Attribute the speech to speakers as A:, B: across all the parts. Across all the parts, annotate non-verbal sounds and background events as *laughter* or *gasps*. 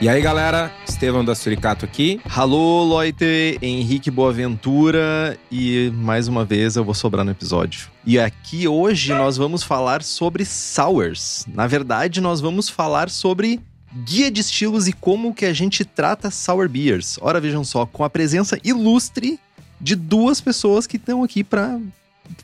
A: E aí, galera, Estevão da Suricato aqui. Alô, Loite, Henrique Boaventura e mais uma vez eu vou sobrar no episódio. E aqui hoje nós vamos falar sobre sours. Na verdade, nós vamos falar sobre guia de estilos e como que a gente trata sour beers. Ora, vejam só, com a presença ilustre de duas pessoas que estão aqui para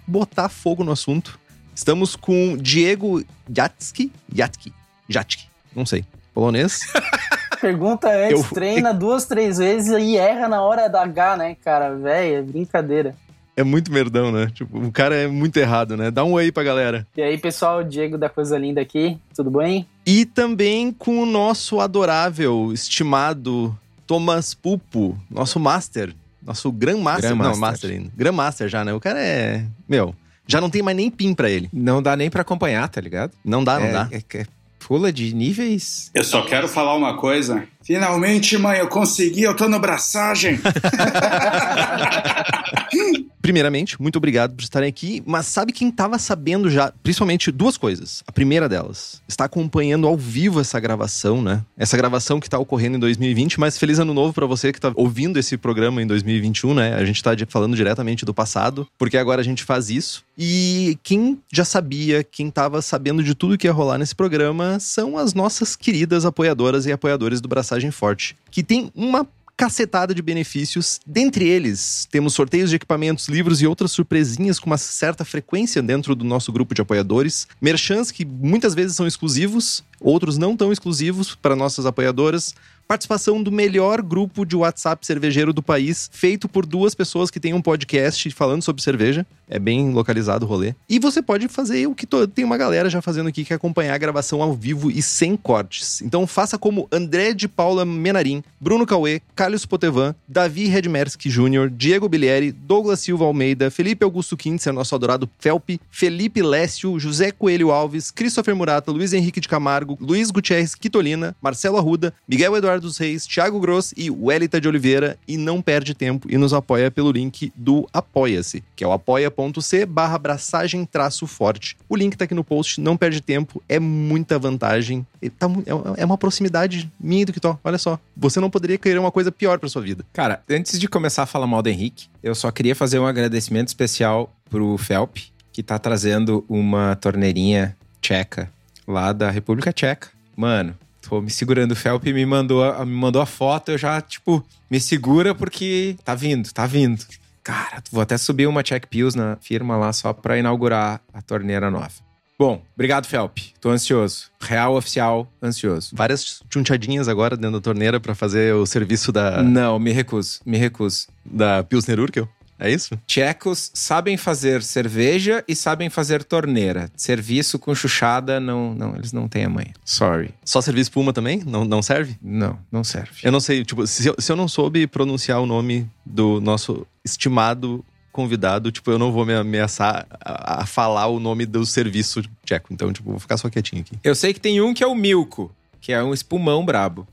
A: botar fogo no assunto. Estamos com Diego Jatski, Jatski, Jatski, não sei, polonês. *laughs*
B: Pergunta antes,
A: Eu-
B: treina duas, três vezes e erra na hora da H, né, cara? Véi, é brincadeira.
A: É muito merdão, né? Tipo, o cara é muito errado, né? Dá um oi pra galera.
B: E aí, pessoal, Diego da Coisa Linda aqui, tudo bem?
A: E também com o nosso adorável, estimado Thomas Pupo, nosso master, nosso Grandmaster.
C: Grandmaster.
A: Não, master ainda. Grandmaster já, né? O cara é. Meu, já não tem mais nem pin pra ele.
C: Não dá nem pra acompanhar, tá ligado?
A: Não dá, não
C: é,
A: dá.
C: É, é, pula de níveis.
D: Eu só quero falar uma coisa. Finalmente, mãe, eu consegui, eu tô no braçagem. *laughs*
A: Primeiramente, muito obrigado por estarem aqui, mas sabe quem tava sabendo já, principalmente duas coisas. A primeira delas, está acompanhando ao vivo essa gravação, né? Essa gravação que tá ocorrendo em 2020, mas feliz ano novo pra você que tá ouvindo esse programa em 2021, né? A gente tá de- falando diretamente do passado, porque agora a gente faz isso. E quem já sabia, quem tava sabendo de tudo que ia rolar nesse programa, são as nossas queridas apoiadoras e apoiadores do Braçagem Forte, que tem uma cacetada de benefícios. Dentre eles, temos sorteios de equipamentos, livros e outras surpresinhas com uma certa frequência dentro do nosso grupo de apoiadores. Merchants que muitas vezes são exclusivos, outros não tão exclusivos para nossas apoiadoras. Participação do melhor grupo de WhatsApp cervejeiro do país, feito por duas pessoas que têm um podcast falando sobre cerveja. É bem localizado o rolê. E você pode fazer o que to- tem uma galera já fazendo aqui, que é acompanhar a gravação ao vivo e sem cortes. Então faça como André de Paula Menarim, Bruno Cauê, Carlos Potevan, Davi Redmerski Jr., Diego Bilieri, Douglas Silva Almeida, Felipe Augusto Kintzer, nosso adorado Felpe, Felipe Lécio, José Coelho Alves, Christopher Murata, Luiz Henrique de Camargo, Luiz Gutierrez Quitolina, Marcelo Arruda, Miguel Eduardo dos Reis, Thiago Gross e Welita de Oliveira. E não perde tempo e nos apoia pelo link do Apoia-se, que é o apoia.c barra braçagem traço forte. O link tá aqui no post, não perde tempo, é muita vantagem. Tá é- é uma proximidade minha do Kitó. Olha só, você não poderia querer uma coisa pior pra sua vida.
C: Cara, antes de começar a falar mal do Henrique, eu só queria fazer um agradecimento especial pro Felp, que tá trazendo uma torneirinha tcheca lá da República Tcheca. Mano, tô me segurando. O Felp me mandou, a- me mandou a foto, eu já, tipo, me segura porque tá vindo, tá vindo. Cara, vou até subir uma Czech Pills na firma lá só pra inaugurar a torneira nova. Bom, obrigado, Felp. Tô ansioso. Real oficial, ansioso.
A: Várias chunchadinhas agora dentro da torneira pra fazer o serviço da,
C: Não, me recuso, me recuso.
A: da Pilsner Urkel. É isso?
C: Tchecos sabem fazer cerveja e sabem fazer torneira. Serviço com chuchada, não, não, eles não têm a manha. Sorry.
A: Só serviço Puma também? Não, não serve?
C: Não, não serve.
A: Eu não sei, tipo, se eu, se eu não soube pronunciar o nome do nosso estimado convidado, tipo, eu não vou me ameaçar a, a falar o nome do serviço tcheco. Então, tipo, vou ficar só quietinho aqui.
C: Eu sei que tem um que é o Milko, que é um espumão brabo.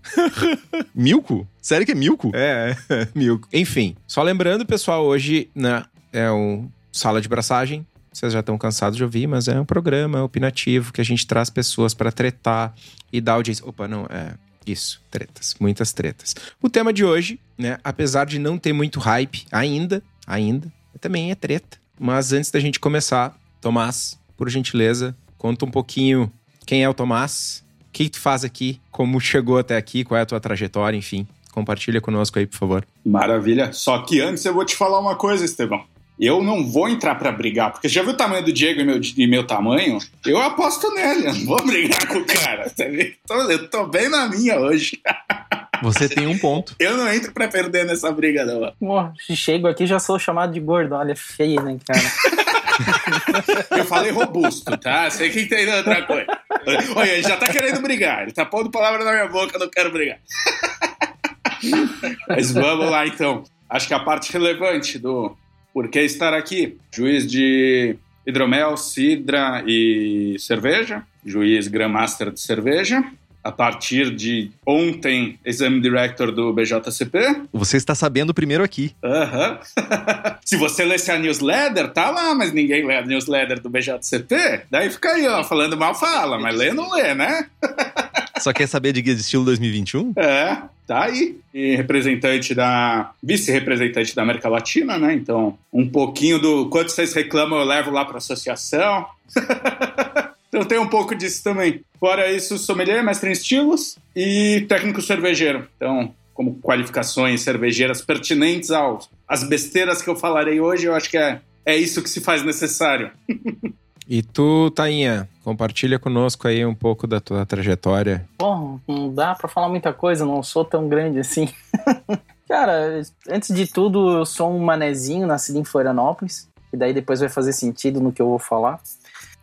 C: *laughs*
A: Milko? Sério que é Milko?
C: É, *laughs* Milko. Enfim, só lembrando, pessoal, hoje né, é um sala de braçagem. Vocês já estão cansados de ouvir, mas é um programa opinativo que a gente traz pessoas para tretar e dar audiência. Opa, não, é isso, tretas, muitas tretas. O tema de hoje, né, apesar de não ter muito hype ainda, ainda, também é treta. Mas antes da gente começar, Tomás, por gentileza, conta um pouquinho quem é o Tomás, o que tu faz aqui, como chegou até aqui, qual é a tua trajetória, enfim. Compartilha conosco aí, por favor.
D: Maravilha. Só que antes eu vou te falar uma coisa, Estevão. Eu não vou entrar pra brigar, porque já viu o tamanho do Diego e meu, e meu tamanho? Eu aposto nele, eu não vou brigar com o cara. Tá vendo? Tô- Eu tô bem na minha hoje.
A: Você tem um ponto.
D: Eu não entro pra perder nessa briga, não.
B: Pô, chego aqui já sou chamado de gordo. Olha, feio, né, cara? *laughs*
D: Eu falei robusto, tá? Sei que entendeu outra coisa. Olha, ele já tá querendo brigar. Ele tá pondo palavra na minha boca, eu não quero brigar. Mas vamos lá, então. Acho que a parte relevante do porquê estar aqui. Juiz de hidromel, cidra e cerveja. Juiz Grandmaster de cerveja. A partir de ontem, exame director do BJCP.
A: Você está sabendo primeiro aqui.
D: Aham. *laughs* Se você lesse a newsletter, tá lá, mas ninguém lê a newsletter do BJCP. Daí fica aí, ó, falando mal fala, mas lê não lê, né? *laughs*
A: Só quer saber de guia de estilo 2021?
D: É, tá aí. E representante da. vice-representante da América Latina, né? Então, um pouquinho do quanto vocês reclamam eu levo lá pra associação. *laughs* então tem um pouco disso também. Fora isso, sommelier, mestre em estilos e técnico cervejeiro. Então, como qualificações cervejeiras pertinentes aos as besteiras que eu falarei hoje, eu acho que é, é isso que se faz necessário.
C: E tu, Tainha, compartilha conosco aí um pouco da tua trajetória.
B: Bom, não dá pra falar muita coisa, não sou tão grande assim. *laughs* Cara, antes de tudo, eu sou um manezinho nascido em Florianópolis, e daí depois vai fazer sentido no que eu vou falar.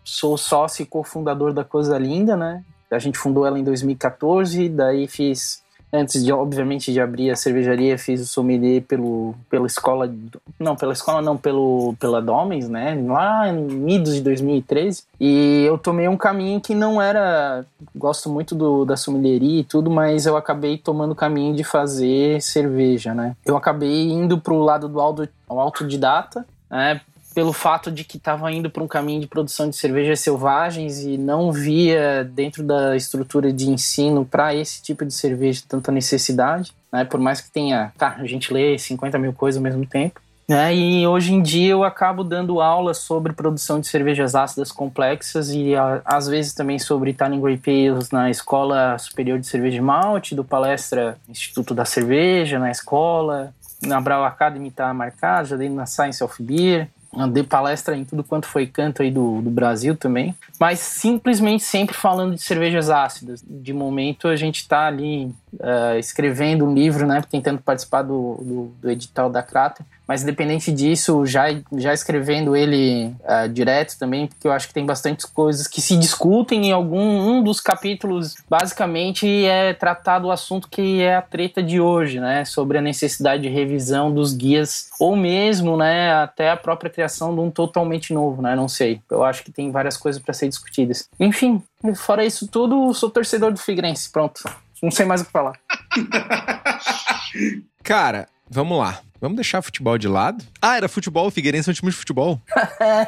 B: Sou sócio e cofundador da Coisa Linda, né? A gente fundou ela em 2014, daí fiz, antes de, obviamente, de abrir a cervejaria, fiz o sommelier pelo, pela escola, não, pela escola não, pelo, pela Domens, né? Lá em midos de 2013. E eu tomei um caminho que não era gosto muito do, da sommelieria e tudo, mas eu acabei tomando o caminho de fazer cerveja, né? Eu acabei indo pro lado do auto, autodidata, né? Pelo fato de que estava indo para um caminho de produção de cervejas selvagens e não via dentro da estrutura de ensino para esse tipo de cerveja tanta necessidade, né? Por mais que tenha, tá, a gente lê 50 mil coisas ao mesmo tempo. Né? E hoje em dia eu acabo dando aulas sobre produção de cervejas ácidas complexas e a, às vezes também sobre Italian Grape Ales na Escola Superior de Cerveja e Malte, do palestra Instituto da Cerveja na escola, na Brau Academy tá marcado, já dei na Science of Beer, dei palestra em tudo quanto foi canto aí do, do Brasil também, mas simplesmente sempre falando de cervejas ácidas. De momento a gente está ali uh, escrevendo um livro, né, tentando participar do, do, do edital da Crater, mas independente disso, já, já escrevendo ele uh, direto também, porque eu acho que tem bastantes coisas que se discutem em algum um dos capítulos, basicamente é tratado o assunto que é a treta de hoje, né, sobre a necessidade de revisão dos guias, ou mesmo, né, até a própria criação de um totalmente novo, né, não sei. Eu acho que tem várias coisas para ser discutidas. Enfim, fora isso tudo, sou torcedor do Figueirense, pronto. Não sei mais o que falar. *laughs*
C: Cara, vamos lá. Vamos deixar futebol de lado?
A: Ah, era futebol. O Figueirense é um time de futebol.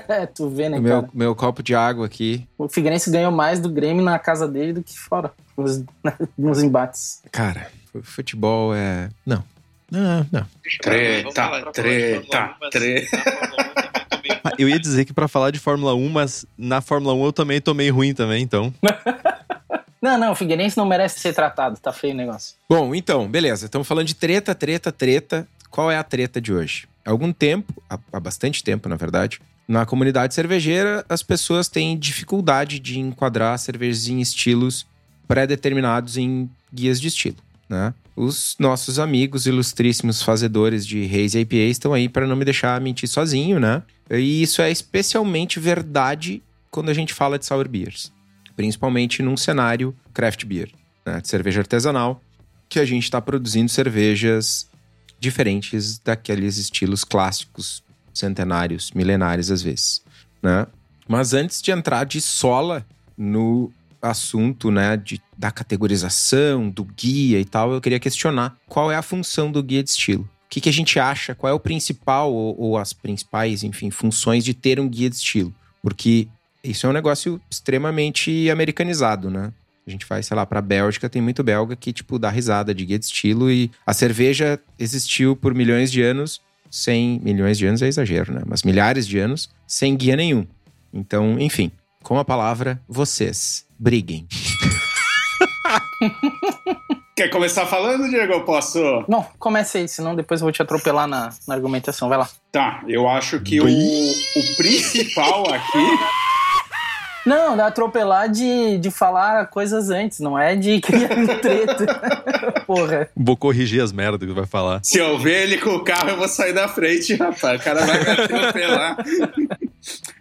B: é, *laughs* tu vê, né,
C: meu,
B: cara?
C: meu copo de água aqui.
B: O Figueirense ganhou mais do Grêmio na casa dele do que fora, nos, *laughs* nos embates.
C: Cara, futebol é... Não. Não, não.
D: Treta, treta, treta.
A: Ah, Eu ia dizer que pra falar de Fórmula 1, mas na Fórmula 1 eu também tomei ruim também, então. *laughs*
B: Não, não, o Figueirense não merece ser tratado, tá feio o negócio.
C: Bom, então, beleza. Estamos falando de treta, treta, treta. Qual é a treta de hoje? Há algum tempo, há, há bastante tempo, na verdade, na comunidade cervejeira, as pessoas têm dificuldade de enquadrar cervejas em estilos pré-determinados em guias de estilo, né? Os nossos amigos ilustríssimos fazedores de Reis e IPA estão aí para não me deixar mentir sozinho, né? E isso é especialmente verdade quando a gente fala de sour beers, principalmente num cenário craft beer, né? de cerveja artesanal, que a gente está produzindo cervejas diferentes daqueles estilos clássicos, centenários, milenares às vezes, né? Mas antes de entrar de sola no assunto, né, de, da categorização, do guia e tal, eu queria questionar qual é a função do guia de estilo. O que, que a gente acha? Qual é o principal ou, ou as principais, enfim, funções de ter um guia de estilo? Porque isso é um negócio extremamente americanizado, né? A gente vai, sei lá, pra Bélgica, tem muito belga que, tipo, dá risada de guia de estilo e a cerveja existiu por milhões de anos sem. Milhões de anos é exagero, né? Mas milhares de anos sem guia nenhum. Então, enfim, com a palavra, vocês briguem. *laughs* *laughs*
D: Quer começar falando, Diego? Eu posso?
B: Não, comece aí, senão depois eu vou te atropelar na, na argumentação. Vai lá.
D: Tá, eu acho que o, o principal aqui. *laughs*
B: Não, dá atropelar de, de falar coisas antes, não é de criar *laughs* treta. Porra.
A: Vou corrigir as merdas que vai falar.
D: Se eu ver ele com o carro, eu vou sair da frente, rapaz. O cara vai me atropelar.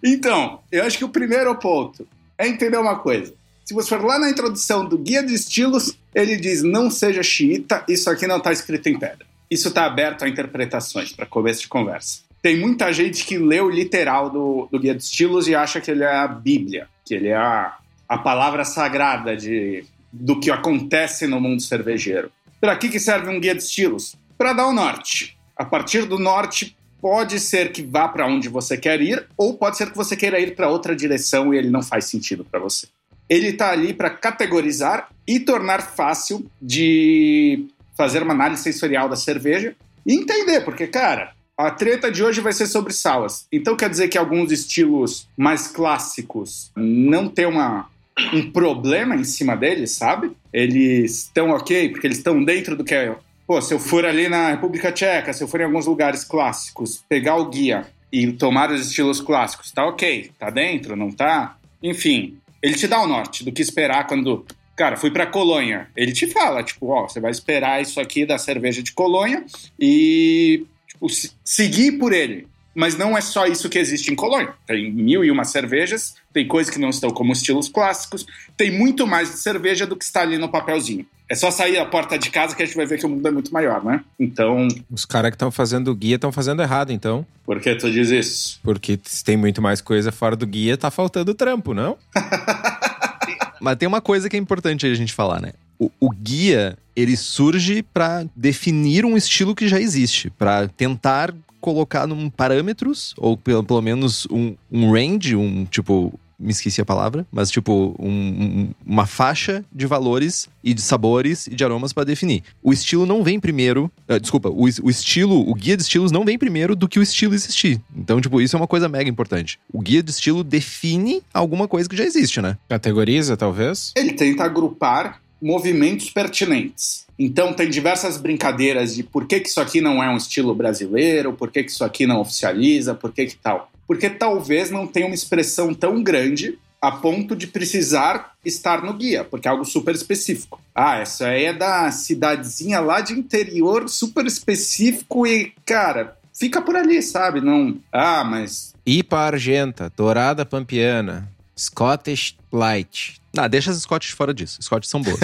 D: então, eu acho que o primeiro ponto é entender uma coisa. Se você for lá na introdução do Guia de Estilos, ele diz: não seja xiita, isso aqui não está escrito em pedra. Isso está aberto a interpretações, para começo de conversa. Tem muita gente que lê o literal do, do Guia de Estilos e acha que ele é a Bíblia, que ele é a, a palavra sagrada de, do que acontece no mundo cervejeiro. Para que, que serve um Guia de Estilos? Para dar o norte. A partir do norte, pode ser que vá para onde você quer ir, ou pode ser que você queira ir para outra direção e ele não faz sentido para você ele está ali para categorizar e tornar fácil de fazer uma análise sensorial da cerveja e entender, porque, cara, a treta de hoje vai ser sobre salas. Então quer dizer que alguns estilos mais clássicos não tem uma, um problema em cima deles, sabe? Eles estão ok, porque eles estão dentro do que é. Pô, se eu for ali na República Tcheca, se eu for em alguns lugares clássicos, pegar o guia e tomar os estilos clássicos, tá ok, tá dentro, não tá? Enfim, ele te dá o norte do que esperar quando. Cara, fui para Colônia. Ele te fala, tipo, ó, você vai esperar isso aqui da cerveja de Colônia e tipo, seguir por ele. Mas não é só isso que existe em Colônia. Tem mil e uma cervejas, tem coisas que não estão como estilos clássicos, tem muito mais de cerveja do que está ali no papelzinho. É só sair a porta de casa que a gente vai ver que o mundo é muito maior, né? Então.
C: Os caras que estão fazendo o guia estão fazendo errado, então.
D: Por que tu diz isso?
C: Porque se tem muito mais coisa fora do guia, tá faltando trampo, não? *laughs*
A: Mas tem uma coisa que é importante a gente falar, né? O, o guia, ele surge para definir um estilo que já existe, para tentar colocar num parâmetros, ou pelo, pelo menos um, um range, um tipo me esqueci a palavra, mas tipo, um, um, uma faixa de valores e de sabores e de aromas para definir. O estilo não vem primeiro, uh, desculpa, o, o, estilo, o guia de estilos não vem primeiro do que o estilo existir. Então, tipo, isso é uma coisa mega importante. O guia de estilo define alguma coisa que já existe, né?
C: Categoriza, talvez?
D: Ele tenta agrupar movimentos pertinentes. Então tem diversas brincadeiras de por que, que isso aqui não é um estilo brasileiro, por que, que isso aqui não oficializa, por que que tal porque talvez não tenha uma expressão tão grande a ponto de precisar estar no guia, porque é algo super específico. Ah, essa aí é da cidadezinha lá de interior, super específico e, cara, fica por ali, sabe? Não. Ah, mas.
C: IPA Argenta, Dourada Pampiana, Scottish Light.
A: Ah, deixa as Scottish fora disso. Scottish são boas.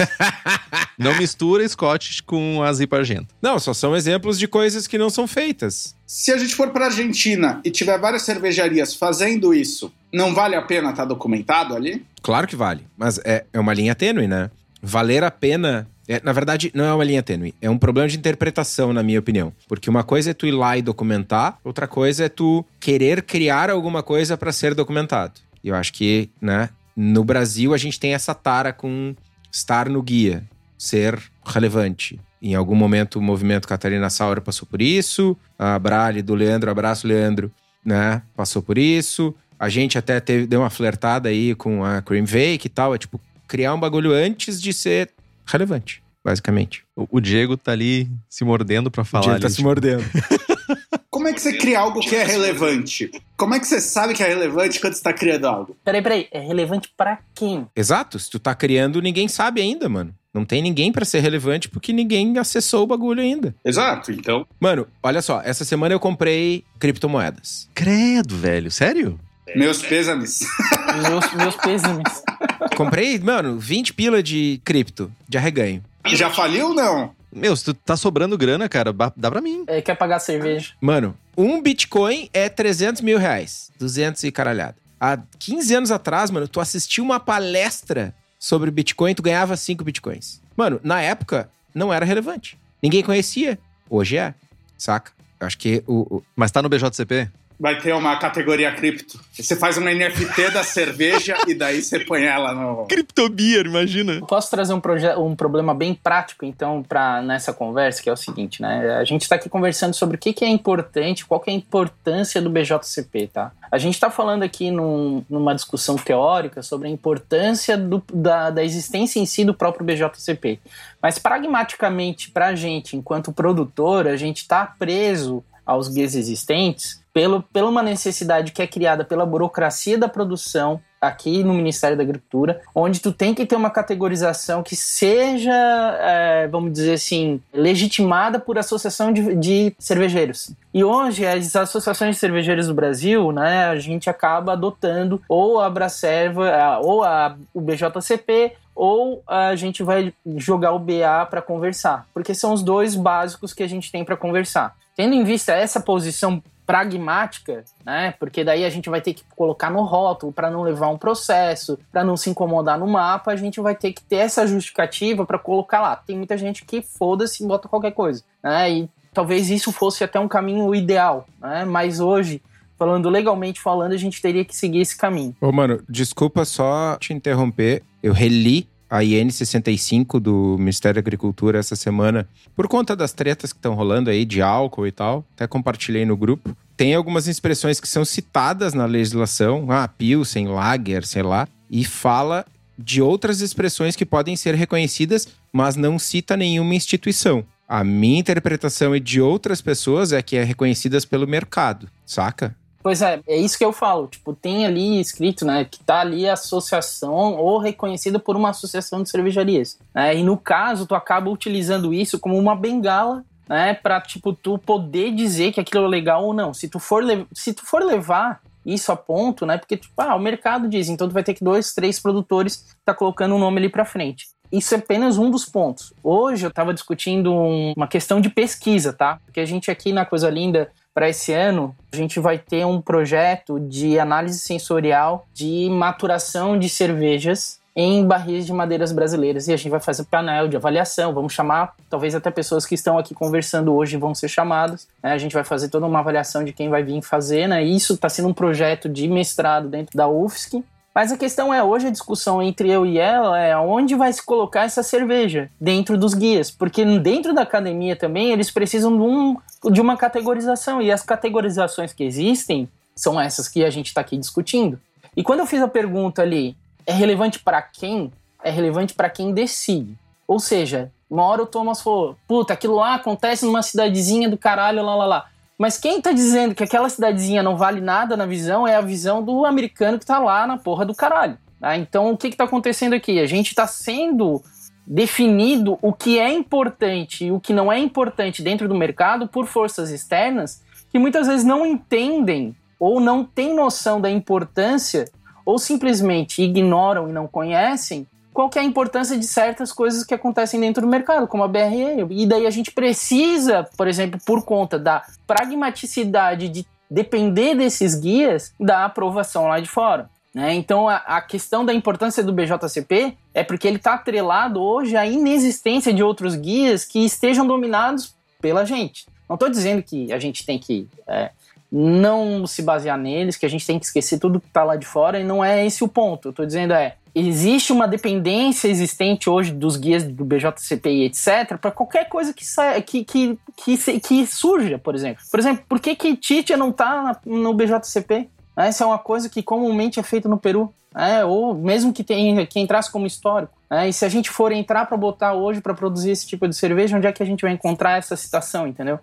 A: *laughs* não mistura Scottish com as IPA Argenta.
C: Não, só são exemplos de coisas que não são feitas.
D: Se a gente for para Argentina e tiver várias cervejarias fazendo isso, não vale a pena estar tá documentado ali?
C: Claro que vale, mas é, é uma linha tênue, né? Valer a pena é, na verdade, não é uma linha tênue. É um problema de interpretação, na minha opinião. Porque uma coisa é tu ir lá e documentar, outra coisa é tu querer criar alguma coisa para ser documentado. E eu acho que, né, no Brasil a gente tem essa tara com estar no guia, ser relevante. Em algum momento o movimento Catarina Sauer passou por isso, a Brale do Leandro, abraço Leandro, né? Passou por isso. A gente até teve, deu uma flertada aí com a Cream Vake e tal. É tipo, criar um bagulho antes de ser relevante, basicamente.
A: O, o Diego tá ali se mordendo para falar. O Diego
C: tá
A: ali,
C: se tipo... mordendo. *laughs*
D: Como é que você cria algo que é relevante? Como é que você sabe que é relevante quando você tá criando algo?
B: Peraí, peraí. É relevante para quem?
C: Exato. Se tu tá criando, ninguém sabe ainda, mano. Não tem ninguém para ser relevante porque ninguém acessou o bagulho ainda.
D: Exato, então.
C: Mano, olha só, essa semana eu comprei criptomoedas.
A: Credo, velho, sério?
D: Meus pêsames.
B: meus, meus pêsames.
C: Comprei, mano, 20 pila de cripto, de arreganho.
D: Já faliu ou não?
A: Meu, se tu tá sobrando grana, cara, dá pra mim.
B: É, quer pagar cerveja.
C: Mano, um Bitcoin é 300 mil reais. 200 e caralhada. Há 15 anos atrás, mano, tu assistiu uma palestra sobre Bitcoin, tu ganhava 5 Bitcoins. Mano, na época, não era relevante. Ninguém conhecia. Hoje é, saca? Eu acho que o, o...
A: Mas tá no BJCP?
D: Vai ter uma categoria cripto. Você faz uma NFT da cerveja e daí você põe ela no.
A: Criptobeer, imagina.
B: Posso trazer um, um problema bem prático, então, para nessa conversa, que é o seguinte, né? A gente está aqui conversando sobre o que, que é importante, qual que é a importância do BJCP, tá? A gente está falando aqui num, numa discussão teórica sobre a importância do, da, da existência em si do próprio BJCP. Mas pragmaticamente, para a gente, enquanto produtor, a gente está preso aos guias existentes pelo, pela uma necessidade que é criada pela burocracia da produção aqui no Ministério da Agricultura, onde tu tem que ter uma categorização que seja, é, vamos dizer assim, legitimada por associação de, de, cervejeiros. E hoje as associações de cervejeiros do Brasil, né, a gente acaba adotando ou a Abracerva, ou a, o BJCP, ou a gente vai jogar o BA para conversar, porque são os dois básicos que a gente tem para conversar. Tendo em vista essa posição pragmática, né? Porque daí a gente vai ter que colocar no rótulo para não levar um processo, para não se incomodar no mapa, a gente vai ter que ter essa justificativa para colocar lá. Tem muita gente que foda-se e bota qualquer coisa, né? E talvez isso fosse até um caminho ideal, né? Mas hoje falando legalmente falando, a gente teria que seguir esse caminho.
C: Ô, mano, desculpa só te interromper. Eu reli a IN 65 do Ministério da Agricultura essa semana, por conta das tretas que estão rolando aí de álcool e tal, até compartilhei no grupo. Tem algumas expressões que são citadas na legislação, ah, Pilsen, Lager, sei lá, e fala de outras expressões que podem ser reconhecidas, mas não cita nenhuma instituição. A minha interpretação e de outras pessoas é que é reconhecidas pelo mercado, saca?
B: Pois é, é isso que eu falo. Tipo, tem ali escrito, né, que tá ali associação ou reconhecida por uma associação de cervejarias. Né? E no caso, tu acaba utilizando isso como uma bengala né, para tipo tu poder dizer que aquilo é legal ou não. Se tu for se tu for levar isso a ponto, né? Porque tipo, ah, o mercado diz, então tu vai ter que dois, três produtores tá colocando o um nome ali para frente. Isso é apenas um dos pontos. Hoje eu estava discutindo um, uma questão de pesquisa, tá? Porque a gente aqui na Coisa Linda para esse ano, a gente vai ter um projeto de análise sensorial de maturação de cervejas em barris de madeiras brasileiras. E a gente vai fazer painel de avaliação, vamos chamar, talvez até pessoas que estão aqui conversando hoje vão ser chamadas. Né? A gente vai fazer toda uma avaliação de quem vai vir fazer. Né? Isso está sendo um projeto de mestrado dentro da UFSC. Mas a questão é, hoje a discussão entre eu e ela é onde vai se colocar essa cerveja dentro dos guias. Porque dentro da academia também eles precisam de, um, de uma categorização. E as categorizações que existem são essas que a gente está aqui discutindo. E quando eu fiz a pergunta ali, é relevante para quem? É relevante para quem decide. Ou seja, uma hora o Thomas falou: puta, aquilo lá acontece numa cidadezinha do caralho, lá, lá, lá. Mas quem tá dizendo que aquela cidadezinha não vale nada na visão é a visão do americano que tá lá na porra do caralho. Tá? Então o que que tá acontecendo aqui? A gente tá sendo definido o que é importante e o que não é importante dentro do mercado por forças externas que muitas vezes não entendem ou não têm noção da importância ou simplesmente ignoram e não conhecem qual que é a importância de certas coisas que acontecem dentro do mercado, como a BRE. E daí a gente precisa, por exemplo, por conta da pragmaticidade de depender desses guias, da aprovação lá de fora. Né? Então a, a, questão da importância do BJCP é porque ele está atrelado hoje à inexistência de outros guias que estejam dominados pela gente. Não estou dizendo que a gente tem que é, não se basear neles, que a gente tem que esquecer tudo que está lá de fora, e não é esse o ponto. Eu estou dizendo é, existe uma dependência existente hoje dos guias do BJCP e etc. para qualquer coisa que, saia, que, que, que, que, surja, por exemplo. Por exemplo, por que, que Titia não está no BJCP? Essa é uma coisa que comumente é feita no Peru. É, ou mesmo que, tenha, que entrasse como histórico. É, e se a gente for entrar para botar hoje para produzir esse tipo de cerveja, onde é que a gente vai encontrar essa citação, entendeu?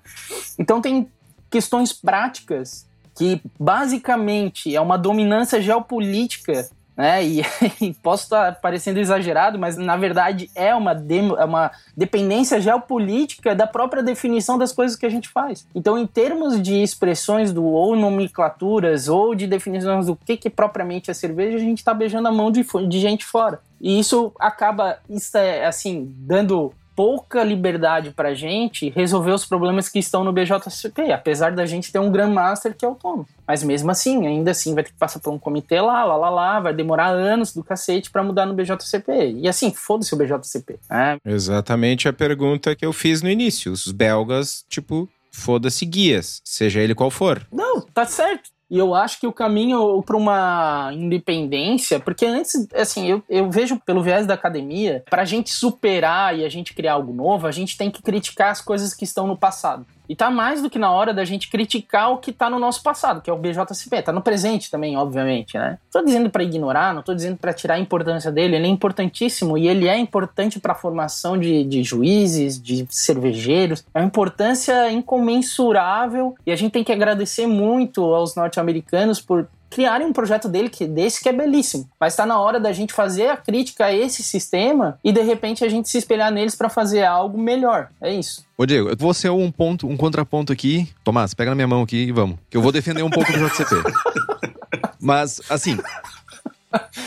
B: Então tem questões práticas que basicamente é uma dominância geopolítica né? E, *laughs* posso estar parecendo exagerado, mas na verdade é uma, é uma dependência geopolítica da própria definição das coisas que a gente faz. Então, em termos de expressões do ou nomenclaturas ou de definições do que, que propriamente é cerveja, a gente está beijando a mão de, de gente fora. E isso acaba, é, assim, dando pouca liberdade pra gente resolver os problemas que estão no BJCP, apesar da gente ter um Grandmaster que é autônomo. Mas mesmo assim, ainda assim, vai ter que passar por um comitê lá, lá, lá, lá, vai demorar anos do cacete para mudar no BJCP. E assim, foda-se o BJCP. Né?
C: Exatamente a pergunta que eu fiz no início. Os belgas, tipo, foda-se guias, seja ele qual for.
B: Não, tá certo. E eu acho que o caminho para uma independência, porque antes, assim, eu, eu vejo pelo viés da academia, para a gente superar e a gente criar algo novo, a gente tem que criticar as coisas que estão no passado. E tá mais do que na hora da gente criticar o que tá no nosso passado, que é o BJCP. Tá no presente também, obviamente, né? Tô dizendo para ignorar, não tô dizendo para tirar a importância dele. Ele é importantíssimo e ele é importante para a formação de, de juízes, de cervejeiros. É uma importância incomensurável e a gente tem que agradecer muito aos norte-americanos por criarem um projeto dele que desse que é belíssimo. Mas está na hora da gente fazer a crítica a esse sistema e de repente a gente se espelhar neles para fazer algo melhor. É isso.
A: Ô Diego, eu vou ser um ponto, um contraponto aqui. Tomás, pega na minha mão aqui e vamos. Que eu vou defender um pouco do *laughs* JCP. Mas, assim,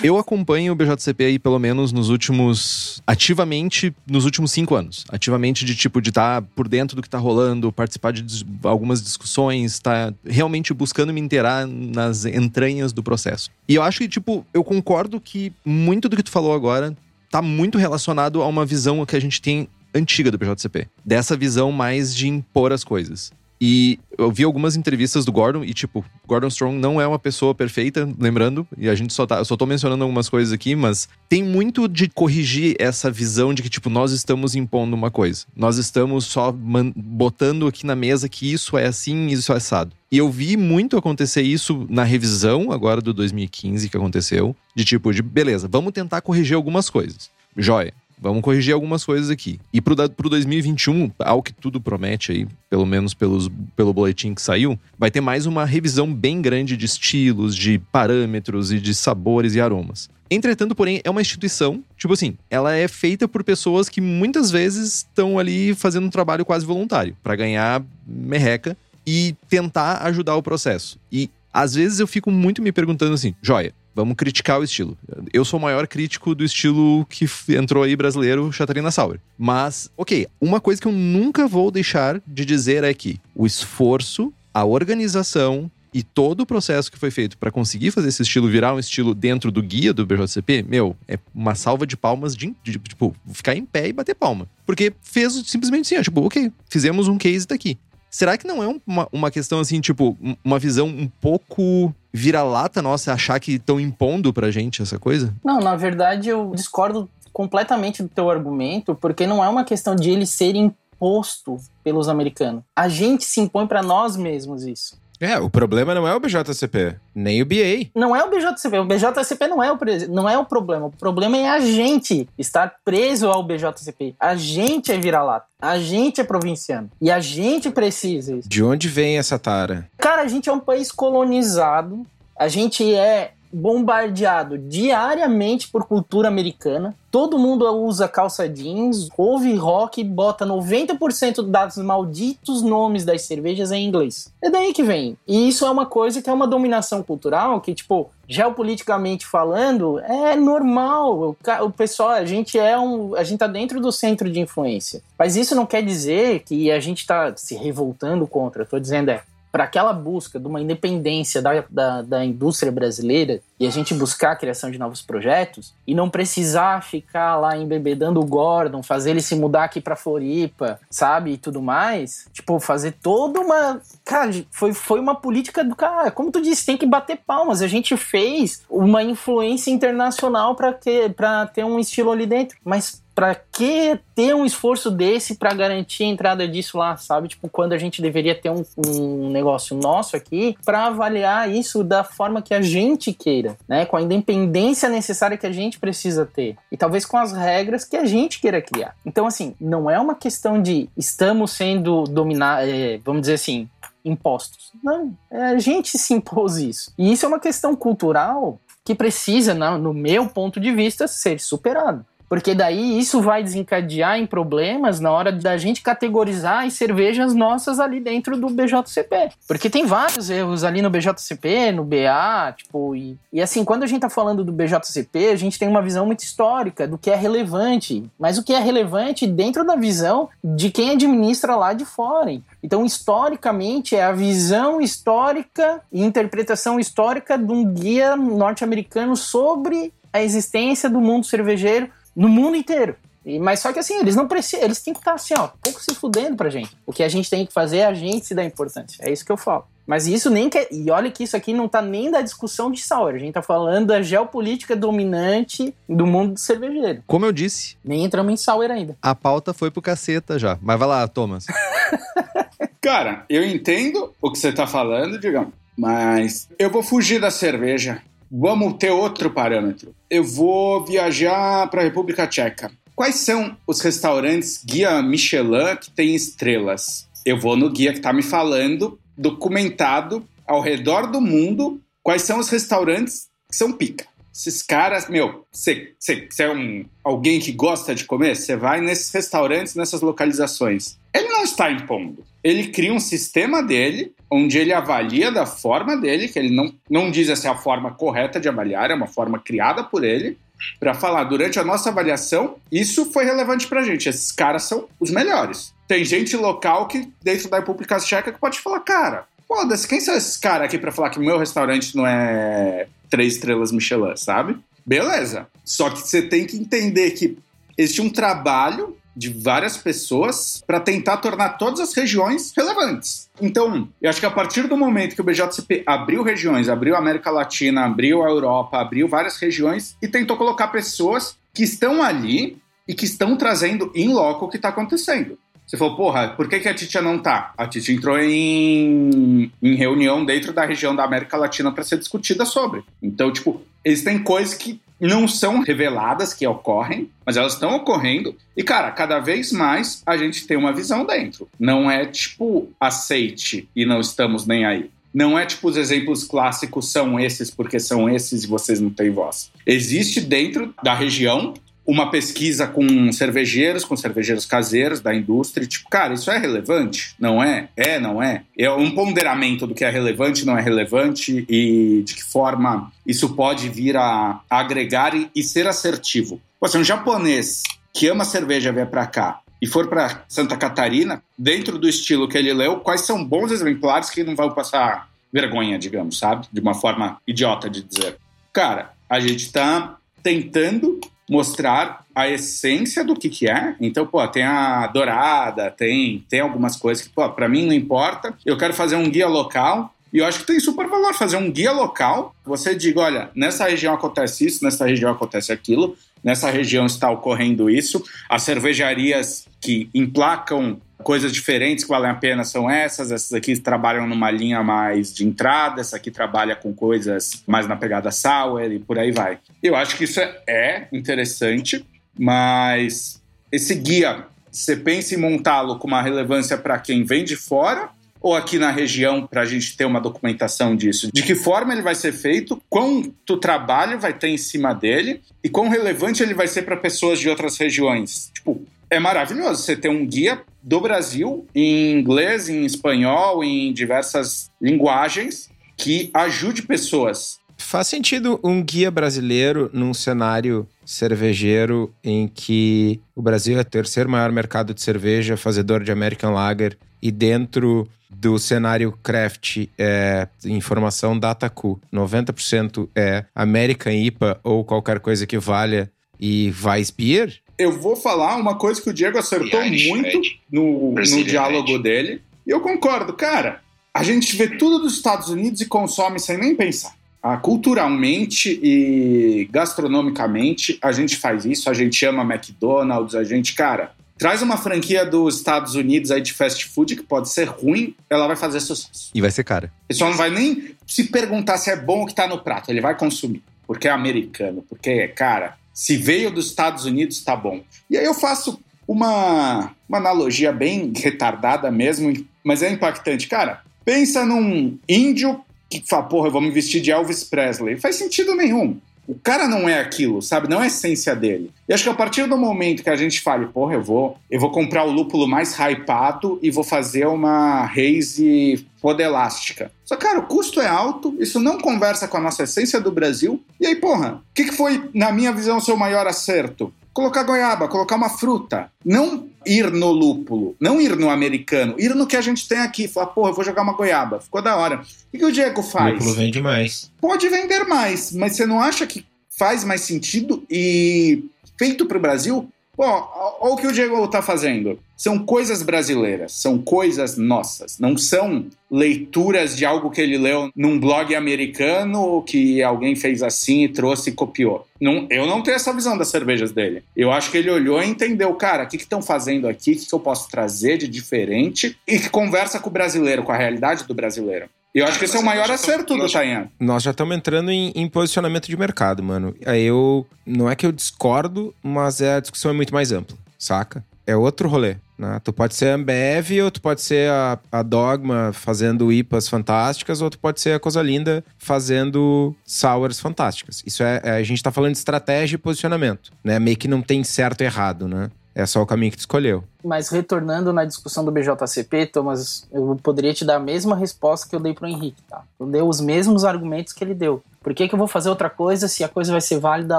A: eu acompanho o BJCP aí pelo menos nos últimos. ativamente nos últimos cinco anos. Ativamente de tipo de estar tá por dentro do que tá rolando, participar de algumas discussões, tá realmente buscando me inteirar nas entranhas do processo. E eu acho que, tipo, eu concordo que muito do que tu falou agora tá muito relacionado a uma visão que a gente tem antiga do BJCP. Dessa visão mais de impor as coisas. E eu vi algumas entrevistas do Gordon e, tipo, Gordon Strong não é uma pessoa perfeita, lembrando, e a gente só tá, eu só tô mencionando algumas coisas aqui, mas tem muito de corrigir essa visão de que, tipo, nós estamos impondo uma coisa. Nós estamos só botando aqui na mesa que isso é assim, isso é assado. E eu vi muito acontecer isso na revisão agora do 2015 que aconteceu, de tipo, de beleza, vamos tentar corrigir algumas coisas. Joia. Vamos corrigir algumas coisas aqui. E pro, pro 2021, ao que tudo promete aí, pelo menos pelos, pelo boletim que saiu, vai ter mais uma revisão bem grande de estilos, de parâmetros e de sabores e aromas. Entretanto, porém, é uma instituição, tipo assim, ela é feita por pessoas que muitas vezes estão ali fazendo um trabalho quase voluntário, para ganhar merreca e tentar ajudar o processo. E às vezes eu fico muito me perguntando assim, joia, Vamos criticar o estilo. Eu sou o maior crítico do estilo que entrou aí brasileiro, Chatarina Sauer. Mas, ok, uma coisa que eu nunca vou deixar de dizer é que o esforço, a organização e todo o processo que foi feito para conseguir fazer esse estilo virar um estilo dentro do guia do BJCP, meu, é uma salva de palmas de, de, tipo, ficar em pé e bater palma. Porque fez simplesmente assim, ó, tipo, ok, fizemos um case daqui. Será que não é uma, uma questão assim, tipo, uma visão um pouco vira-lata nossa achar que estão impondo pra gente essa coisa?
B: Não, na verdade eu discordo completamente do teu argumento, porque não é uma questão de ele ser imposto pelos americanos. A gente se impõe para nós mesmos isso.
C: É, o problema não é o BJCP, nem o BA.
B: Não é o BJCP. O BJCP não é o, não é o problema. O problema é a gente estar preso ao BJCP. A gente é vira-lata. A gente é provinciano. E a gente precisa isso.
C: De onde vem essa tara?
B: Cara, a gente é um país colonizado. A gente é bombardeado diariamente por cultura americana. Todo mundo usa calça jeans, ouve rock e bota 90% dos malditos nomes das cervejas em inglês. É daí que vem. E isso é uma coisa que é uma dominação cultural que, tipo, geopoliticamente falando, é normal. O pessoal, a gente é um. A gente tá dentro do centro de influência. Mas isso não quer dizer que a gente tá se revoltando contra. Eu tô dizendo é para aquela busca de uma independência da, da, da, indústria brasileira e a gente buscar a criação de novos projetos e não precisar ficar lá embebedando o Gordon, fazer ele se mudar aqui para Floripa, sabe, e tudo mais, tipo, fazer toda uma. Cara, foi, foi uma política do cara. Como tu disse, tem que bater palmas. A gente fez uma influência internacional para ter um estilo ali dentro, mas para que ter um esforço desse para garantir a entrada disso lá, sabe? Tipo, quando a gente deveria ter um, um negócio nosso aqui para avaliar isso da forma que a gente queira, né? Com a independência necessária que a gente precisa ter. E talvez com as regras que a gente queira criar. Então, assim, não é uma questão de estamos sendo dominados, é, vamos dizer assim, impostos. Não, é a gente se impôs isso. E isso é uma questão cultural que precisa, no meu ponto de vista, ser superado. Porque daí isso vai desencadear em problemas na hora da gente categorizar as cervejas nossas ali dentro do BJCP. Porque tem vários erros ali no BJCP, no BA, tipo, e, e assim, quando a gente tá falando do BJCP, a gente tem uma visão muito histórica do que é relevante. Mas o que é relevante dentro da visão de quem administra lá de fora. Então, historicamente, é a visão histórica e interpretação histórica de um guia norte-americano sobre a existência do mundo cervejeiro no mundo inteiro. E, mas só que assim, eles não precisam, eles têm que estar assim, ó, pouco se fudendo pra gente. O que a gente tem que fazer é a gente se dar importância. É isso que eu falo. Mas isso nem quer. E olha que isso aqui não tá nem da discussão de Sauer. A gente tá falando da geopolítica dominante do mundo do cervejeiro.
A: Como eu disse,
B: Nem entramos em Sauer ainda.
A: a pauta foi pro caceta já. Mas vai lá, Thomas. *laughs*
D: Cara, eu entendo o que você tá falando, digamos, mas eu vou fugir da cerveja. Vamos ter outro parâmetro. Eu vou viajar para a República Tcheca. Quais são os restaurantes guia Michelin que tem estrelas? Eu vou no guia que tá me falando, documentado ao redor do mundo, quais são os restaurantes que são pica. Esses caras, meu, você é um, alguém que gosta de comer, você vai nesses restaurantes, nessas localizações. Ele não está impondo. Ele cria um sistema dele, onde ele avalia da forma dele, que ele não, não diz essa é a forma correta de avaliar, é uma forma criada por ele, para falar, durante a nossa avaliação, isso foi relevante pra gente. Esses caras são os melhores. Tem gente local que, dentro da República Tcheca, que pode falar, cara, foda-se, quem são esses caras aqui pra falar que o meu restaurante não é três estrelas Michelin, sabe? Beleza. Só que você tem que entender que existe um trabalho de várias pessoas para tentar tornar todas as regiões relevantes. Então, eu acho que a partir do momento que o BJCP abriu regiões, abriu a América Latina, abriu a Europa, abriu várias regiões e tentou colocar pessoas que estão ali e que estão trazendo em loco o que está acontecendo. Você falou, porra, por que, que a Titia não tá? A Titia entrou em, em reunião dentro da região da América Latina para ser discutida sobre. Então, tipo, eles têm coisas que não são reveladas que ocorrem, mas elas estão ocorrendo. E, cara, cada vez mais a gente tem uma visão dentro. Não é tipo aceite e não estamos nem aí. Não é tipo os exemplos clássicos são esses porque são esses e vocês não têm voz. Existe dentro da região uma pesquisa com cervejeiros, com cervejeiros caseiros da indústria. Tipo, cara, isso é relevante? Não é? É, não é? É um ponderamento do que é relevante, não é relevante e de que forma isso pode vir a agregar e, e ser assertivo. Pô, se um japonês que ama cerveja vier para cá e for para Santa Catarina, dentro do estilo que ele leu, quais são bons exemplares que não vão passar vergonha, digamos, sabe? De uma forma idiota de dizer. Cara, a gente tá tentando mostrar a essência do que que é. Então, pô, tem a dourada, tem, tem algumas coisas que, pô, pra mim não importa. Eu quero fazer um guia local. E eu acho que tem super valor fazer um guia local. Você diga, olha, nessa região acontece isso, nessa região acontece aquilo, nessa região está ocorrendo isso. As cervejarias que emplacam coisas diferentes que valem a pena são essas. Essas aqui trabalham numa linha mais de entrada, essa aqui trabalha com coisas mais na pegada sour e por aí vai. Eu acho que isso é, é interessante, mas esse guia, você pensa em montá-lo com uma relevância para quem vem de fora ou aqui na região para a gente ter uma documentação disso? De que forma ele vai ser feito, quanto trabalho vai ter em cima dele e quão relevante ele vai ser para pessoas de outras regiões? Tipo, é maravilhoso você ter um guia do Brasil em inglês, em espanhol, em diversas linguagens que ajude pessoas.
C: Faz sentido um guia brasileiro num cenário cervejeiro em que o Brasil é o terceiro maior mercado de cerveja, fazedor de American Lager, e dentro do cenário craft é informação Dataku. 90% é American IPA ou qualquer coisa que valha e Weiss Beer.
D: Eu vou falar uma coisa que o Diego acertou
E: Irish
D: muito
E: Red.
D: no, no diálogo
E: Red.
D: dele. E eu concordo, cara. A gente vê tudo dos Estados Unidos e consome sem nem pensar. Ah, culturalmente e gastronomicamente, a gente faz isso. A gente ama McDonald's, a gente, cara, traz uma franquia dos Estados Unidos aí de fast food que pode ser ruim, ela vai fazer sucesso.
A: E vai ser cara.
D: O pessoal não vai nem se perguntar se é bom o que tá no prato, ele vai consumir. Porque é americano, porque, cara, se veio dos Estados Unidos, tá bom. E aí eu faço uma, uma analogia bem retardada mesmo, mas é impactante. Cara, pensa num índio que fala, porra, eu vou me vestir de Elvis Presley. Faz sentido nenhum. O cara não é aquilo, sabe? Não é a essência dele. E acho que a partir do momento que a gente fale, porra, eu vou, eu vou comprar o lúpulo mais hypado e vou fazer uma raise podelástica. Só, cara, o custo é alto, isso não conversa com a nossa essência do Brasil. E aí, porra, o que, que foi, na minha visão, seu maior acerto? Colocar goiaba, colocar uma fruta. Não ir no lúpulo, não ir no americano, ir no que a gente tem aqui. Falar, porra, eu vou jogar uma goiaba. Ficou da hora. O que, que o Diego faz?
C: Lúpulo vende mais.
D: pode vender mais, mas você não acha que faz mais sentido e feito para o Brasil Bom, olha o que o Diego está fazendo. São coisas brasileiras, são coisas nossas. Não são leituras de algo que ele leu num blog americano ou que alguém fez assim e trouxe e copiou. Não, eu não tenho essa visão das cervejas dele. Eu acho que ele olhou e entendeu, cara, o que estão fazendo aqui, o que, que eu posso trazer de diferente e que conversa com o brasileiro, com a realidade do brasileiro. E eu acho que esse é o maior acerto do Tayan.
C: Nós já estamos entrando em, em, posicionamento de mercado, mano. Aí eu. Não é que eu discordo, mas é, a discussão é muito mais ampla, saca? É outro rolê. Né? Tu pode ser a Ambev, ou tu pode ser a, a Dogma fazendo IPAs fantásticas, ou tu pode ser a Coisa Linda fazendo sours fantásticas. Isso é, é, a gente tá falando de estratégia e posicionamento, né? Meio que não tem certo e errado, né? É só o caminho que tu escolheu.
B: Mas retornando na discussão do BJCP, Thomas, eu poderia te dar a mesma resposta que eu dei pro Henrique, tá? Eu dei os mesmos argumentos que ele deu. Por que, que eu vou fazer outra coisa se a coisa vai ser válida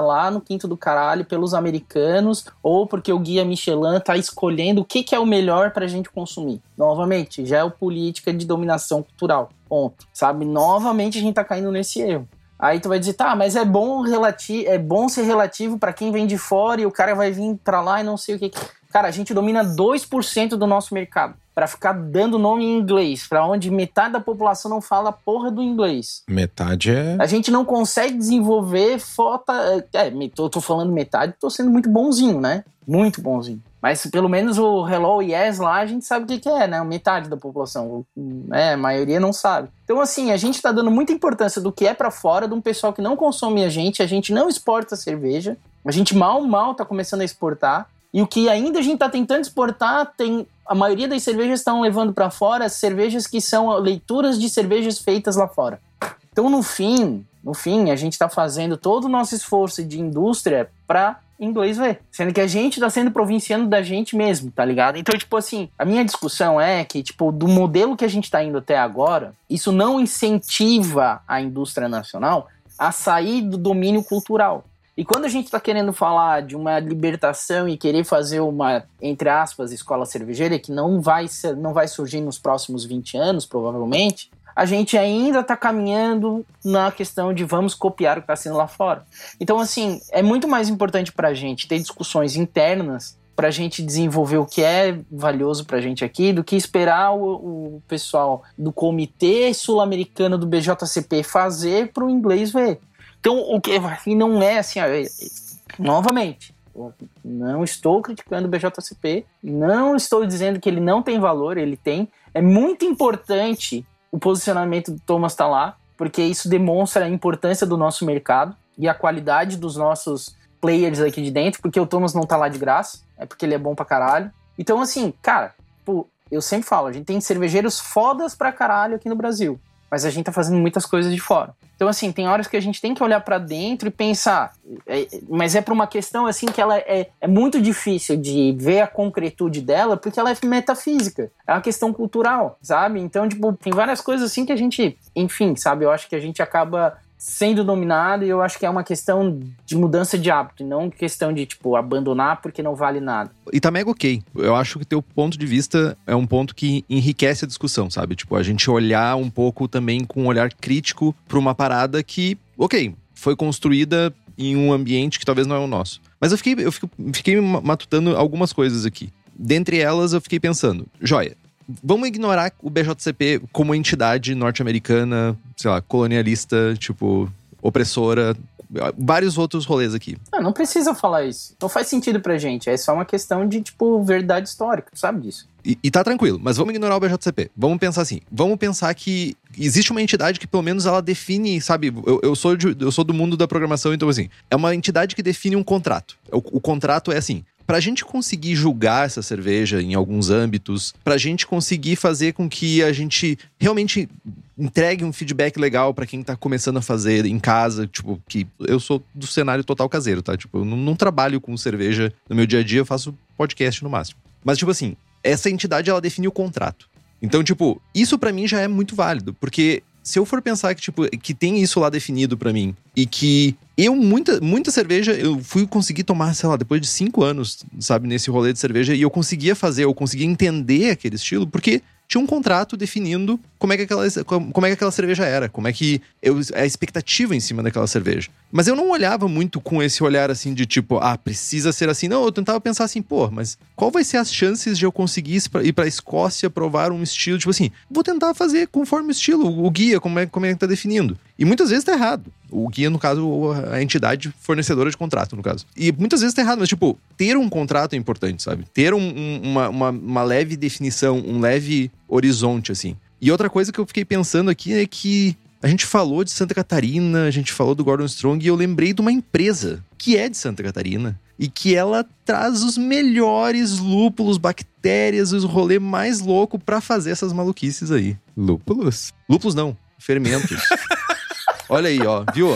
B: lá no quinto do caralho pelos americanos ou porque o guia Michelin tá escolhendo o que, que é o melhor pra gente consumir? Novamente, geopolítica de dominação cultural. Ponto. Sabe? Novamente a gente tá caindo nesse erro. Aí tu vai dizer, tá, mas é bom relati é bom ser relativo para quem vem de fora e o cara vai vir pra lá e não sei o que. Cara, a gente domina 2% do nosso mercado. para ficar dando nome em inglês, para onde metade da população não fala porra do inglês.
C: Metade é.
B: A gente não consegue desenvolver foto. É, tô falando metade, tô sendo muito bonzinho, né? Muito bonzinho. Mas pelo menos o Hello Yes lá a gente sabe o que, que é, né? Metade da população. É, a maioria não sabe. Então, assim, a gente tá dando muita importância do que é para fora, de um pessoal que não consome a gente, a gente não exporta cerveja, a gente mal, mal tá começando a exportar. E o que ainda a gente tá tentando exportar, tem. A maioria das cervejas estão levando para fora cervejas que são leituras de cervejas feitas lá fora. Então, no fim, no fim, a gente está fazendo todo o nosso esforço de indústria para inglês ver. Sendo que a gente tá sendo provinciano da gente mesmo, tá ligado? Então, tipo assim, a minha discussão é que, tipo, do modelo que a gente tá indo até agora, isso não incentiva a indústria nacional a sair do domínio cultural. E quando a gente está querendo falar de uma libertação e querer fazer uma, entre aspas, escola cervejeira, que não vai, ser, não vai surgir nos próximos 20 anos, provavelmente, a gente ainda está caminhando na questão de vamos copiar o que está sendo lá fora. Então, assim, é muito mais importante para a gente ter discussões internas para a gente desenvolver o que é valioso para a gente aqui do que esperar o, o pessoal do Comitê Sul-Americano do BJCP fazer para o inglês ver. Então, o que assim, não é assim, novamente, não estou criticando o BJCP, não estou dizendo que ele não tem valor, ele tem. É muito importante o posicionamento do Thomas está lá, porque isso demonstra a importância do nosso mercado e a qualidade dos nossos players aqui de dentro, porque o Thomas não tá lá de graça, é porque ele é bom pra caralho. Então, assim, cara, pô, eu sempre falo, a gente tem cervejeiros fodas pra caralho aqui no Brasil mas a gente tá fazendo muitas coisas de fora. Então, assim, tem horas que a gente tem que olhar para dentro e pensar, é, mas é para uma questão, assim, que ela é, é muito difícil de ver a concretude dela, porque ela é metafísica, é uma questão cultural, sabe? Então, tipo, tem várias coisas assim que a gente, enfim, sabe? Eu acho que a gente acaba sendo dominado e eu acho que é uma questão de mudança de hábito, e não questão de, tipo, abandonar porque não vale nada.
A: E tá mega ok. Eu acho que teu ponto de vista é um ponto que enriquece a discussão, sabe? Tipo, a gente olhar um pouco também com um olhar crítico pra uma parada que, ok, foi construída em um ambiente que talvez não é o nosso. Mas eu fiquei, eu fiquei matutando algumas coisas aqui. Dentre elas, eu fiquei pensando, joia, vamos ignorar o BJCP como entidade norte-americana, sei lá, colonialista, tipo, opressora, vários outros rolês aqui.
B: Não, não precisa falar isso. Não faz sentido pra gente. É só uma questão de, tipo, verdade histórica, sabe disso.
A: E, e tá tranquilo, mas vamos ignorar o BJCP. Vamos pensar assim. Vamos pensar que existe uma entidade que pelo menos ela define, sabe? Eu, eu, sou, de, eu sou do mundo da programação, então assim, é uma entidade que define um contrato. O, o contrato é assim: pra gente conseguir julgar essa cerveja em alguns âmbitos, pra gente conseguir fazer com que a gente realmente entregue um feedback legal para quem tá começando a fazer em casa, tipo, que eu sou do cenário total caseiro, tá? Tipo, eu não, não trabalho com cerveja no meu dia a dia, eu faço podcast no máximo. Mas, tipo assim, essa entidade ela define o contrato. Então, tipo, isso para mim já é muito válido, porque se eu for pensar que, tipo, que tem isso lá definido para mim e que eu, muita, muita cerveja, eu fui conseguir tomar, sei lá, depois de cinco anos, sabe, nesse rolê de cerveja, e eu conseguia fazer, eu conseguia entender aquele estilo, porque tinha um contrato definindo como é que aquela, como é que aquela cerveja era, como é que eu, a expectativa em cima daquela cerveja. Mas eu não olhava muito com esse olhar assim de tipo, ah, precisa ser assim. Não, eu tentava pensar assim, pô, mas qual vai ser as chances de eu conseguir ir pra Escócia provar um estilo, tipo assim, vou tentar fazer conforme o estilo, o guia, como é, como é que tá definindo. E muitas vezes tá errado. O guia, no caso, a entidade fornecedora de contrato, no caso. E muitas vezes tá errado, mas, tipo, ter um contrato é importante, sabe? Ter um, um, uma, uma, uma leve definição, um leve horizonte, assim. E outra coisa que eu fiquei pensando aqui é que a gente falou de Santa Catarina, a gente falou do Gordon Strong e eu lembrei de uma empresa que é de Santa Catarina e que ela traz os melhores lúpulos, bactérias, os rolê mais louco para fazer essas maluquices aí.
C: Lúpulos?
A: Lúpulos não, fermentos. *laughs* Olha aí, ó, viu?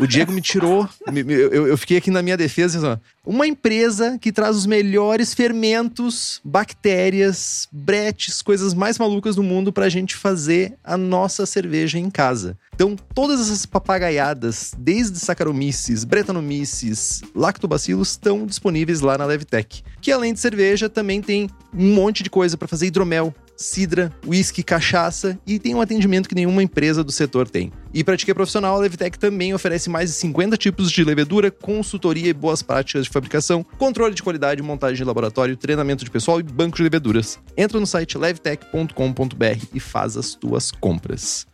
A: O Diego me tirou. eu, fiquei aqui na minha defesa. Assim. Uma empresa que traz os melhores fermentos, bactérias, bretes, coisas mais malucas do mundo pra gente fazer a nossa cerveja em casa. Então, todas essas papagaiadas, desde Saccharomyces, Brettanomyces, Lactobacillus, estão disponíveis lá na Levtech. Que além de cerveja, também tem um monte de coisa para fazer hidromel, cidra, whisky, cachaça e tem um atendimento que nenhuma empresa do setor tem. E para Tica Profissional, a Levtech também oferece mais de 50 tipos de levedura, consultoria e boas práticas de fabricação, controle de qualidade, montagem de laboratório, treinamento de pessoal e banco de leveduras. Entra no site levtech.com.br e faz as tuas compras.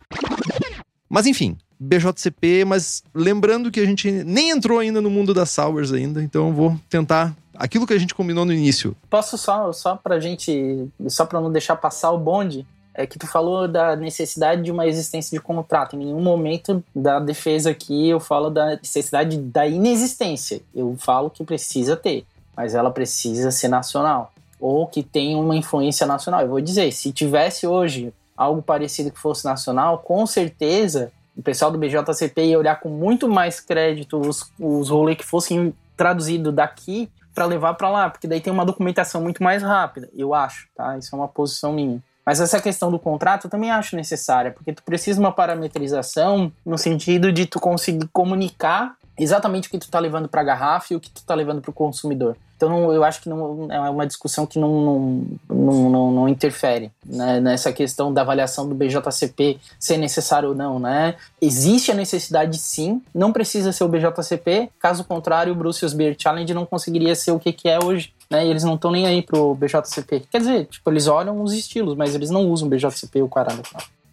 A: Mas enfim, BJCP, mas lembrando que a gente nem entrou ainda no mundo das sours ainda, então eu vou tentar aquilo que a gente combinou no início.
B: Posso só, só pra gente, só pra não deixar passar o bonde, é que tu falou da necessidade de uma existência de contrato. Em nenhum momento da defesa aqui eu falo da necessidade da inexistência. Eu falo que precisa ter, mas ela precisa ser nacional ou que tenha uma influência nacional. Eu vou dizer, se tivesse hoje algo parecido que fosse nacional, com certeza o pessoal do BJCP ia olhar com muito mais crédito os, os rolês que fossem traduzidos daqui para levar para lá, porque daí tem uma documentação muito mais rápida, eu acho, tá? Isso é uma posição minha. Mas essa questão do contrato eu também acho necessária, porque tu precisa uma parametrização no sentido de tu conseguir comunicar exatamente o que tu tá levando para a garrafa e o que tu tá levando para o consumidor. Então não, eu acho que não é uma discussão que não, não, não, não interfere né, nessa questão da avaliação do BJCP ser necessário ou não. Né? Existe a necessidade sim, não precisa ser o BJCP, caso contrário, o Brussels Beer Challenge não conseguiria ser o que, que é hoje. Né, e eles não estão nem aí pro BJCP. Quer dizer, tipo, eles olham os estilos, mas eles não usam BJCP o caralho.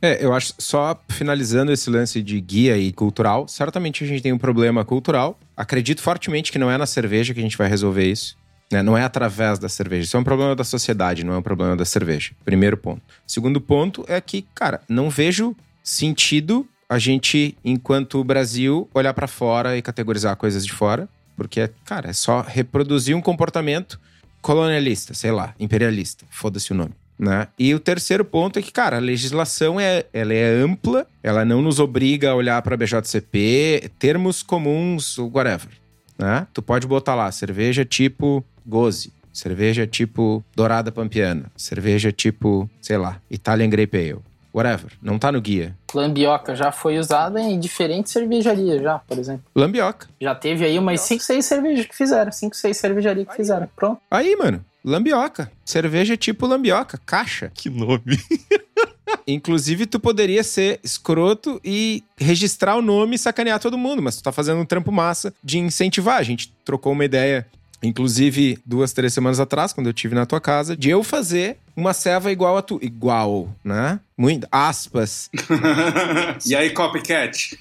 C: É, eu acho, só finalizando esse lance de guia e cultural, certamente a gente tem um problema cultural. Acredito fortemente que não é na cerveja que a gente vai resolver isso. Né? Não é através da cerveja. Isso é um problema da sociedade, não é um problema da cerveja. Primeiro ponto. Segundo ponto é que, cara, não vejo sentido a gente, enquanto Brasil, olhar para fora e categorizar coisas de fora, porque, cara, é só reproduzir um comportamento colonialista, sei lá, imperialista, foda-se o nome. Né? E o terceiro ponto é que, cara, a legislação é, ela é ampla, ela não nos obriga a olhar para BJCP, termos comuns, whatever. Né? Tu pode botar lá cerveja tipo Goze, cerveja tipo Dourada Pampiana, cerveja tipo, sei lá, Italian Grape Ale. Whatever, não tá no guia.
B: Lambioca já foi usada em diferentes cervejarias já, por exemplo.
C: Lambioca.
B: Já teve aí umas 5, 6 cervejas que fizeram, 5, 6 cervejarias que fizeram. Pronto.
C: Aí, mano, Lambioca. Cerveja tipo lambioca, caixa.
A: Que nome. *laughs*
C: Inclusive, tu poderia ser escroto e registrar o nome e sacanear todo mundo, mas tu tá fazendo um trampo massa de incentivar. A gente trocou uma ideia Inclusive, duas, três semanas atrás, quando eu tive na tua casa, de eu fazer uma ceva igual a tu. Igual, né? Muito, aspas. *laughs*
D: e aí, copycat?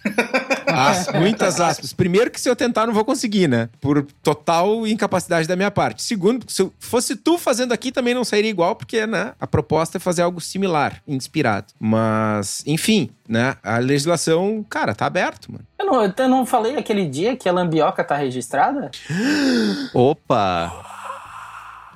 C: As, muitas aspas. Primeiro que se eu tentar, não vou conseguir, né? Por total incapacidade da minha parte. Segundo, se fosse tu fazendo aqui, também não sairia igual, porque, né? A proposta é fazer algo similar, inspirado. Mas, enfim, né? A legislação, cara, tá aberto, mano.
B: Eu não, eu não falei aquele dia que a lambioca tá registrada? *gasps*
A: Opa!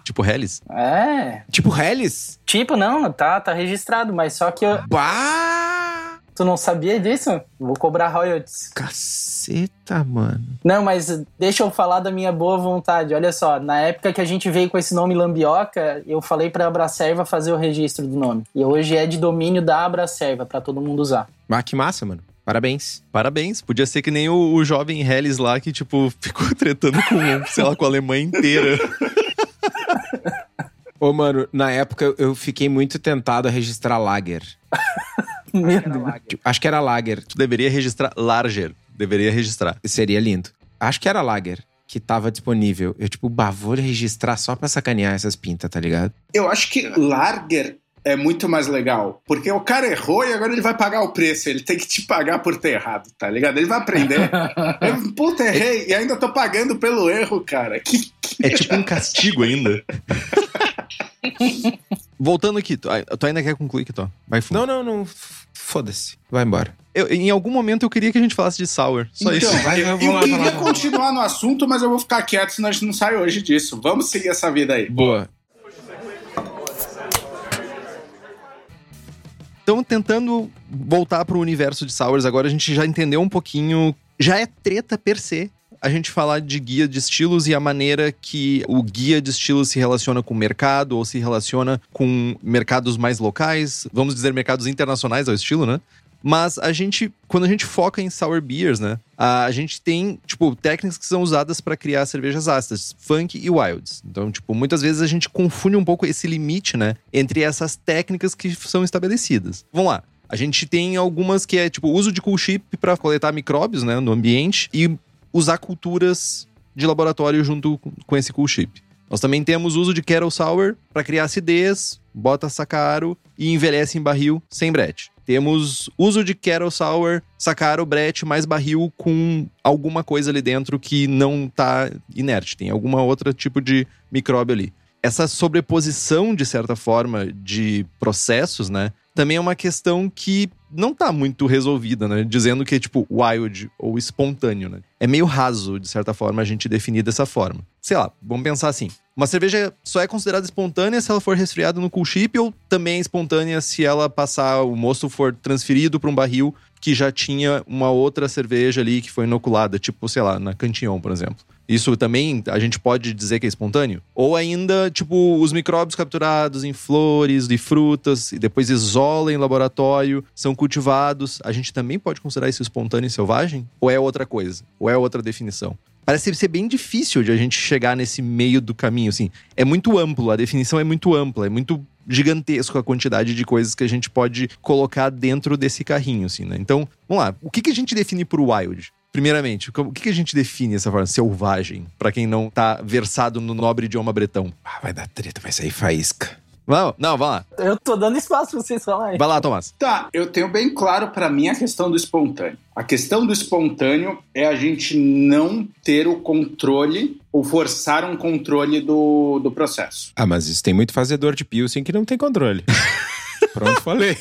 A: Tipo Hellis?
B: É.
C: Tipo Hellis?
B: Tipo, não, tá, tá registrado, mas só que eu.
C: Bah!
B: Tu não sabia disso? Vou cobrar royalties.
C: Caceta, mano.
B: Não, mas deixa eu falar da minha boa vontade. Olha só, na época que a gente veio com esse nome Lambioca, eu falei pra Abracerva fazer o registro do nome. E hoje é de domínio da Abracerva, para todo mundo usar.
C: Ah, que massa, mano. Parabéns.
A: Parabéns. Podia ser que nem o, o jovem Hellis lá que, tipo, *laughs* ficou tretando com, sei lá, com a Alemanha inteira. *laughs* *laughs*
C: Ô, mano, na época eu- fiquei muito tentado a registrar Lager. *laughs*
B: Deus.
C: Acho que era Lager.
A: Tu deveria registrar Larger. Deveria registrar.
C: Seria lindo. Acho que era Lager que tava disponível. Eu, tipo, bah, vou registrar só pra sacanear essas pintas, tá ligado?
D: Eu acho que Lager é muito mais legal. Porque o cara errou e agora ele vai pagar o preço. Ele tem que te pagar por ter errado, tá ligado? Ele vai aprender. *laughs* Eu, Puta, errei. E ainda tô pagando pelo erro, cara. Que, que
A: É tipo um castigo ainda. *laughs* Voltando aqui, tu, tu ainda quer concluir, Kitó? Vai fundo.
C: Não, não, não. Foda-se. Vai embora.
A: Eu- em algum momento eu queria que a gente falasse de Sour. Só
D: Então,
A: isso.
C: Vai,
D: eu, eu
C: lá,
D: queria
C: lá.
D: continuar no assunto, mas eu vou ficar quieto, senão a gente não sai hoje disso. Vamos seguir essa vida aí.
C: Boa.
A: Então, tentando voltar pro universo de Sours, agora a gente já entendeu um pouquinho. Já é treta per se a gente falar de guia de estilos e a maneira que o guia de estilos se relaciona com o mercado ou se relaciona com mercados mais locais, vamos dizer mercados internacionais ao estilo, né? Mas a gente, quando a gente foca em sour beers, né? A gente tem, tipo, técnicas que são usadas para criar cervejas ácidas, funk e wilds. Então, tipo, muitas vezes a gente confunde um pouco esse limite, né? Entre essas técnicas que são estabelecidas. Vamos lá. A gente tem algumas que é, tipo, uso de cool chip para coletar micróbios, né? No ambiente e usar culturas de laboratório junto com- esse cool chip. Nós também temos uso de Kettle Sour para criar acidez, bota sacaro e envelhece em barril sem brete. Temos uso de Kettle Sour, sacaro, brete, mais barril com alguma coisa ali dentro que não tá inerte. Tem alguma outra tipo de micróbio ali. Essa sobreposição, de certa forma, de processos, né? Também é uma questão que não tá muito resolvida, né? Dizendo que é tipo wild ou espontâneo, né? É meio raso, de certa forma, a gente definir dessa forma. Sei lá, vamos pensar assim. Uma cerveja só é considerada espontânea se ela for resfriada no cool chip ou também é espontânea se ela passar, o mosto for transferido para um barril que já tinha uma outra cerveja ali que foi inoculada, tipo, sei lá, na Cantillon, por exemplo. Isso também a gente pode dizer que é espontâneo? Ou ainda, tipo, os micróbios capturados em flores e frutas e depois em laboratório, são cultivados. A gente também pode considerar isso espontâneo e selvagem? Ou é outra coisa? Ou é outra definição? Parece ser bem difícil de a gente chegar nesse meio do caminho, assim. É muito amplo, a definição é muito ampla, é muito gigantesco a quantidade de coisas que a gente pode colocar dentro desse carrinho, assim, né? Então, vamos lá. O que, que a gente define por wild? Primeiramente, o que, que a gente define essa forma? Selvagem, Pra quem não tá versado no nobre idioma bretão.
C: Ah, vai dar treta, vai sair faísca.
A: Vamos, não, vai lá.
B: Eu tô dando espaço pra vocês falarem.
A: Vai lá, Tomás.
D: Tá, eu tenho bem claro pra mim a questão do espontâneo. A questão do espontâneo é a gente não ter o controle ou forçar um controle do, do processo.
C: Ah, mas isso tem muito fazedor de Pilsen que não tem controle. *laughs* Pronto, falei.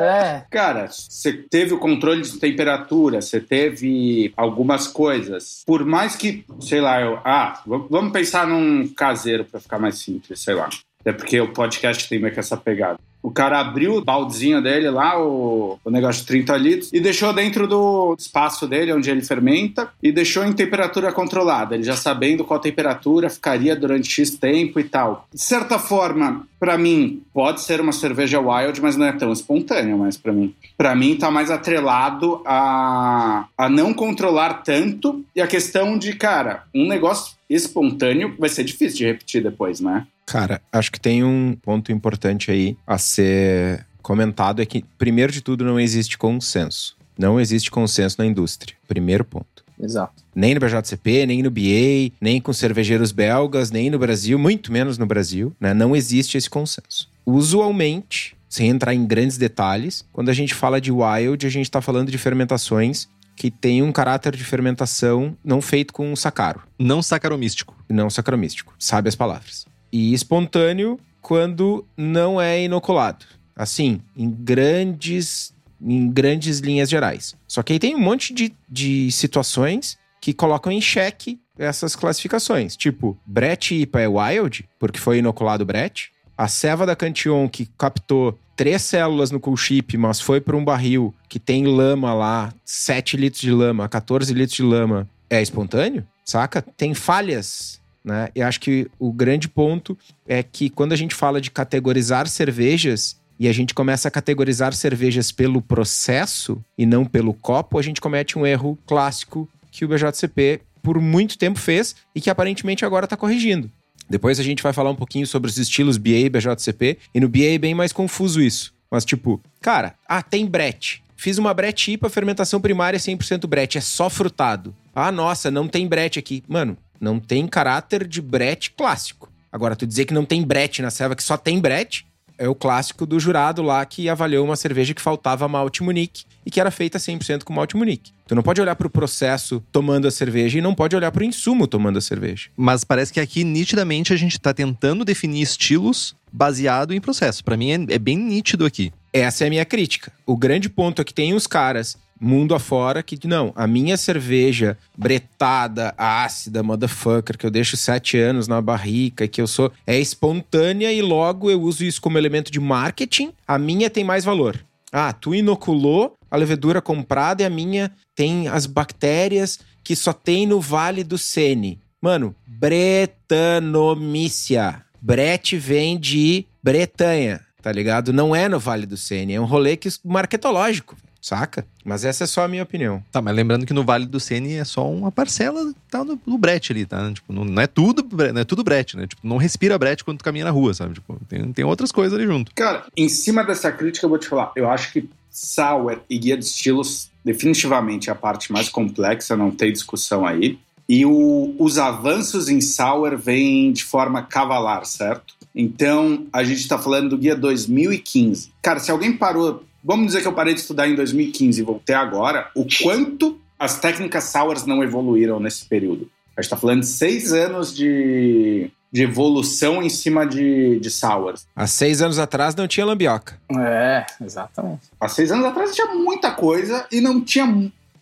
B: É.
D: Cara, você teve o controle de temperatura, você teve algumas coisas. Por mais que, sei lá, eu. Ah, vamos pensar num caseiro pra ficar mais simples, sei lá. É porque o podcast tem meio que essa pegada. O cara abriu o baldezinho dele lá, o, o negócio de 30 litros, e deixou dentro do espaço dele, onde ele fermenta, e deixou em temperatura controlada. Ele já sabendo qual temperatura ficaria durante X tempo e tal. De certa forma, pra mim, pode ser uma cerveja wild, mas não é tão espontânea mais pra mim. Pra mim, tá mais atrelado a, a não controlar tanto e a questão de, cara, um negócio espontâneo vai ser difícil de repetir depois, né?
C: Cara, acho que tem um ponto importante aí a ser comentado: é que, primeiro de tudo, não existe consenso. Não existe consenso na indústria. Primeiro ponto.
B: Exato.
C: Nem no BJCP, nem no BA, nem com cervejeiros belgas, nem no Brasil, muito menos no Brasil, né? Não existe esse consenso. Usualmente, sem entrar em grandes detalhes, quando a gente fala de wild, a gente está falando de fermentações que têm um caráter de fermentação não feito com sacaro
A: Não sacaromístico.
C: não sacromístico. Sabe as palavras. E espontâneo quando não é inoculado. Assim, em grandes, em grandes linhas gerais. Só que aí tem um monte de, de situações que colocam em xeque essas classificações. Tipo, Brett IPA é wild, porque foi inoculado Brett. A ceva da Cantillon, que captou três células no cool chip, mas foi para um barril que tem lama lá, 7 litros de lama, 14 litros de lama, é espontâneo? Saca? Tem falhas, né? E acho que o grande ponto é que quando a gente fala de categorizar cervejas e a gente começa a categorizar cervejas pelo processo e não pelo copo, a gente comete um erro clássico que o BJCP por muito tempo fez e que aparentemente agora está corrigindo. Depois a gente vai falar um pouquinho sobre os estilos BA e BJCP, e no BA é bem mais confuso isso. Mas tipo, cara, ah, tem brete. Fiz uma brete IPA, fermentação primária 100% brete, é só frutado. Ah, nossa, não tem brete aqui. Mano, não tem caráter de brete clássico. Agora, tu dizer que não tem brete na selva, que só tem brete, é o clássico do jurado lá que avaliou uma cerveja que faltava malte Munique e que era feita 100% com malte Munique. Tu não pode olhar para o processo tomando a cerveja e não pode olhar para o insumo tomando a cerveja.
A: Mas parece que aqui, nitidamente, a gente está tentando definir estilos baseado em processo. Para mim, é, é bem nítido aqui.
C: Essa é a minha crítica. O grande ponto é que tem os caras mundo afora que não, a minha cerveja bretada, ácida, motherfucker, que eu deixo sete anos na barrica, que eu sou é espontânea e logo eu uso isso como elemento de marketing, a minha tem mais valor. Ah, tu inoculou a levedura comprada e a minha tem as bactérias que só tem no Vale do Sene. Mano, Bretanomícia. Brete vem de Bretanha, tá ligado? Não é no Vale do Sene, é um rolê que marketológico saca? Mas essa é só a minha opinião.
A: Tá, mas lembrando que no Vale do Sene é só uma parcela tá, do, do brete ali, tá? Tipo, não, não, é tudo, não é tudo brete, né? Tipo, não respira brete quando tu caminha na rua, sabe? Tipo, tem, tem outras coisas ali junto.
D: Cara, em cima dessa crítica eu vou te falar, eu acho que Sour e Guia de Estilos definitivamente é a parte mais complexa, não tem discussão aí. E o, os avanços em Sour vêm de forma cavalar, certo? Então, a gente está falando do guia 2015. Cara, se alguém parou vamos dizer que eu parei de estudar em 2015 e voltei agora, o quanto as técnicas sours não evoluíram nesse período. A gente está falando de seis anos de, de evolução em cima de, de sours.
C: Há seis anos atrás não tinha lambioca.
B: É, exatamente.
D: Há seis anos atrás tinha muita coisa e não tinha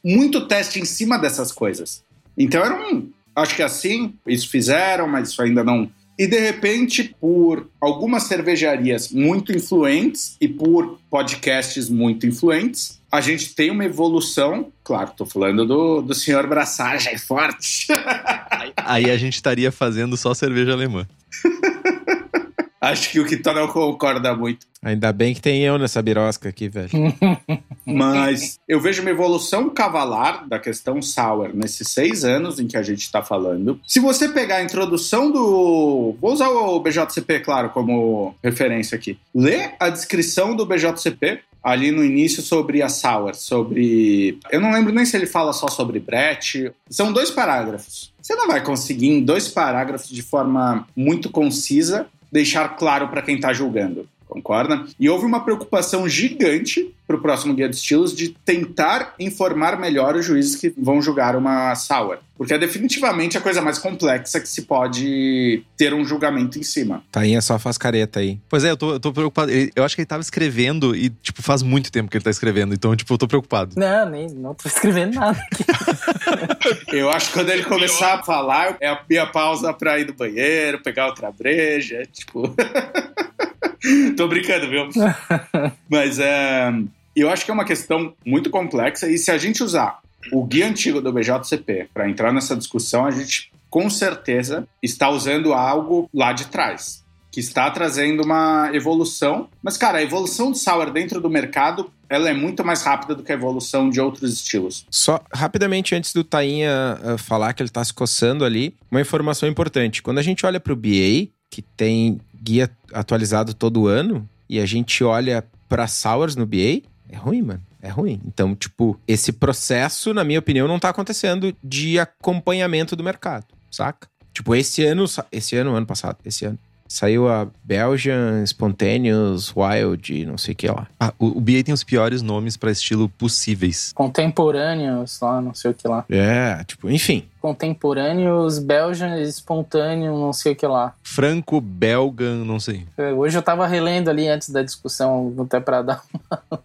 D: muito teste em cima dessas coisas. Então era um. Acho que assim, isso fizeram, mas isso ainda não e de repente, por algumas cervejarias muito influentes e por podcasts muito influentes, a gente tem uma evolução. Claro, estou falando do, do senhor Braçagem Forte.
A: Aí a gente estaria fazendo só cerveja alemã. *laughs*
D: Acho que o Kitó não concorda muito.
C: Ainda bem que tem eu nessa birosca aqui, velho. *laughs* *laughs*
D: Mas eu vejo uma evolução cavalar da questão sour nesses seis anos em que a gente está falando. Se você pegar a introdução do. Vou usar o BJCP, claro, como referência aqui. Lê a descrição do BJCP ali no início sobre a Sour, sobre. Eu não lembro nem se ele fala só sobre Brett. São dois parágrafos. Você não vai conseguir, em dois parágrafos, de forma muito concisa, deixar claro para quem está julgando. Concorda? E houve uma preocupação gigante para o próximo Guia de Estilos de tentar informar melhor os juízes que vão julgar uma sour. Porque é definitivamente a coisa mais complexa que se pode ter um julgamento em cima.
C: Tainha só faz careta aí.
A: Pois é, eu tô, eu tô preocupado. Eu acho que ele tava escrevendo e, tipo, faz muito tempo que ele tá escrevendo. Então, tipo, eu tô preocupado.
B: Não, nem, não tô escrevendo nada aqui. *laughs*
D: eu acho que quando ele começar a falar, é a minha pausa pra ir no banheiro, pegar outra breja, tipo... *laughs* *laughs* Tô brincando, viu? *laughs* Mas é, eu acho que é uma questão muito complexa e se a gente usar o guia antigo do BJCP para entrar nessa discussão, a gente com certeza está usando algo lá de trás, que está trazendo uma evolução. Mas, cara, a evolução do sour dentro do mercado ela é muito mais rápida do que a evolução de outros estilos.
C: Só rapidamente antes do Tainha uh, falar que ele está se coçando ali, uma informação importante. Quando a gente olha para o BA, que tem guia atualizado todo ano e a gente olha para Sours no BA, é ruim, mano. É ruim. Então, tipo, esse processo, na minha opinião, não tá acontecendo de acompanhamento do mercado, saca? Tipo, esse ano, esse ano, ano passado, esse ano, Saiu a Belgian Spontaneous Wild, não sei o que lá.
A: Ah, o, o BA tem os piores nomes para estilo possíveis.
B: Contemporâneos lá, não sei o que lá.
C: É, tipo, enfim.
B: Contemporâneos, Belgian espontâneo, não sei o que lá.
A: Franco, belga, não sei.
B: É, hoje eu tava relendo ali antes da discussão, até pra *laughs* dar uma,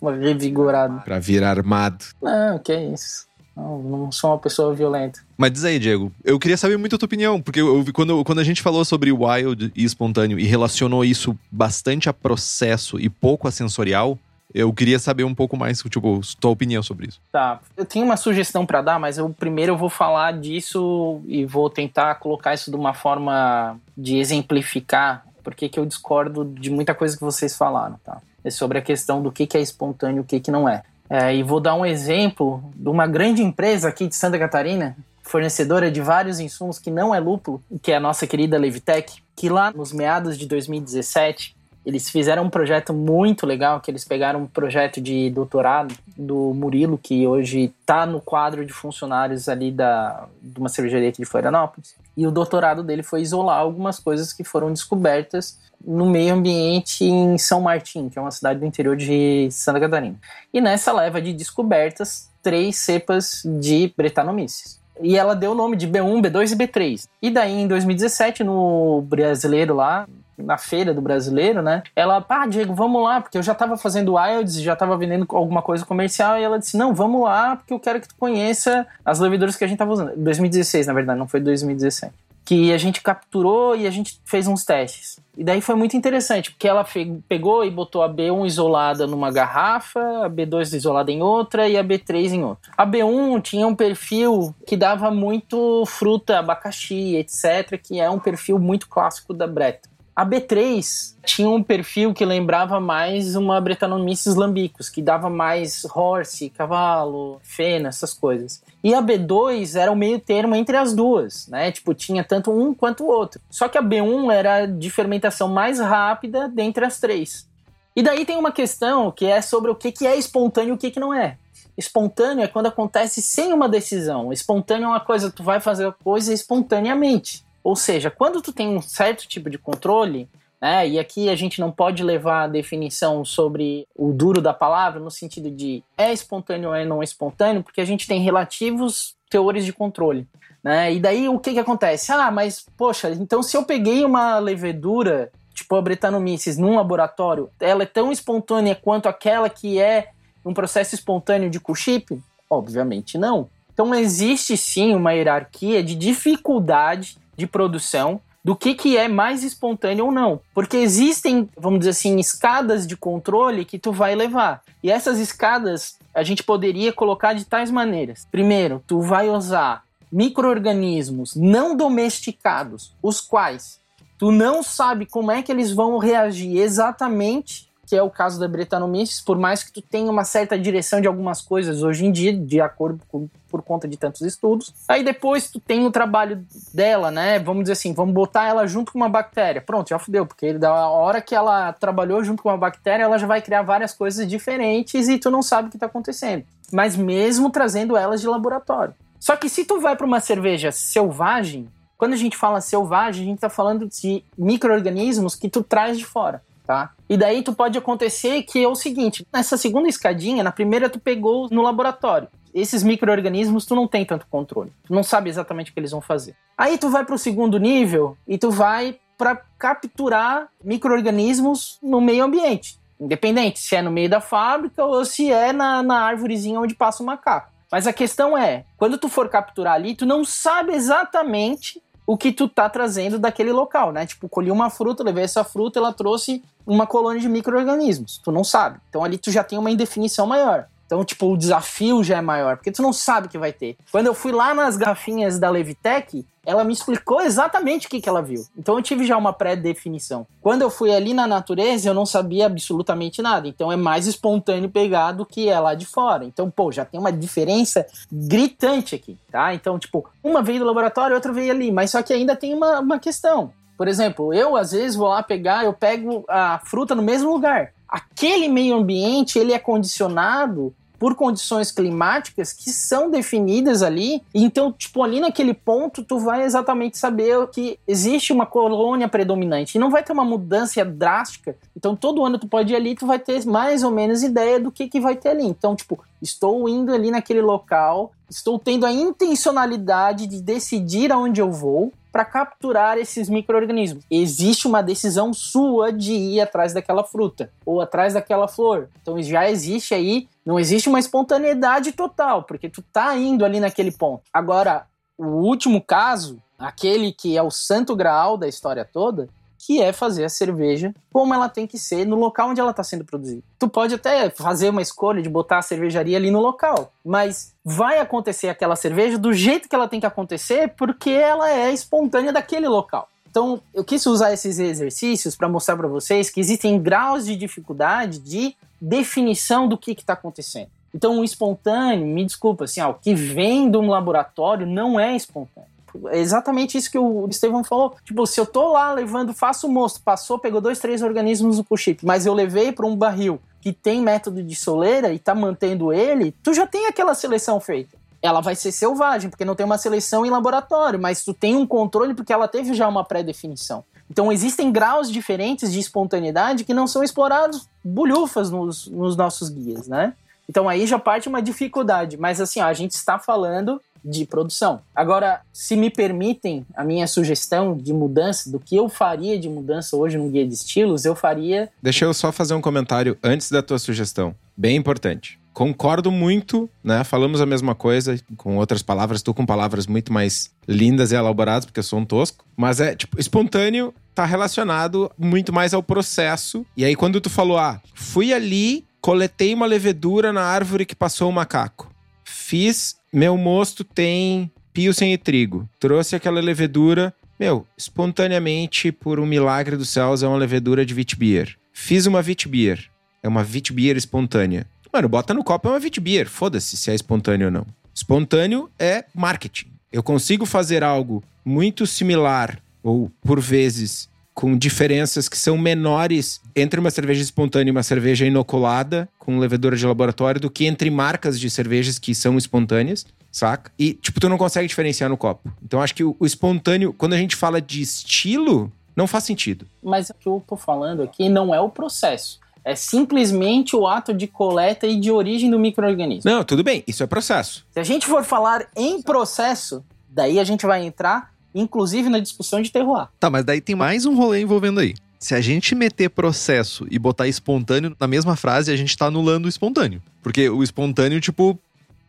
B: uma revigorada.
C: Pra vir armado.
B: Não, que é isso. Não, não sou uma pessoa violenta.
A: Mas diz aí, Diego, eu queria saber muito a tua opinião, porque eu, quando, quando a gente falou sobre wild e espontâneo e relacionou isso bastante a processo e pouco a sensorial, eu queria saber um pouco mais, tipo, tua opinião sobre isso.
B: Tá, eu tenho uma sugestão para dar, mas eu primeiro eu vou falar disso e vou tentar colocar isso de uma forma de exemplificar porque que eu discordo de muita coisa que vocês falaram, tá? É sobre a questão do que, que é espontâneo e o que, que não é. É, e vou dar um exemplo de uma grande empresa aqui de Santa Catarina, fornecedora de vários insumos que não é lúpulo, que é a nossa querida Levitec, que lá nos meados de 2017 eles fizeram um projeto muito legal, que eles pegaram um projeto de doutorado do Murilo, que hoje está no quadro de funcionários ali da, de uma cervejaria aqui de Florianópolis. E o doutorado dele foi isolar algumas coisas que foram descobertas no meio ambiente em São Martim, que é uma cidade do interior de Santa Catarina. E nessa leva de descobertas, três cepas de Brettanomyces. E ela deu o nome de B1, B2 e B3. E daí, em 2017, no brasileiro lá, na feira do brasileiro, né? Ela, pá, Diego, vamos lá, porque eu já tava fazendo Wilds, já tava vendendo alguma coisa comercial, e ela disse, não, vamos lá, porque eu quero que tu conheça as leveduras que a gente tava usando. 2016, na verdade, não foi 2017. Que a gente capturou e a gente fez uns testes. E daí foi muito interessante, porque ela pegou e botou a B1 isolada numa garrafa, a B2 isolada em outra e a B3 em outra. A B1 tinha um perfil que dava muito fruta, abacaxi, etc., que é um perfil muito clássico da Breta. A B3 tinha um perfil que lembrava mais uma Brettanomyces lambicus, que dava mais horse, cavalo, fena, essas coisas. E a B2 era o meio termo entre as duas, né? Tipo, tinha tanto um quanto o outro. Só que a B1 era de fermentação mais rápida dentre as três. E daí tem uma questão que é sobre o que é espontâneo e o que não é. Espontâneo é quando acontece sem uma decisão. Espontâneo é uma coisa, tu vai fazer a coisa espontaneamente. Ou seja, quando tu tem um certo tipo de controle, né, e aqui a gente não pode levar a definição sobre o duro da palavra no sentido de é espontâneo ou é não espontâneo, porque a gente tem relativos teores de controle. Né? E daí o que, que acontece? Ah, mas poxa, então se eu peguei uma levedura, tipo a Brettanomyces, num laboratório, ela é tão espontânea quanto aquela que é um processo espontâneo de Cuship? Obviamente não. Então existe sim uma hierarquia de dificuldade de produção do que, que é mais espontâneo ou não. Porque existem, vamos dizer assim, escadas de controle que tu vai levar. E essas escadas a gente poderia colocar de tais maneiras. Primeiro, tu vai usar micro-organismos não domesticados, os quais tu não sabe como é que eles vão reagir exatamente que é o caso da Brettanomyces, por mais que tu tenha uma certa direção de algumas coisas hoje em dia, de acordo com, por conta de tantos estudos. Aí depois tu tem o trabalho dela, né? Vamos dizer assim, vamos botar ela junto com uma bactéria. Pronto, já fudeu, porque da hora que ela trabalhou junto com uma bactéria, ela já vai criar várias coisas diferentes e tu não sabe o que tá acontecendo. Mas mesmo trazendo elas de laboratório. Só que se tu vai para uma cerveja selvagem, quando a gente fala selvagem, a gente tá falando de micro-organismos que tu traz de fora tá? E daí tu pode acontecer que é o seguinte, nessa segunda escadinha, na primeira tu pegou no laboratório. Esses micro-organismos tu não tem tanto controle. Tu não sabe exatamente o que eles vão fazer. Aí tu vai para o segundo nível e tu vai para capturar micro-organismos no meio ambiente. Independente se é no meio da fábrica ou se é na, na árvorezinha onde passa o macaco. Mas a questão é, quando tu for capturar ali, tu não sabe exatamente o que tu tá trazendo daquele local, né? Tipo, colhi uma fruta, levei essa fruta, ela trouxe uma colônia de micro-organismos. Tu não sabe. Então ali tu já tem uma indefinição maior. Então, tipo, o desafio já é maior, porque tu não sabe o que vai ter. Quando eu fui lá nas garrafinhas da Levitec, ela me explicou exatamente o que, que ela viu. Então eu tive já uma pré-definição. Quando eu fui ali na natureza, eu não sabia absolutamente nada. Então é mais espontâneo pegar do que é lá de fora. Então, pô, já tem uma diferença gritante aqui, tá? Então, tipo, uma veio do laboratório, outra veio ali. Mas só que ainda tem uma, uma questão. Por exemplo, eu às vezes vou lá pegar, eu pego a fruta no mesmo lugar. Aquele meio ambiente, ele é condicionado por condições climáticas que são definidas ali. Então, tipo, ali naquele ponto, tu vai exatamente saber que existe uma colônia predominante. E não vai ter uma mudança drástica. Então, todo ano tu pode ir ali, tu vai ter mais ou menos ideia do que, que vai ter ali. Então, tipo, estou indo ali naquele local, estou tendo a intencionalidade de decidir aonde eu vou para capturar esses micro-organismos. Existe uma decisão sua de ir atrás daquela fruta ou atrás daquela flor. Então já existe aí, não existe uma espontaneidade total, porque tu tá indo ali naquele ponto. Agora, o último caso, aquele que é o santo graal da história toda, que é fazer a cerveja como ela tem que ser no local onde ela está sendo produzida. Tu pode até fazer uma escolha de botar a cervejaria ali no local, mas vai acontecer aquela cerveja do jeito que ela tem que acontecer porque ela é espontânea daquele local. Então, eu quis usar esses exercícios para mostrar para vocês que existem graus de dificuldade de definição do que está acontecendo. Então, o espontâneo, me desculpa, assim, ó, o que vem de um laboratório não é espontâneo. É exatamente isso que o Estevão falou. Tipo, se eu tô lá levando, faço o mosto, passou, pegou dois, três organismos no chip, mas eu levei para um barril que tem método de soleira e tá mantendo ele, tu já tem aquela seleção feita. Ela vai ser selvagem, porque não tem uma seleção em laboratório, mas tu tem um controle porque ela teve já uma pré-definição. Então existem graus diferentes de espontaneidade que não são explorados bulhufas nos, nos nossos guias, né? Então aí já parte uma dificuldade, mas assim, ó, a gente está falando de produção. Agora, se me permitem a minha sugestão de mudança, do que eu faria de mudança hoje no guia de estilos, eu faria.
C: Deixa eu só fazer um comentário antes da tua sugestão. Bem importante. Concordo muito, né? Falamos a mesma coisa, com outras palavras, tu com palavras muito mais lindas e elaboradas, porque eu sou um tosco. Mas é, tipo, espontâneo tá relacionado muito mais ao processo. E aí, quando tu falou, ah, fui ali, coletei uma levedura na árvore que passou o macaco. Fiz meu mosto tem pilsen e trigo. Trouxe aquela levedura, meu, espontaneamente, por um milagre dos céus, é uma levedura de Witbier. Fiz uma Witbier. É uma Witbier espontânea. Mano, bota no copo é uma Witbier. Foda-se se é espontâneo ou não. Espontâneo é marketing. Eu consigo fazer algo muito similar, ou por vezes com diferenças que são menores entre uma cerveja espontânea e uma cerveja inoculada com levedura de laboratório do que entre marcas de cervejas que são espontâneas, saca? E, tipo, tu não consegue diferenciar no copo. Então, acho que o, o espontâneo, quando a gente fala de estilo, não faz sentido.
B: Mas o que eu tô falando aqui não é o processo. É simplesmente o ato de coleta e de origem do microorganismo.
C: Não, tudo bem, isso é processo.
B: Se a gente for falar em processo, daí a gente vai entrar inclusive na discussão de terroir.
A: Tá, mas daí tem mais um rolê envolvendo aí. Se a gente meter processo e botar espontâneo na mesma frase, a gente tá anulando o espontâneo. Porque o espontâneo, tipo,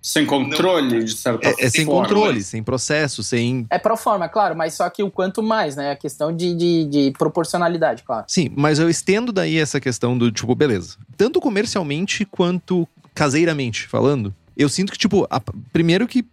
D: sem controle, de certa
A: é, é sem
D: forma.
A: controle, sem processo, sem.
B: É pro forma, claro, mas só que o quanto mais, né? A questão de, de, de, proporcionalidade, claro.
A: Sim, mas eu estendo daí essa questão do, tipo, beleza. Tanto comercialmente quanto caseiramente falando, eu sinto que, tipo, a, primeiro que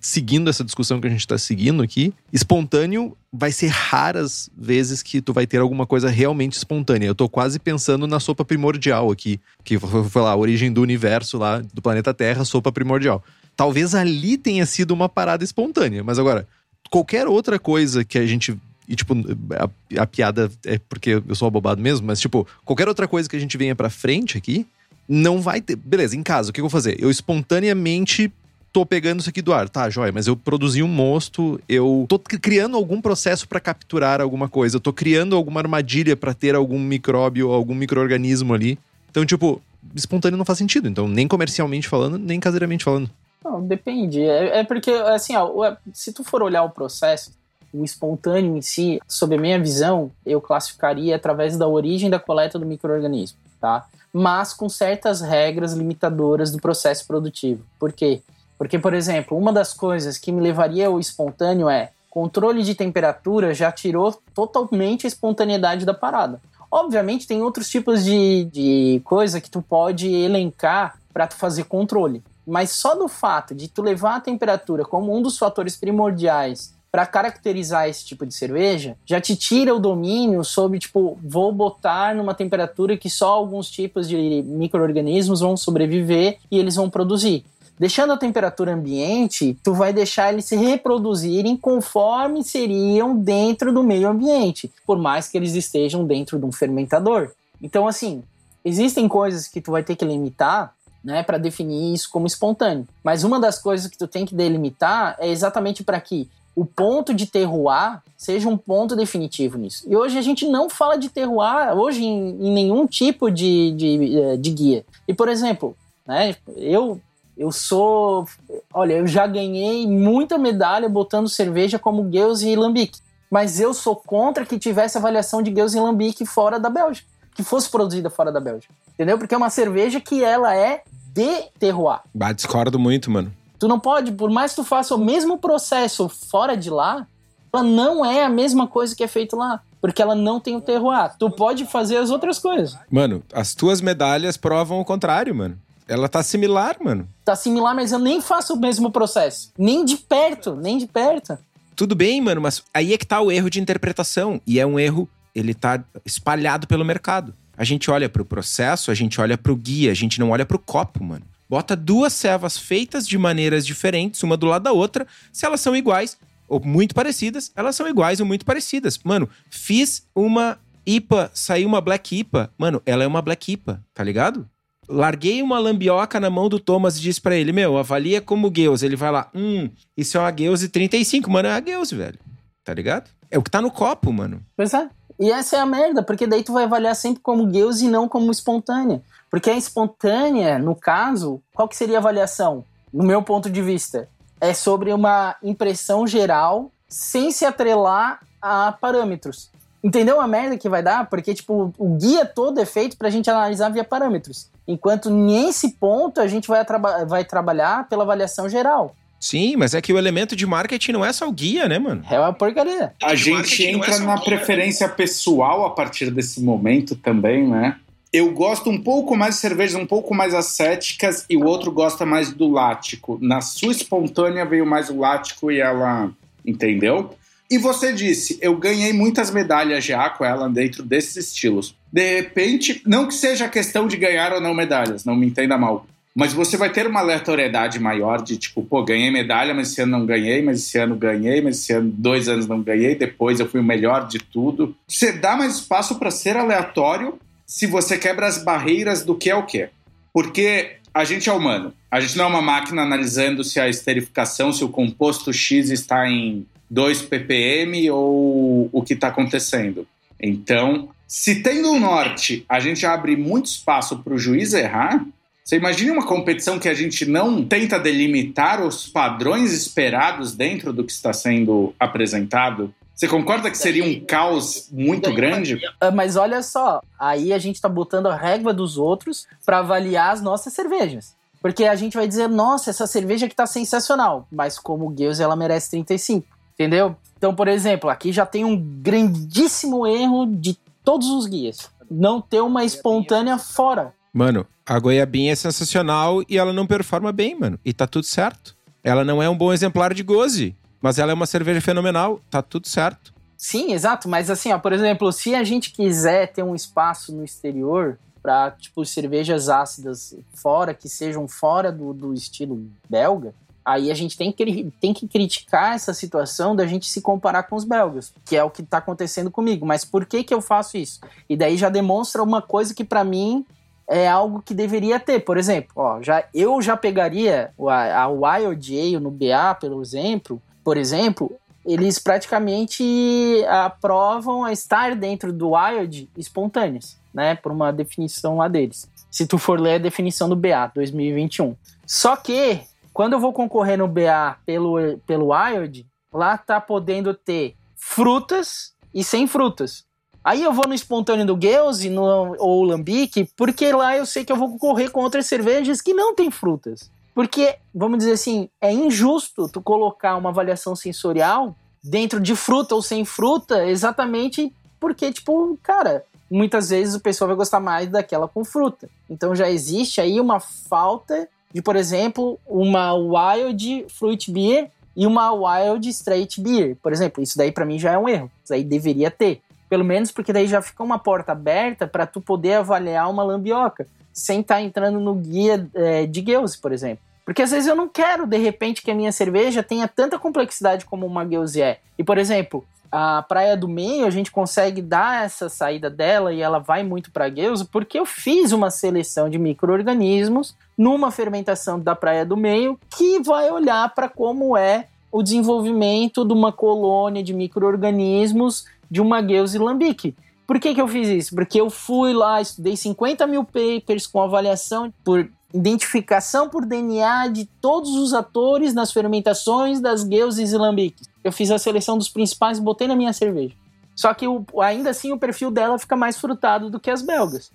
A: seguindo essa discussão que a gente está seguindo aqui, espontâneo vai ser raras vezes que tu vai ter alguma coisa realmente espontânea. Eu tô quase pensando na sopa primordial aqui, que foi lá, a origem do universo lá, do planeta Terra, sopa primordial. Talvez ali tenha sido uma parada espontânea, mas agora, qualquer outra coisa que a gente e, tipo, a, a, piada é porque eu sou abobado mesmo, mas, tipo, qualquer outra coisa que a gente venha pra frente aqui, não vai ter. Beleza, em casa, o que eu vou fazer? Eu espontaneamente tô pegando isso aqui do ar. Tá, joia, mas eu produzi um mosto, eu tô criando algum processo para capturar alguma coisa, eu tô criando alguma armadilha para ter algum micróbio, algum microorganismo ali. Então, tipo, espontâneo não faz sentido. Então, nem comercialmente falando, nem caseiramente falando.
B: Não, depende. É, é porque, assim, ó, se tu for olhar o processo, o espontâneo em si, sob a minha visão, eu classificaria através da origem da coleta do microorganismo, tá? Mas com certas regras limitadoras do processo produtivo. Por quê? Porque, por exemplo, uma das coisas que me levaria ao espontâneo é controle de temperatura já tirou totalmente a espontaneidade da parada. Obviamente tem outros tipos de, de coisa que tu pode elencar para tu fazer controle. Mas só do fato de tu levar a temperatura como um dos fatores primordiais para caracterizar esse tipo de cerveja, já te tira o domínio sobre, tipo, vou botar numa temperatura que só alguns tipos de micro-organismos vão sobreviver e eles vão produzir. Deixando a temperatura ambiente, tu vai deixar eles se reproduzirem conforme seriam dentro do meio ambiente, por mais que eles estejam dentro de um fermentador. Então, assim, existem coisas que tu vai ter que limitar, né, para definir isso como espontâneo. Mas uma das coisas que tu tem que delimitar é exatamente para que o ponto de terroir seja um ponto definitivo nisso. E hoje a gente não fala de terroir hoje em, em nenhum tipo de, de, eh, de guia. E, por exemplo, né, eu eu sou. Olha, eu já ganhei muita medalha botando cerveja como Gueus e Lambic. Mas eu sou contra que tivesse avaliação de Gueus e Lambic fora da Bélgica. Que fosse produzida fora da Bélgica. Entendeu? Porque é uma cerveja que ela é de terroir.
C: Bah, discordo muito, mano.
B: Tu não pode, por mais que tu faça o mesmo processo fora de lá, ela não é a mesma coisa que é feito lá. Porque ela não tem o terroir. Tu pode fazer as outras coisas.
C: Mano, as tuas medalhas provam o contrário, mano. Ela tá similar, mano.
B: Tá similar, mas eu nem faço o mesmo processo. Nem de perto, nem de perto.
C: Tudo bem, mano, mas aí é que tá o erro de interpretação. E é um erro, ele tá espalhado pelo mercado. A gente olha pro processo, a gente olha pro guia, a gente não olha pro copo, mano. Bota duas cevas feitas de maneiras diferentes, uma do lado da outra. Se elas são iguais ou muito parecidas, elas são iguais ou muito parecidas. Mano, fiz uma IPA, saiu uma Black IPA. Mano, ela é uma Black IPA, tá ligado? Larguei uma lambioca na mão do Thomas e disse para ele: Meu, avalia como Geuse. Ele vai lá: Hum, isso é uma Geuse 35. Mano, é a Geuse, velho. Tá ligado? É o que tá no copo, mano.
B: Pois é. E essa é a merda, porque daí tu vai avaliar sempre como Geuse e não como espontânea. Porque a espontânea, no caso, qual que seria a avaliação? No meu ponto de vista, é sobre uma impressão geral sem se atrelar a parâmetros. Entendeu a merda que vai dar? Porque, tipo, o guia todo é feito pra gente analisar via parâmetros. Enquanto nesse ponto a gente vai, traba vai trabalhar pela avaliação geral.
C: Sim, mas é que o elemento de marketing não é só o guia, né, mano?
B: É uma porcaria.
D: A gente entra é na guia, preferência né? pessoal a partir desse momento também, né? Eu gosto um pouco mais de cervejas um pouco mais ascéticas e o outro gosta mais do lático. Na sua espontânea veio mais o lático e ela. Entendeu? E você disse, eu ganhei muitas medalhas já com ela dentro desses estilos. De repente, não que seja questão de ganhar ou não medalhas, não me entenda mal. Mas você vai ter uma aleatoriedade maior de tipo, pô, ganhei medalha, mas esse ano não ganhei, mas esse ano ganhei, mas esse ano dois anos não ganhei, depois eu fui o melhor de tudo. Você dá mais espaço para ser aleatório se você quebra as barreiras do que é o que. Porque a gente é humano. A gente não é uma máquina analisando se a esterificação, se o composto X está em 2 ppm ou o que está acontecendo. Então, se tem no norte a gente abre muito espaço para o juiz errar, você imagina uma competição que a gente não tenta delimitar os padrões esperados dentro do que está sendo apresentado? Você concorda que seria um caos muito grande?
B: Ah, mas olha só, aí a gente está botando a régua dos outros para avaliar as nossas cervejas. Porque a gente vai dizer, nossa, essa cerveja aqui tá sensacional, mas como Deus ela merece 35. Entendeu? Então, por exemplo, aqui já tem um grandíssimo erro de todos os guias. Não ter uma espontânea fora.
C: Mano, a goiabinha é sensacional e ela não performa bem, mano. E tá tudo certo. Ela não é um bom exemplar de goze, mas ela é uma cerveja fenomenal. Tá tudo certo.
B: Sim, exato. Mas assim, ó, por exemplo, se a gente quiser ter um espaço no exterior para tipo cervejas ácidas fora que sejam fora do, do estilo belga, Aí a gente tem que, tem que criticar essa situação da gente se comparar com os belgas, que é o que está acontecendo comigo. Mas por que, que eu faço isso? E daí já demonstra uma coisa que para mim é algo que deveria ter. Por exemplo, ó, já, eu já pegaria a, a Wild no BA, pelo exemplo, por exemplo, eles praticamente aprovam a estar dentro do Wild espontâneas, né? Por uma definição lá deles. Se tu for ler a definição do BA 2021. Só que quando eu vou concorrer no BA pelo, pelo Wild, lá tá podendo ter frutas e sem frutas. Aí eu vou no espontâneo do Geuze no, ou Lambique, porque lá eu sei que eu vou concorrer com outras cervejas que não tem frutas. Porque, vamos dizer assim, é injusto tu colocar uma avaliação sensorial dentro de fruta ou sem fruta, exatamente porque, tipo, cara, muitas vezes o pessoal vai gostar mais daquela com fruta. Então já existe aí uma falta de, por exemplo, uma Wild Fruit Beer e uma Wild Straight Beer. Por exemplo, isso daí para mim já é um erro. Isso daí deveria ter. Pelo menos porque daí já fica uma porta aberta para tu poder avaliar uma lambioca, sem estar tá entrando no guia é, de Gueuse, por exemplo. Porque às vezes eu não quero, de repente, que a minha cerveja tenha tanta complexidade como uma Gueuse é. E, por exemplo, a Praia do Meio, a gente consegue dar essa saída dela e ela vai muito para Gueuso, porque eu fiz uma seleção de micro-organismos numa fermentação da Praia do Meio que vai olhar para como é o desenvolvimento de uma colônia de micro-organismos de uma Gueuze lambique. Por que, que eu fiz isso? Porque eu fui lá, estudei 50 mil papers com avaliação por identificação por DNA de todos os atores nas fermentações das gueuzes e lambiques. Eu fiz a seleção dos principais e botei na minha cerveja. Só que o, ainda assim o perfil dela fica mais frutado do que as belgas.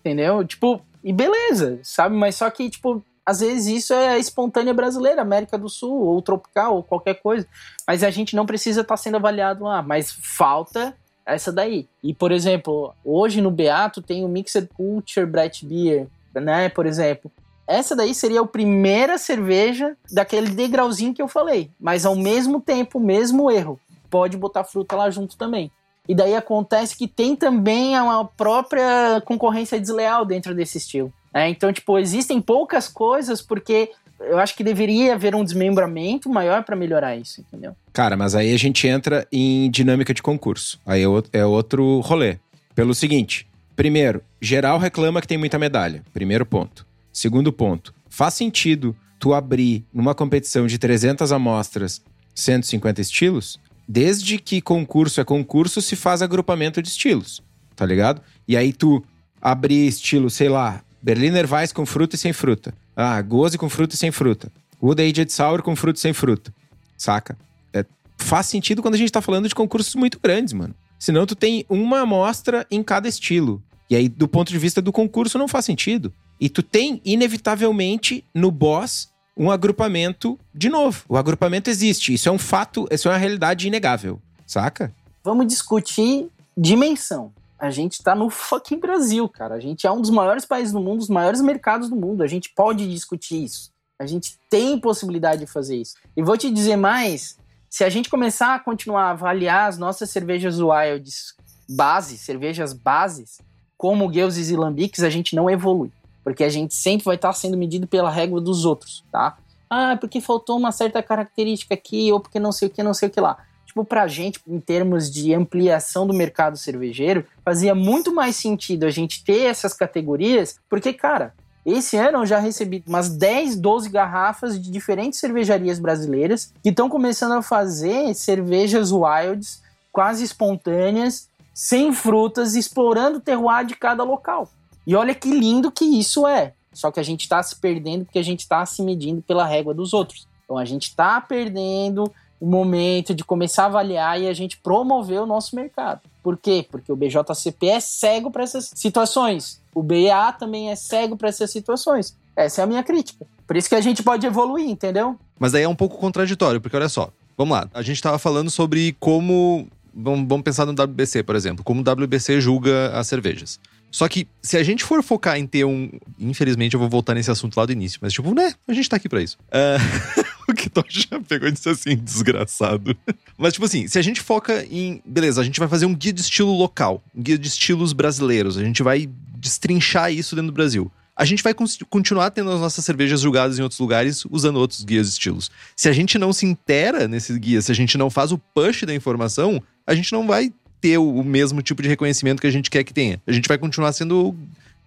B: Entendeu? Tipo, e beleza, sabe? Mas só que, tipo, às vezes isso é espontânea brasileira, América do Sul, ou tropical, ou qualquer coisa. Mas a gente não precisa estar tá sendo avaliado lá. Mas falta essa daí. E, por exemplo, hoje no Beato tem o Mixed Culture Brett Beer, né? Por exemplo. Essa daí seria a primeira cerveja daquele degrauzinho que eu falei. Mas ao mesmo tempo, mesmo erro. Pode botar fruta lá junto também. E daí acontece que tem também uma própria concorrência desleal dentro desse estilo. É, então, tipo, existem poucas coisas porque eu acho que deveria haver um desmembramento maior para melhorar isso, entendeu?
C: Cara, mas aí a gente entra em dinâmica de concurso. Aí é, é outro rolê. Pelo seguinte: primeiro, geral reclama que tem muita medalha. Primeiro ponto. Segundo ponto, faz sentido tu abrir numa competição de 300 amostras 150 estilos? Desde que concurso é concurso, se faz agrupamento de estilos, tá ligado? E aí tu abrir estilo, sei lá, Berliner Weiss com fruta e sem fruta. Ah, Goze com fruta e sem fruta. Wood Aged Sour com fruta e sem fruta. Saca? É, faz sentido quando a gente tá falando de concursos muito grandes, mano. Senão tu tem uma amostra em cada estilo. E aí, do ponto de vista do concurso, não faz sentido. E tu tem, inevitavelmente, no boss, um agrupamento de novo. O agrupamento existe. Isso é um fato, isso é uma realidade inegável. Saca?
B: Vamos discutir dimensão. A gente tá no fucking Brasil, cara. A gente é um dos maiores países do mundo, os maiores mercados do mundo. A gente pode discutir isso. A gente tem possibilidade de fazer isso. E vou te dizer mais: se a gente começar a continuar a avaliar as nossas cervejas wilds base, cervejas bases, como gueuses e lambiques, a gente não evolui. Porque a gente sempre vai estar sendo medido pela régua dos outros, tá? Ah, porque faltou uma certa característica aqui, ou porque não sei o que, não sei o que lá tipo, pra gente, em termos de ampliação do mercado cervejeiro, fazia muito mais sentido a gente ter essas categorias, porque, cara, esse ano eu já recebi umas 10, 12 garrafas de diferentes cervejarias brasileiras que estão começando a fazer cervejas wilds, quase espontâneas, sem frutas, explorando o terroir de cada local. E olha que lindo que isso é. Só que a gente está se perdendo porque a gente está se medindo pela régua dos outros. Então a gente está perdendo o momento de começar a avaliar e a gente promover o nosso mercado. Por quê? Porque o BJCP é cego para essas situações. O BEA também é cego para essas situações. Essa é a minha crítica. Por isso que a gente pode evoluir, entendeu?
A: Mas daí é um pouco contraditório, porque olha só, vamos lá. A gente estava falando sobre como. Vamos pensar no WBC, por exemplo, como o WBC julga as cervejas. Só que se a gente for focar em ter um. Infelizmente, eu vou voltar nesse assunto lá do início, mas tipo, né? A gente tá aqui pra isso. Uh... *laughs* o Kitoshi já pegou e disse assim, desgraçado. Mas, tipo assim, se a gente foca em. Beleza, a gente vai fazer um guia de estilo local, um guia de estilos brasileiros, a gente vai destrinchar isso dentro do Brasil. A gente vai continuar tendo as nossas cervejas julgadas em outros lugares usando outros guias de estilos. Se a gente não se intera nesse guia, se a gente não faz o push da informação, a gente não vai ter o mesmo tipo de reconhecimento que a gente quer que tenha. A gente vai continuar sendo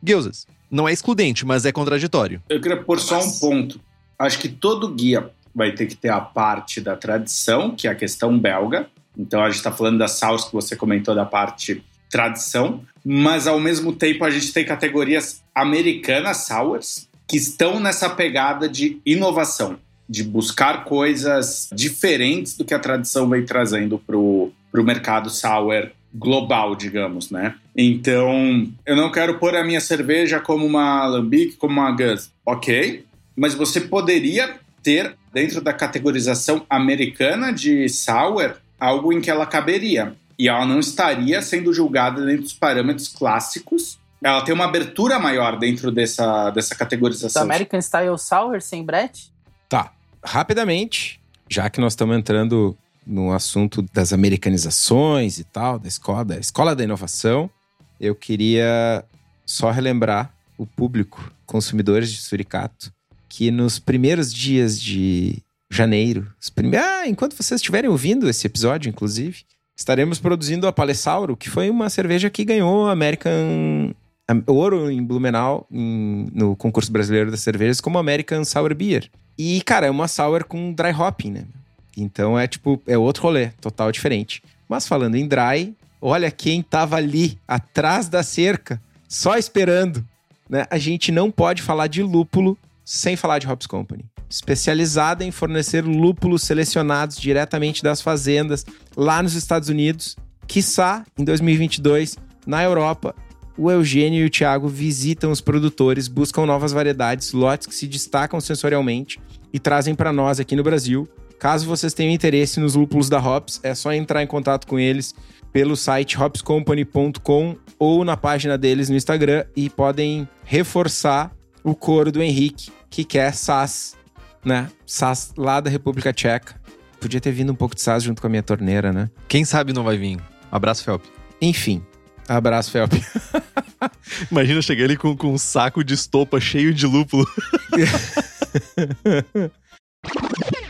A: guiosas. Não é excludente, mas é contraditório.
D: Eu queria pôr só um ponto. Acho que todo guia vai ter que ter a parte da tradição, que é a questão belga. Então a gente está falando da Saus que você comentou da parte tradição, mas ao mesmo tempo a gente tem categorias americanas sours que estão nessa pegada de inovação, de buscar coisas diferentes do que a tradição vem trazendo para o mercado sour global, digamos, né? Então, eu não quero pôr a minha cerveja como uma lambic, como uma gus. Ok, mas você poderia ter, dentro da categorização americana de sour, algo em que ela caberia. E ela não estaria sendo julgada dentro dos parâmetros clássicos. Ela tem uma abertura maior dentro dessa, dessa categorização.
B: Do American Style Sour sem Brett?
C: Tá. Rapidamente, já que nós estamos entrando no assunto das americanizações e tal, da escola, da escola da inovação, eu queria só relembrar o público, consumidores de suricato, que nos primeiros dias de janeiro, prime... ah, enquanto vocês estiverem ouvindo esse episódio, inclusive, estaremos produzindo a Palessauro, que foi uma cerveja que ganhou American ouro em Blumenau em... no concurso brasileiro das cervejas como American Sour Beer. E, cara, é uma sour com dry hopping, né? Então é tipo, é outro rolê, total diferente. Mas falando em dry, olha quem tava ali atrás da cerca, só esperando. Né? A gente não pode falar de lúpulo sem falar de Hops Company. Especializada em fornecer lúpulos selecionados diretamente das fazendas lá nos Estados Unidos. Quiçá, em 2022, na Europa, o Eugênio e o Thiago visitam os produtores, buscam novas variedades, lotes que se destacam sensorialmente e trazem para nós aqui no Brasil. Caso vocês tenham interesse nos lúpulos da Hops, é só entrar em contato com eles pelo site hopscompany.com ou na página deles no Instagram e podem reforçar o coro do Henrique, que quer SAS, né? SAS lá da República Tcheca. Podia ter vindo um pouco de SAS junto com a minha torneira, né?
A: Quem sabe não vai vir. Abraço, Felp.
C: Enfim, Abraço, Felp. *laughs*
A: Imagina chegar ali com, com um saco de estopa cheio de lúpulo. *laughs* *laughs*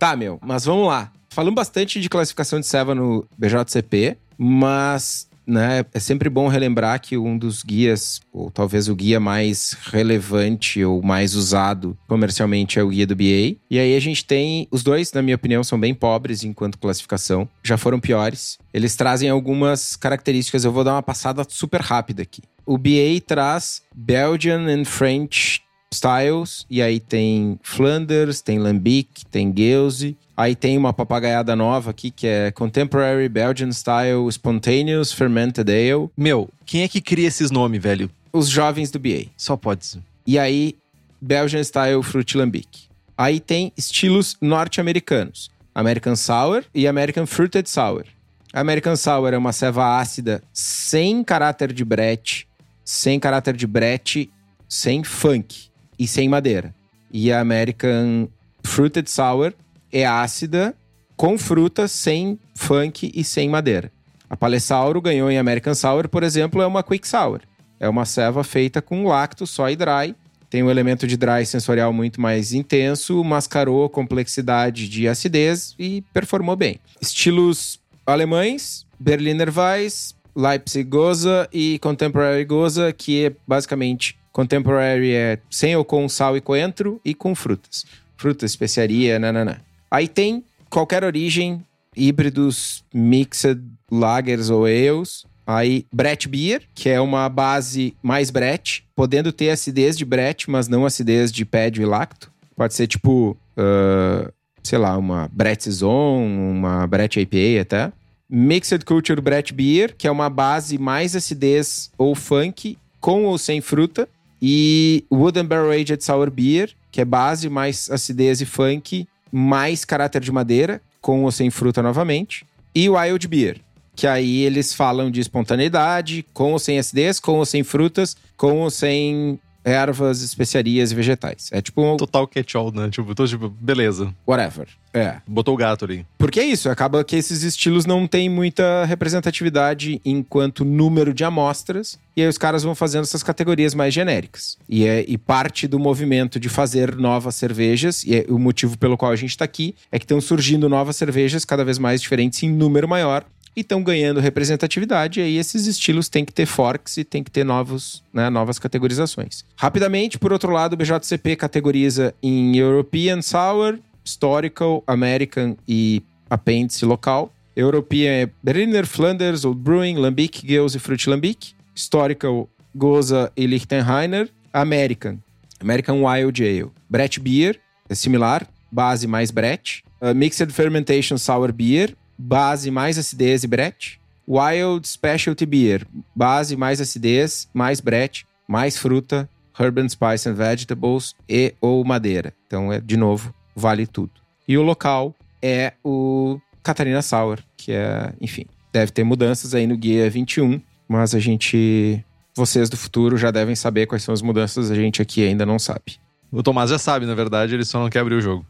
C: Tá, meu, mas vamos lá. Falamos bastante de classificação de ceva no BJCP, mas né, é sempre bom relembrar que um dos guias, ou talvez o guia mais relevante ou mais usado comercialmente é o guia do BA. E aí a gente tem, os dois, na minha opinião, são bem pobres enquanto classificação, já foram piores. Eles trazem algumas características, eu vou dar uma passada super rápida aqui. O BA traz Belgian and French styles, e aí tem Flanders, tem Lambic, tem Geuze, aí tem uma papagaiada nova aqui que é Contemporary Belgian Style Spontaneous Fermented Ale.
A: Meu, quem é que cria esses nomes, velho?
C: Os jovens do BA.
A: Só pode ser.
C: E aí, Belgian Style Fruit Lambic. Aí tem estilos norte-americanos. American Sour e American Fruited Sour. American Sour é uma ceva ácida sem caráter de brete, sem caráter de brete, sem funk e sem madeira. E a American Fruited Sour é ácida, com fruta, sem funk e sem madeira. A Palessauro ganhou em American Sour, por exemplo, é uma Quick Sour. É uma ceva feita com lacto só e dry. Tem um elemento de dry sensorial muito mais intenso, mascarou a complexidade de acidez e performou bem. Estilos alemães, Berliner Weiss, Leipzig Goza e Contemporary Goza, que é basicamente Contemporary é sem ou com sal e coentro e com frutas. Frutas, especiaria, nananã. Aí tem qualquer origem, híbridos, mixed lagers ou ales. Aí, Brett Beer, que é uma base mais Brett, podendo ter acidez de Brett, mas não acidez de pédio e lacto. Pode ser tipo, uh, sei lá, uma Brett Saison, uma Brett IPA até. Mixed Culture Brett Beer, que é uma base mais acidez ou funk, com ou sem fruta. E Wooden Barrel Aged Sour Beer, que é base mais acidez e funk, mais caráter de madeira, com ou sem fruta novamente. E Wild Beer, que aí eles falam de espontaneidade, com ou sem acidez, com ou sem frutas, com ou sem ervas, especiarias e vegetais. É tipo um
A: Total catch-all, né? Tipo, tô tipo, beleza.
C: whatever. É.
A: Botou o gato ali.
C: Porque é isso, acaba que esses estilos não têm muita representatividade enquanto número de amostras, e aí os caras vão fazendo essas categorias mais genéricas. E, é, e parte do movimento de fazer novas cervejas, e é o motivo pelo qual a gente está aqui, é que estão surgindo novas cervejas cada vez mais diferentes em número maior, e estão ganhando representatividade, e aí esses estilos têm que ter forks e tem que ter novos, né, novas categorizações. Rapidamente, por outro lado, o BJCP categoriza em European Sour, Historical, American e apêndice local. European é Berliner, Flanders, Old Brewing, Lambic, Geuze e Fruit Lambic. Historical, Goza e Lichtenheiner. American, American Wild Ale. Brett Beer, é similar, base mais Brett. Uh, Mixed Fermentation Sour Beer, base mais acidez e Brett. Wild Specialty Beer, base mais acidez, mais Brett, mais fruta, Herb and Spice and Vegetables e ou madeira. Então, é de novo, vale tudo. E o local é o Catarina Sour, que é, enfim, deve ter mudanças aí no guia 21, mas a gente, vocês do futuro já devem saber quais são as mudanças, a gente aqui ainda não sabe.
A: O Tomás já sabe, na verdade, ele só não quer abrir o jogo.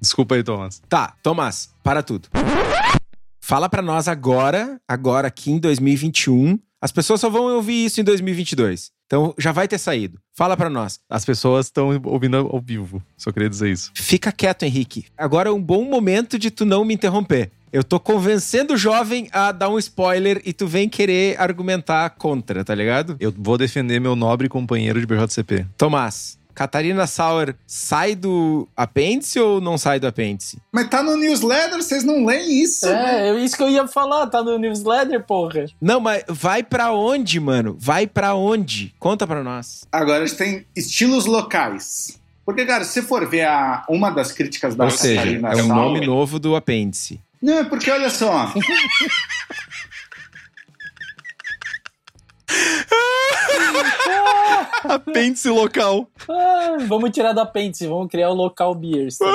A: Desculpa aí, Tomás.
C: Tá, Tomás, para tudo. Fala pra nós agora, agora aqui em 2021. As pessoas só vão ouvir isso em 2022. Então já vai ter saído. Fala pra nós.
A: As pessoas estão ouvindo ao vivo. Só queria dizer isso.
C: Fica quieto, Henrique. Agora é um bom momento de tu não me interromper. Eu tô convencendo o jovem a dar um spoiler e tu vem querer argumentar contra, tá ligado?
A: Eu vou defender meu nobre companheiro de BJCP.
C: Tomás, Catarina Sauer sai do apêndice ou não sai do apêndice?
D: Mas tá no newsletter, vocês não leem isso? né?
B: É, é isso que eu ia falar, tá no newsletter, porra.
C: Não, mas vai pra onde, mano? Vai pra onde? Conta pra nós.
D: Agora a gente tem estilos locais. Porque, cara, se você for ver a, uma das críticas da
C: Ou seja,
D: Catarina
C: é um
D: Sauer-
C: nome novo do apêndice.
D: Não, é porque olha só. *laughs* *laughs* *laughs*
A: Apêndice local.
B: Ah, vamos tirar do apêndice, vamos criar o local beers. *laughs*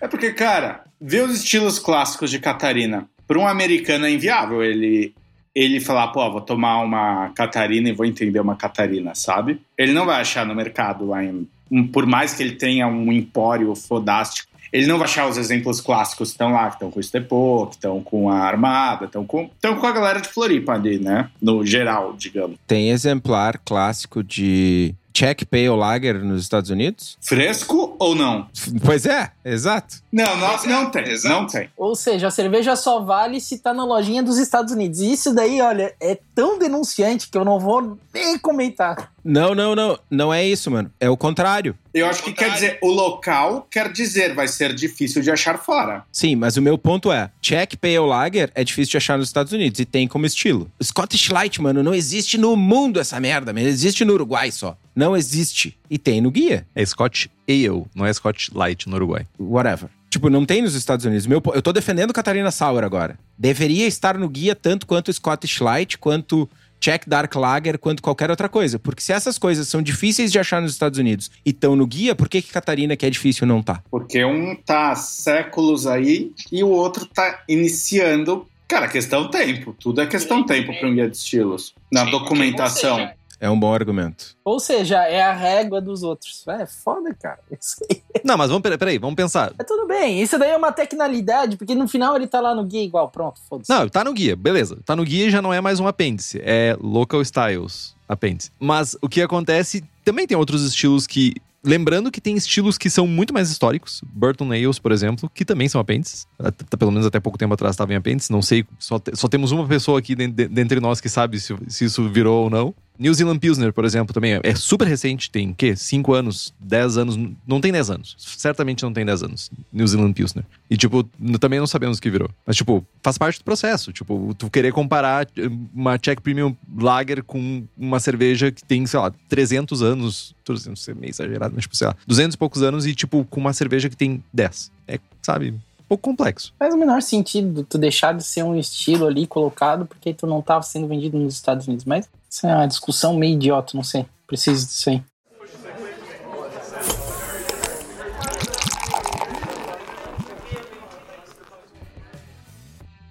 D: É porque, cara, ver os estilos clássicos de Catarina para um americano é inviável. Ele, ele falar, pô, vou tomar uma Catarina e vou entender uma Catarina, sabe? Ele não vai achar no mercado lá em. Por mais que ele tenha um empório fodástico. Ele não vai achar os exemplos clássicos que estão lá, que estão com o Estepô, que estão com a Armada, estão com, estão com a galera de Floripa ali, né? No geral, digamos.
C: Tem exemplar clássico de Czech Pale Lager nos Estados Unidos?
D: Fresco ou não?
C: Pois é, exato.
D: Não, não, não tem,
E: Exato.
D: não tem.
B: Ou seja, a cerveja só vale se tá na lojinha dos Estados Unidos. E isso daí, olha, é tão denunciante que eu não vou nem comentar.
C: Não, não, não. Não é isso, mano. É o contrário.
D: Eu acho que quer dizer, o local quer dizer, vai ser difícil de achar fora.
C: Sim, mas o meu ponto é: Czech Pale Lager é difícil de achar nos Estados Unidos e tem como estilo. Scottish Light, mano, não existe no mundo essa merda, mas existe no Uruguai só. Não existe. E tem no guia.
A: É Scott Ale, não é Scott Light no Uruguai.
C: Whatever. Tipo, não tem nos Estados Unidos. Meu, eu tô defendendo Catarina Sauer agora. Deveria estar no guia tanto quanto Scottish Light, quanto Czech Dark Lager, quanto qualquer outra coisa. Porque se essas coisas são difíceis de achar nos Estados Unidos e estão no guia, por que, que Catarina, que é difícil, não tá?
D: Porque um tá há séculos aí e o outro tá iniciando. Cara, questão tempo. Tudo é questão tempo para um guia de estilos. Na
E: Sim,
D: documentação.
C: É um bom argumento.
B: Ou seja, é a régua dos outros. É foda, cara. *laughs*
A: Não, mas vamos, peraí, peraí, vamos pensar.
B: É tudo bem. Isso daí é uma tecnalidade, porque no final ele tá lá no guia igual. Pronto, foda-se.
A: Não, tá no guia, beleza. Tá no guia e já não é mais um apêndice, é Local Styles apêndice. Mas o que acontece, também tem outros estilos que. Lembrando que tem estilos que são muito mais históricos. Burton Nails, por exemplo, que também são apêndices. Pelo menos até pouco tempo atrás estavam em apêndice. Não sei, só, te- só temos uma pessoa aqui den- de- dentre nós que sabe se, se isso virou ou não. New Zealand Pilsner, por exemplo, também é, é super recente. Tem, o quê? 5 anos, 10 anos. Não tem 10 anos. Certamente não tem 10 anos. New Zealand Pilsner. E, tipo, também não sabemos o que virou. Mas, tipo, faz parte do processo. Tipo, tu querer comparar eh, uma Czech Premium Lager com uma cerveja que tem, sei lá, 300 anos. 300 é meio exagerado, mas, tipo, sei lá, 200 e poucos anos e, tipo, com uma cerveja que tem 10. É, sabe, pouco complexo.
B: Faz o menor sentido tu deixar de ser um estilo ali colocado porque tu não tava sendo vendido nos Estados Unidos. Mas isso é uma discussão meio idiota, não sei. Preciso disso aí.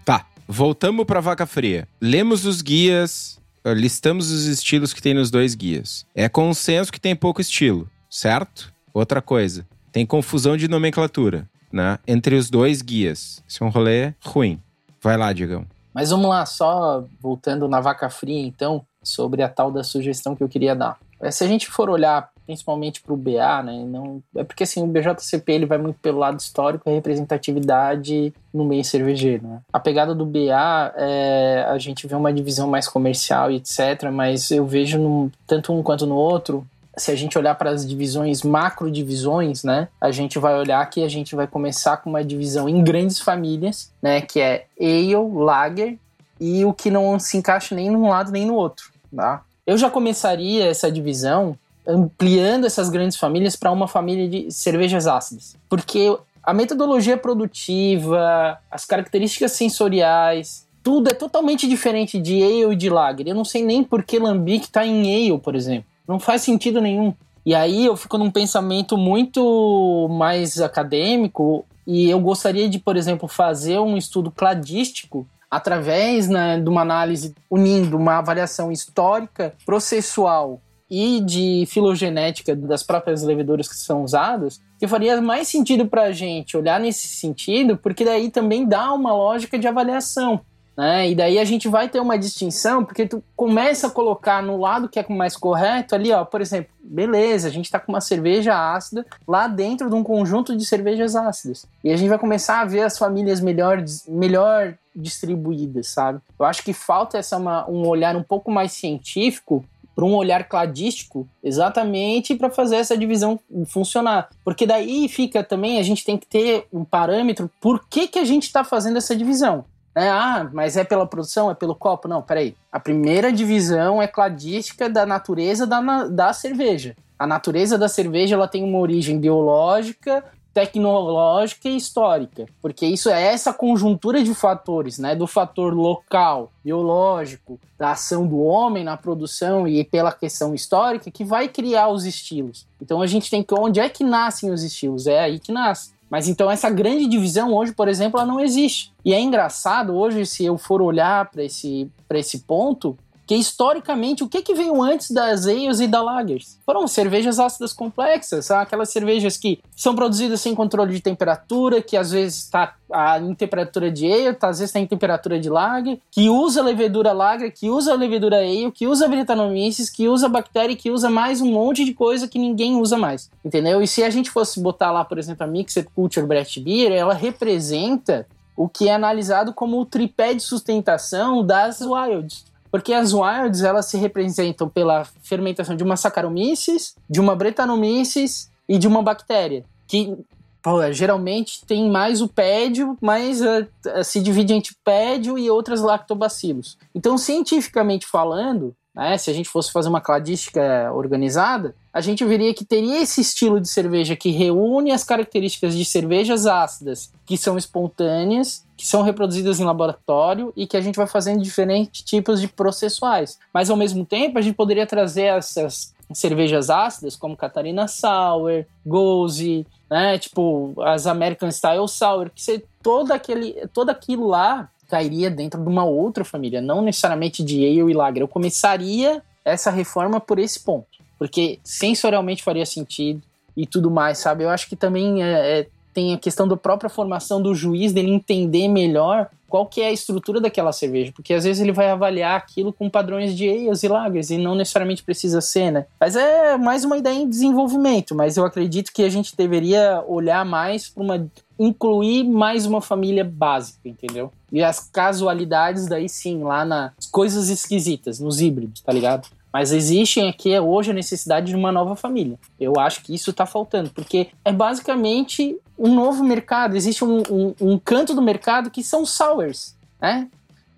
C: Tá, voltamos pra vaca fria. Lemos os guias, eh, listamos os estilos que tem nos dois guias. É consenso que tem pouco estilo, certo? Outra coisa, tem confusão de nomenclatura, né? Entre os dois guias. Isso é um rolê ruim. Vai lá, Diegão.
B: Mas vamos lá, só voltando na vaca fria, então, sobre a tal da sugestão que eu queria dar. É, Se a gente for olhar principalmente para o BA, né, não, é porque assim, o BJCP ele vai muito pelo lado histórico e representatividade no meio cervejeiro. Né? A pegada do BA, é, a gente vê uma divisão mais comercial e etc., mas eu vejo tanto um quanto no outro se a gente olhar para as divisões, macro divisões, né, a gente vai olhar que a gente vai começar com uma divisão em grandes famílias, né, que é Ale, Lager e o que não se encaixa nem num lado nem no outro, tá? Eu já começaria essa divisão ampliando essas grandes famílias para uma família de cervejas ácidas, porque a metodologia produtiva, as características sensoriais, tudo é totalmente diferente de ale e de lager. Eu não sei nem por que lambic está em ale, por exemplo. Não faz sentido nenhum. E aí eu fico num pensamento muito mais acadêmico e eu gostaria de, por exemplo, fazer um estudo cladístico através né, de uma análise unindo uma avaliação histórica, processual e de filogenética das próprias leveduras que são usadas, que faria mais sentido para a gente olhar nesse sentido, porque daí também dá uma lógica de avaliação. Né? E daí a gente vai ter uma distinção, porque tu começa a colocar no lado que é mais correto ali, ó, por exemplo, beleza, a gente tá com uma cerveja ácida lá dentro de um conjunto de cervejas ácidas. E a gente vai começar a ver as famílias melhor, melhor distribuídas, sabe? Eu acho que falta essa uma, um olhar um pouco mais científico para um olhar cladístico, exatamente para fazer essa divisão funcionar. Porque daí fica também, a gente tem que ter um parâmetro por que, que a gente está fazendo essa divisão. Né? Ah, mas é pela produção, é pelo copo? Não, peraí. A primeira divisão é cladística da natureza da, na- da cerveja. A natureza da cerveja ela tem uma origem biológica, tecnológica e histórica, porque isso é essa conjuntura de fatores, né, do fator local, biológico, da ação do homem na produção e pela questão histórica que vai criar os estilos. Então a gente tem que onde é que nascem os estilos? É aí que nasce. Mas então essa grande divisão hoje, por exemplo, ela não existe. E é engraçado hoje se eu for olhar para esse esse ponto, Porque historicamente, o que, que veio antes das ales e da lagers? Foram cervejas ácidas complexas, aquelas cervejas que são produzidas sem controle de temperatura, que às vezes está em temperatura de ale, tá, às vezes está em temperatura de lager, que usa levedura lager, que usa levedura ale, que usa Brettanomyces, que usa bactéria, que usa mais um monte de coisa que ninguém usa mais, entendeu? E se a gente fosse botar lá, por exemplo, a Mixed Culture Brett Beer, ela representa o que é analisado como o tripé de sustentação das wilds. Porque as wilds, elas se representam pela fermentação de uma Saccharomyces, de uma Brettanomyces e de uma bactéria. Que pô, geralmente tem mais o pédio, mas uh, se divide entre pédio e outras lactobacilos. Então, cientificamente falando, né, se a gente fosse fazer uma cladística organizada, a gente veria que teria esse estilo de cerveja que reúne as características de cervejas ácidas, que são espontâneas, que são reproduzidas em laboratório e que a gente vai fazendo diferentes tipos de processuais. Mas ao mesmo tempo, a gente poderia trazer essas cervejas ácidas, como Catarina Sour, Goze, né, tipo as American Style Sour, que ser todo aquele, todo aquilo lá cairia dentro de uma outra família, não necessariamente de ale e lager. Eu começaria essa reforma por esse ponto, porque sensorialmente faria sentido e tudo mais, sabe? Eu acho que também é, é, tem a questão da própria formação do juiz, dele entender melhor qual que é a estrutura daquela cerveja, porque às vezes ele vai avaliar aquilo com padrões de ales e lagers e não necessariamente precisa ser, né? Mas é mais uma ideia em desenvolvimento, mas eu acredito que a gente deveria olhar mais para uma incluir mais uma família básica, entendeu? E as casualidades daí sim, lá nas coisas esquisitas, nos híbridos, tá ligado? Mas existem aqui hoje a necessidade de uma nova família. Eu acho que isso está faltando, porque é basicamente um novo mercado. Existe um, um, um canto do mercado que são sours, né?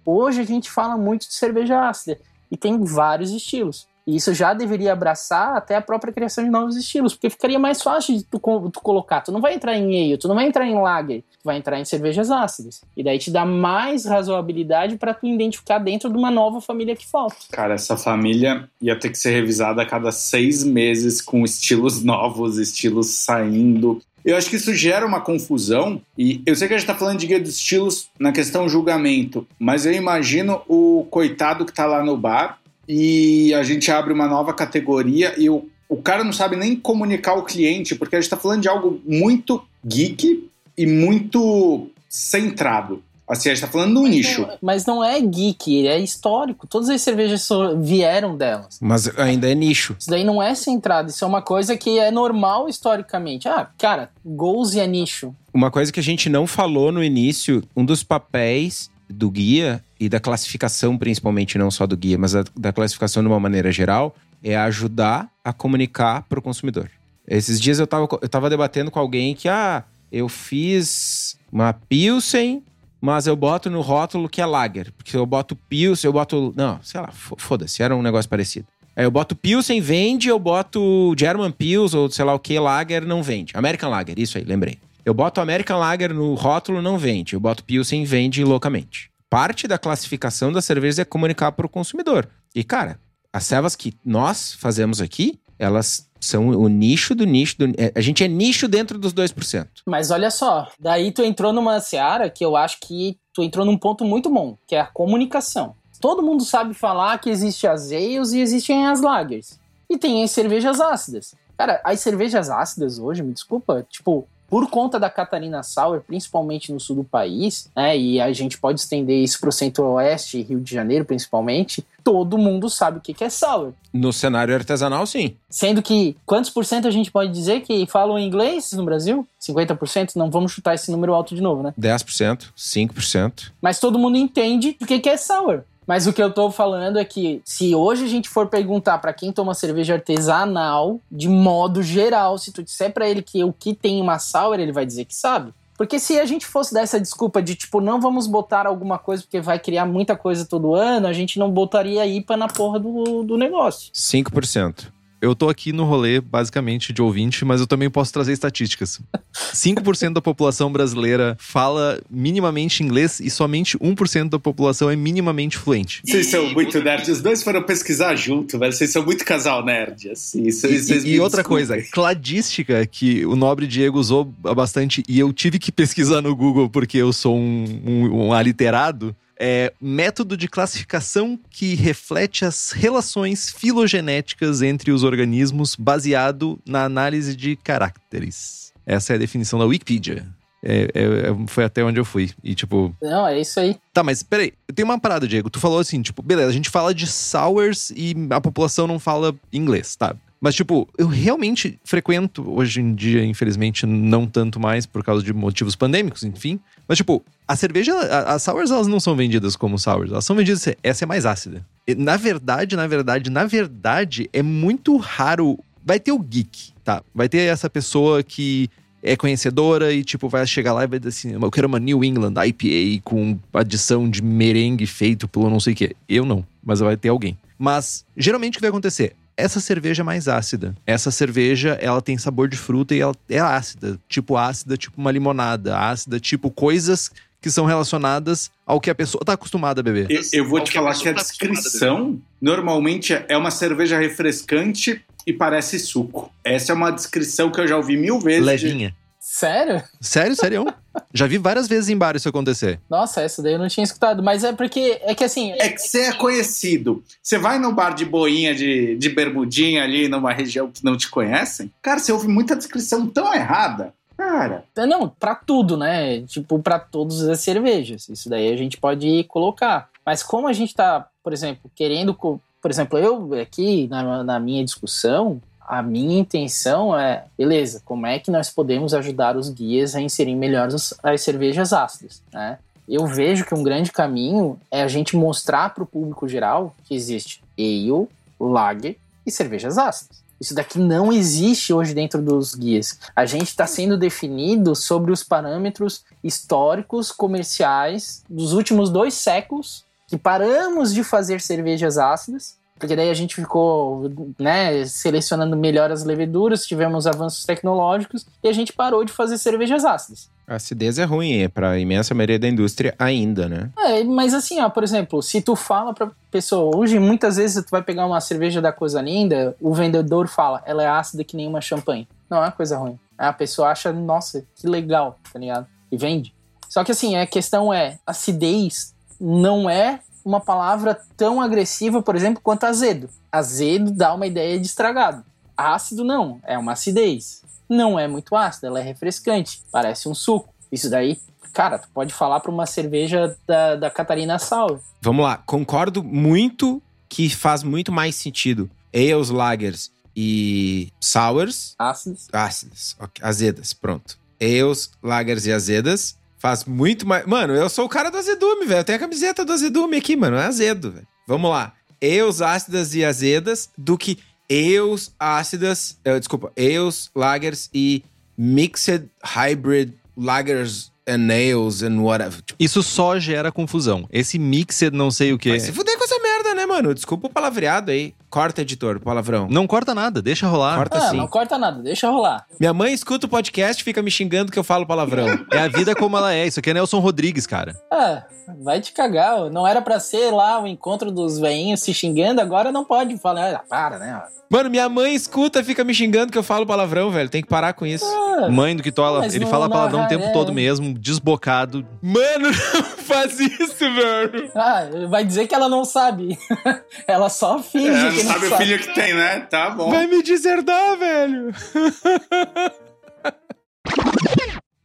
B: Hoje a gente fala muito de cerveja ácida e tem vários estilos. E isso já deveria abraçar até a própria criação de novos estilos, porque ficaria mais fácil de tu, tu, colocar. Tu não vai entrar em ale, tu não vai entrar em lager, tu vai entrar em cervejas ácidas. E daí te dá mais razoabilidade para tu identificar dentro de uma nova família que falta.
D: Cara, essa família ia ter que ser revisada a cada seis meses com estilos novos, estilos saindo. Eu acho que isso gera uma confusão, e eu sei que a gente tá falando de guia dos estilos na questão julgamento, mas eu imagino o coitado que tá lá no bar, e a gente abre uma nova categoria e o, o cara não sabe nem comunicar ao cliente, porque a gente está falando de algo muito geek e muito centrado. Assim, a gente tá falando de um nicho.
B: Não, mas não é geek, é histórico. Todas as cervejas vieram delas.
C: Mas ainda é nicho.
B: Isso daí não é centrado, isso é uma coisa que é normal historicamente. Ah, cara, goals é nicho.
C: Uma coisa que a gente não falou no início, um dos papéis do guia e da classificação, principalmente, não só do guia, mas da classificação de uma maneira geral, é ajudar a comunicar para o consumidor. Esses dias eu estava eu tava debatendo com alguém que, ah, eu fiz uma Pilsen, mas eu boto no rótulo que é Lager. Porque eu boto Pilsen, eu boto. Não, sei lá, foda-se, era um negócio parecido. Aí eu boto Pilsen, vende, eu boto German Pils ou sei lá o que, Lager, não vende. American Lager, isso aí, lembrei. Eu boto American Lager no rótulo, não vende. Eu boto Pilsen, vende loucamente. Parte da classificação das cervejas é comunicar para o consumidor. E, cara, as cevas que nós fazemos aqui, elas são o nicho do nicho. Do, é, a gente é nicho dentro dos 2%.
B: Mas olha só, daí tu entrou numa seara que eu acho que tu entrou num ponto muito bom, que é a comunicação. Todo mundo sabe falar que existe as ales e existem as lagers. E tem as cervejas ácidas. Cara, as cervejas ácidas hoje, me desculpa, tipo, por conta da Catarina Sauer, principalmente no sul do país, né, e a gente pode estender isso para o centro-oeste, Rio de Janeiro principalmente, todo mundo sabe o que é sour.
C: No cenário artesanal, sim.
B: Sendo que quantos por cento a gente pode dizer que falam inglês no Brasil? 50%? Não vamos chutar esse número alto de novo, né?
C: 10%, 5%.
B: Mas todo mundo entende o que é sour. Mas o que eu tô falando é que se hoje a gente for perguntar para quem toma cerveja artesanal, de modo geral, se tu disser para ele que o que tem uma sour, ele vai dizer que sabe. Porque se a gente fosse dar essa desculpa de tipo, não vamos botar alguma coisa porque vai criar muita coisa todo ano, a gente não botaria IPA na porra do, do negócio.
C: 5%.
A: Eu tô aqui no rolê, basicamente, de ouvinte, mas eu também posso trazer estatísticas. 5% da população brasileira fala minimamente inglês e somente 1% da população é minimamente fluente.
D: Vocês são muito nerds. Os dois foram pesquisar junto, velho. Vocês são muito casal nerd, assim. Isso,
A: e, e, e outra coisa, cladística, que o nobre Diego usou bastante e eu tive que pesquisar no Google porque eu sou um, um, um aliterado É método de classificação que reflete as relações filogenéticas entre os organismos baseado na análise de caracteres. Essa é a definição da Wikipedia. É, é, é, foi até onde eu fui. E, tipo.
B: Não, é isso aí.
A: Tá, mas peraí. Eu tenho uma parada, Diego. Tu falou assim, tipo, beleza, a gente fala de sours e a população não fala inglês, tá? Mas, tipo, eu realmente frequento, hoje em dia, infelizmente, não tanto mais por causa de motivos pandêmicos, enfim. Mas, tipo, a cerveja, as sours, elas não são vendidas como sours. Elas são vendidas, essa é mais ácida. E, na verdade, na verdade, na verdade, é muito raro. Vai ter o geek, tá? Vai ter essa pessoa que é conhecedora e, tipo, vai chegar lá e vai dizer assim: eu quero uma New England IPA com adição de merengue feito pelo não sei o quê. Eu não, mas vai ter alguém. Mas, geralmente, o que vai acontecer? Essa cerveja é mais ácida. Essa cerveja, ela tem sabor de fruta e ela é ácida. Tipo ácida, tipo uma limonada. Ácida, tipo coisas que são relacionadas ao que a pessoa está acostumada a beber.
D: Eu, eu vou te falar que a descrição normalmente é uma cerveja refrescante e parece suco. Essa é uma descrição que eu já ouvi mil vezes.
A: Levinha.
D: De...
B: Sério?
A: Sério, sério. Já vi várias vezes em bar isso acontecer.
B: Nossa, essa daí eu não tinha escutado. Mas é porque, é que assim...
D: É que você é conhecido. Você vai no bar de boinha, de, de bermudinha ali, numa região que não te conhecem. Cara, você ouve muita descrição tão errada. Cara.
B: Não, pra tudo, né? Tipo, pra todas as cervejas. Isso daí a gente pode colocar. Mas como a gente tá, por exemplo, querendo. Por exemplo, eu aqui na, na minha discussão, a minha intenção é, beleza, como é que nós podemos ajudar os guias a inserir melhor as, as cervejas ácidas, né? Eu vejo que um grande caminho é a gente mostrar para o público geral que existe ale, lager e cervejas ácidas. Isso daqui não existe hoje dentro dos guias. A gente está sendo definido sobre os parâmetros históricos, comerciais dos últimos dois séculos, que paramos de fazer cervejas ácidas porque daí a gente ficou, né, selecionando melhor as leveduras, tivemos avanços tecnológicos e a gente parou de fazer cervejas ácidas.
C: A acidez é ruim, é para a imensa maioria da indústria ainda, né?
B: É, mas assim, ó, por exemplo, se tu fala pra pessoa, hoje muitas vezes tu vai pegar uma cerveja da Coisa Linda, o vendedor fala, ela é ácida que nem uma champanhe. Não é uma coisa ruim. A pessoa acha, nossa, que legal, tá ligado? E vende. Só que assim, a questão é, acidez não é uma palavra tão agressiva, por exemplo, quanto azedo. Azedo dá uma ideia de estragado. Ácido não, é uma acidez. Não é muito ácido, ela é refrescante, parece um suco. Isso daí, cara, tu pode falar para uma cerveja da, da Catarina Sour.
C: Vamos lá, concordo muito que faz muito mais sentido ales, lagers e sours.
B: Ácidos.
C: Ácidas, okay. azedas, pronto. Ales, lagers e azedas Faz muito mais. Mano, eu sou o cara do azedume, velho. Eu tenho a camiseta do azedume aqui, mano. É azedo, velho. Vamos lá. Eus ácidas e azedas do que eus ácidas. Uh, desculpa, eus, lagers e mixed hybrid lagers and nails and whatever.
A: Tipo, Isso só gera confusão. Esse mixed não sei o que.
C: Vai se fuder com essa merda, né, mano? Desculpa o palavreado aí. Corta, editor, palavrão.
A: Não corta nada, deixa rolar.
C: Corta
B: ah,
C: sim.
B: não corta nada, deixa rolar.
C: Minha mãe escuta o podcast e fica me xingando que eu falo palavrão. *laughs*
A: é a vida como ela é. Isso aqui é Nelson Rodrigues, cara.
B: Ah, vai te cagar. Não era para ser lá o encontro dos veinhos se xingando, agora não pode falar. Ah, para, né?
C: Mano, minha mãe escuta e fica me xingando que eu falo palavrão, velho. Tem que parar com isso.
B: Ah,
A: Mãe do que tola, ele
B: não-
A: fala
B: não,
A: palavrão o
B: é,
A: tempo
B: é.
A: todo mesmo, desbocado.
C: Mano, *laughs* não faz isso, velho.
B: ah, vai dizer que ela não sabe. *laughs* ela só finge
D: É,
B: que
D: não
B: não
D: sabe o filho que tem, né? Tá bom.
C: Vai me deserdar, velho.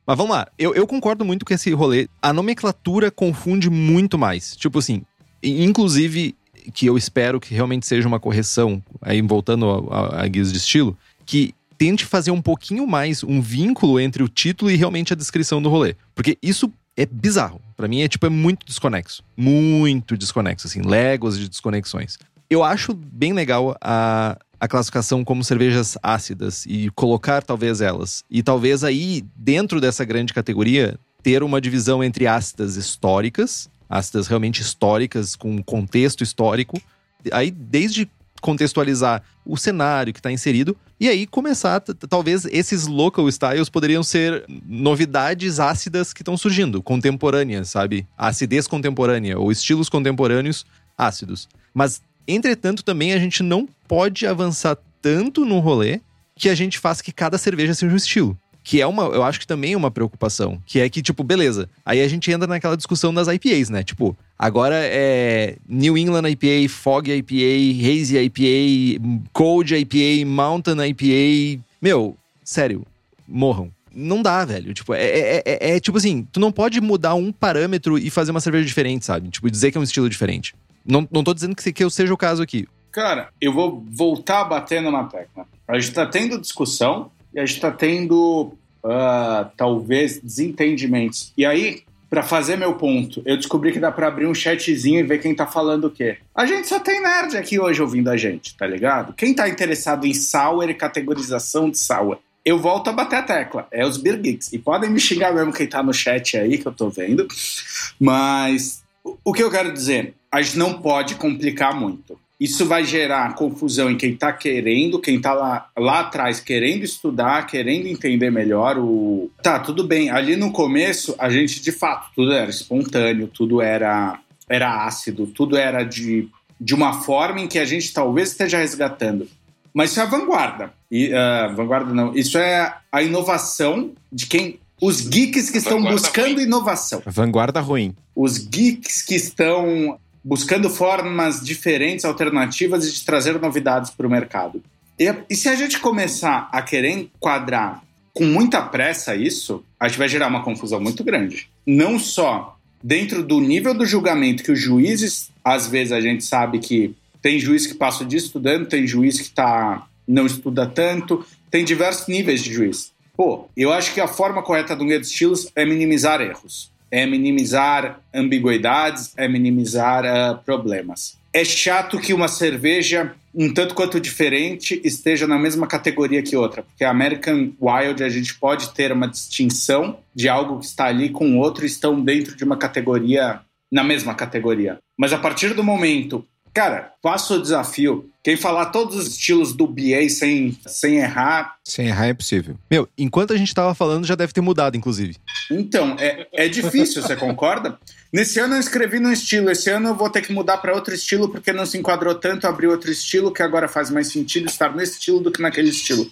A: Mas vamos lá, eu, eu concordo muito com esse rolê. A nomenclatura confunde muito mais. Tipo assim, inclusive, que eu espero que realmente seja uma correção, aí voltando a, a, a guias de estilo, que tente fazer um pouquinho mais um vínculo entre o título e realmente a descrição do rolê. Porque isso é bizarro. Pra mim é tipo, é muito desconexo. Muito desconexo, assim, léguas de desconexões. Eu acho bem legal a, a classificação como cervejas ácidas e colocar talvez elas. E talvez aí, dentro dessa grande categoria, ter uma divisão entre ácidas históricas, ácidas realmente históricas, com contexto histórico. Aí, desde contextualizar o cenário que está inserido e aí começar, talvez esses local styles poderiam ser novidades ácidas que estão surgindo, contemporâneas, sabe? Acidez contemporânea ou estilos contemporâneos ácidos. Mas, entretanto, também a gente não pode avançar tanto no rolê que a gente faça que cada cerveja seja um estilo. que é uma, eu acho que também é uma preocupação, que é que, tipo, beleza, aí a gente entra naquela discussão das IPAs, né? Tipo, agora é New England IPA, Fog IPA, Hazy IPA, Cold IPA, Mountain IPA. Meu, sério, morram. Não dá, velho. Tipo, é, é, é, é, tipo assim, tu não pode mudar um parâmetro e fazer uma cerveja diferente, sabe? Tipo, dizer que é um estilo diferente. Não, não tô dizendo que, que eu seja o caso aqui.
D: Cara, eu vou voltar batendo na tecla. A gente tá tendo discussão e a gente tá tendo, uh, talvez, desentendimentos. E aí, para fazer meu ponto, eu descobri que dá para abrir um chatzinho e ver quem tá falando o quê. A gente só tem nerd aqui hoje ouvindo a gente, tá ligado? Quem tá interessado em sour e categorização de sour? Eu volto a bater a tecla, é os Beer. E podem me xingar mesmo quem tá no chat aí, que eu tô vendo. Mas o que eu quero dizer? A gente não pode complicar muito. Isso vai gerar confusão em quem está querendo, quem está lá, lá atrás querendo estudar, querendo entender melhor o. Tá, tudo bem. Ali no começo, a gente, de fato, tudo era espontâneo, tudo era, era ácido, tudo era de, de uma forma em que a gente talvez esteja resgatando. Mas isso é a vanguarda. E, uh, vanguarda não. Isso é a inovação de quem. Os geeks que estão vanguarda buscando ruim. inovação.
C: Vanguarda ruim.
D: Os geeks que estão buscando formas diferentes, alternativas e de trazer novidades para o mercado. E, e, se a gente começar a querer enquadrar com muita pressa isso, a gente vai gerar uma confusão muito grande. Não só dentro do nível do julgamento que os juízes, às vezes a gente sabe que tem juiz que passa o dia estudando, tem juiz que tá, não estuda tanto, tem diversos níveis de juiz. Pô, eu acho que a forma correta do guia de estilos é minimizar erros é minimizar ambiguidades, é minimizar uh, problemas. É chato que uma cerveja um tanto quanto diferente esteja na mesma categoria que outra, porque a American Wild a gente pode ter uma distinção de algo que está ali com outro estão dentro de uma categoria na mesma categoria. Mas a partir do momento Cara, faço o desafio. Quem falar todos os estilos do BA sem, sem errar.
C: Sem errar é possível.
A: Meu, enquanto a gente tava falando, já deve ter mudado, inclusive.
D: Então, é, é difícil, você concorda? Nesse ano eu escrevi num estilo, esse ano eu vou ter que mudar para outro estilo porque não se enquadrou tanto, abrir outro estilo que agora faz mais sentido estar nesse estilo do que naquele estilo.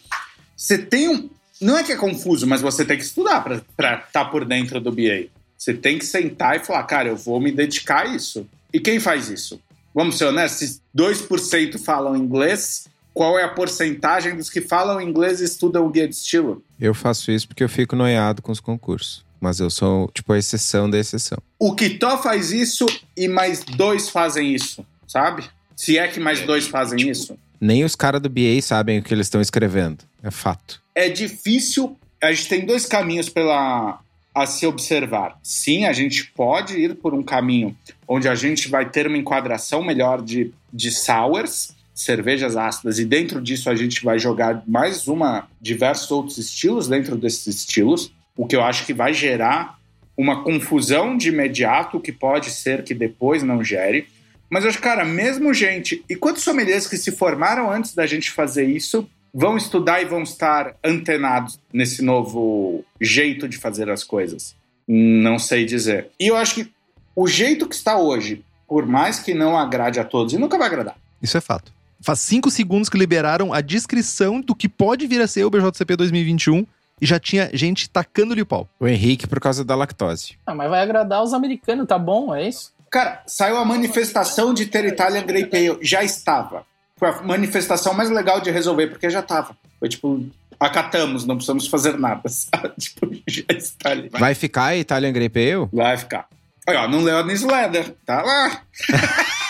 D: Você tem um. Não é que é confuso, mas você tem que estudar para estar tá por dentro do BA. Você tem que sentar e falar, cara, eu vou me dedicar a isso. E quem faz isso? Vamos ser honestos, se 2% falam inglês, qual é a porcentagem dos que falam inglês e estudam o guia de estilo?
C: Eu faço isso porque eu fico noiado com os concursos. Mas eu sou, tipo, a exceção da exceção.
D: O Kitó faz isso e mais dois fazem isso, sabe? Se é que mais dois fazem isso.
C: Nem os caras do BA sabem o que eles estão escrevendo. É fato.
D: É difícil. A gente tem dois caminhos pela, a se observar. Sim, a gente pode ir por um caminho onde a gente vai ter uma enquadração melhor de, de sours, cervejas ácidas, e dentro disso a gente vai jogar mais uma, diversos outros estilos dentro desses estilos, o que eu acho que vai gerar uma confusão de imediato, que pode ser que depois não gere. Mas eu acho, cara, mesmo gente. E quantos sommeliers que se formaram antes da gente fazer isso vão estudar e vão estar antenados nesse novo jeito de fazer as coisas? Não sei dizer. E eu acho que o jeito que está hoje, por mais que não agrade a todos, e nunca vai agradar.
A: Isso é fato. Faz cinco segundos que liberaram a descrição do que pode vir a ser o BJCP 2021 e já tinha gente tacando-lhe o pau.
C: O Henrique por causa da lactose.
B: Ah, mas vai agradar os americanos, tá bom, é isso?
D: Cara, saiu a manifestação de ter Italian Grey Pale. Já estava foi a manifestação mais legal de resolver, porque já tava. Foi tipo, acatamos, não precisamos fazer nada. *laughs* tipo, já está ali.
C: Vai, ficar Italian Grey Pale?
D: Vai ficar. Olha, não leu a newsletter, tá lá. *laughs*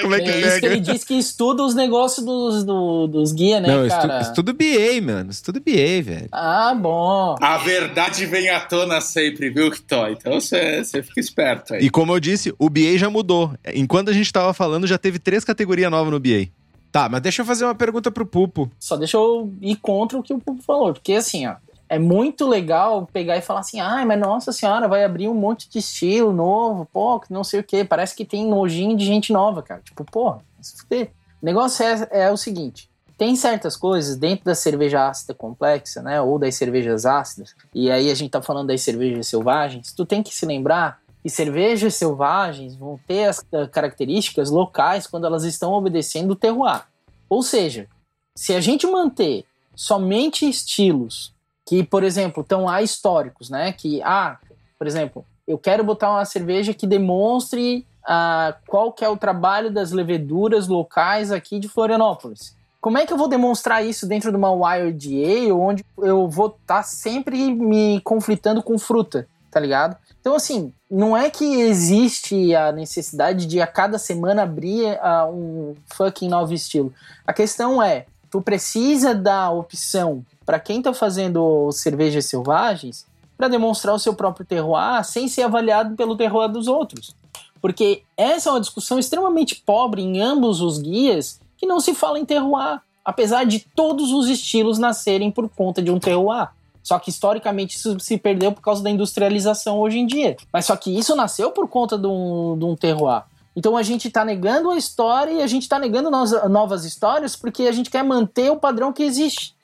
B: Como é que é isso que ele disse que estuda os negócios dos, do, dos guia, né, Não, cara?
C: Estudo, BA, mano. Estudo BA, velho.
B: Ah, bom.
D: A verdade vem à tona sempre, viu, Kitó? Então você fica esperto aí.
A: E como eu disse, o BA já mudou. Enquanto a gente tava falando, já teve três categorias novas no BA.
C: Tá, mas deixa eu fazer uma pergunta pro Pupo.
B: Só deixa eu ir contra o que o Pupo falou. Porque assim, ó, é muito legal pegar e falar assim, ai, mas nossa senhora, vai abrir um monte de estilo novo, pô, não sei o que, parece que tem nojinho de gente nova, cara. Tipo, porra, se fuder. O negócio é, é o seguinte, tem certas coisas dentro da cerveja ácida complexa, né, ou das cervejas ácidas, e aí a gente tá falando das cervejas selvagens, tu tem que se lembrar que cervejas selvagens vão ter as características locais quando elas estão obedecendo o terroir. Ou seja, se a gente manter somente estilos Que, por exemplo, estão lá históricos, né? Que, ah, por exemplo, eu quero botar uma cerveja que demonstre ah, qual que é o trabalho das leveduras locais aqui de Florianópolis. Como é que eu vou demonstrar isso dentro de uma Wild Ale, onde eu vou estar tá sempre me conflitando com fruta, tá ligado? Então, assim, não é que existe a necessidade de a cada semana abrir uh, um fucking novo estilo. A questão é, tu precisa dar opção para quem tá fazendo cervejas selvagens para demonstrar o seu próprio terroir sem ser avaliado pelo terroir dos outros. Porque essa é uma discussão extremamente pobre em ambos os guias que não se fala em terroir, apesar de todos os estilos nascerem por conta de um terroir. Só que historicamente isso se perdeu por causa da industrialização hoje em dia. Mas só que isso nasceu por conta de um, de um terroir. Então a gente está negando a história e a gente está negando novas histórias porque a gente quer manter o padrão que existe.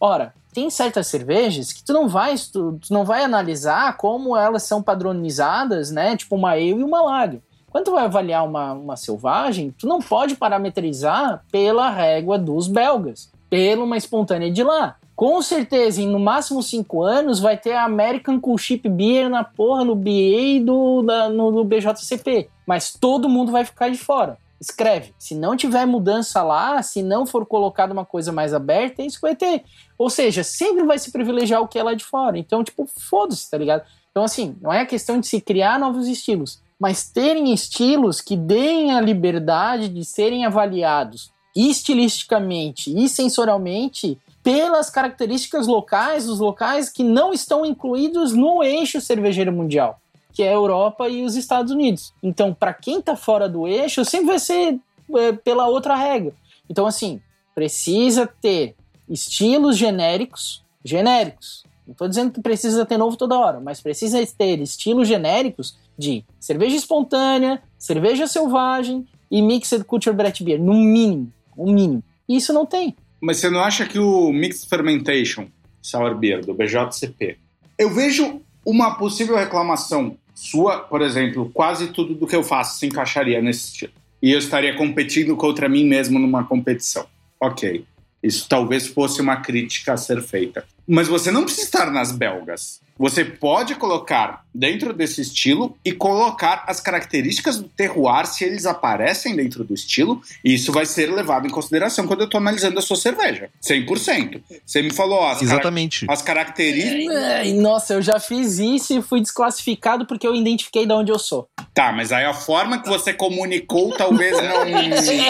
B: Ora, tem certas cervejas que tu não vai tu, tu não vai analisar como elas são padronizadas, né? Tipo uma ale e uma lager. Quando tu vai avaliar uma, uma selvagem, tu não pode parametrizar pela régua dos belgas, pela uma espontânea de lá. Com certeza, em no máximo cinco anos, vai ter a American Cool Chip Beer na porra, no BA do, da, no BJCP. Mas todo mundo vai ficar de fora. Escreve. Se não tiver mudança lá, se não for colocado uma coisa mais aberta, isso vai ter. Ou seja, sempre vai se privilegiar o que é lá de fora. Então, tipo, foda-se, tá ligado? Então, assim, não é a questão de se criar novos estilos mas terem estilos que deem a liberdade de serem avaliados estilisticamente e sensorialmente pelas características locais dos locais que não estão incluídos no eixo cervejeiro mundial, que é a Europa e os Estados Unidos. Então, para quem está fora do eixo, sempre vai ser é, pela outra regra. Então, assim, precisa ter estilos genéricos, genéricos. Não estou dizendo que precisa ter novo toda hora, mas precisa ter estilos genéricos de cerveja espontânea, cerveja selvagem e mixed culture Brett beer, no mínimo, o mínimo. E isso não tem.
D: Mas você não acha que o mixed fermentation sour beer do BJCP, eu vejo uma possível reclamação sua, por exemplo, quase tudo do que eu faço se encaixaria nesse estilo. E eu estaria competindo contra mim mesmo numa competição. Ok. Isso talvez fosse uma crítica a ser feita. Mas você não precisa estar nas belgas. Você pode colocar dentro desse estilo e colocar as características do terroir se eles aparecem dentro do estilo, e isso vai ser levado em consideração quando eu estou analisando a sua cerveja. 100%. Você me falou, ó, as,
A: Exatamente.
D: as características.
B: É, nossa, eu já fiz isso e fui desclassificado porque eu identifiquei de onde eu sou.
D: Tá, mas aí a forma que você comunicou talvez não. *laughs*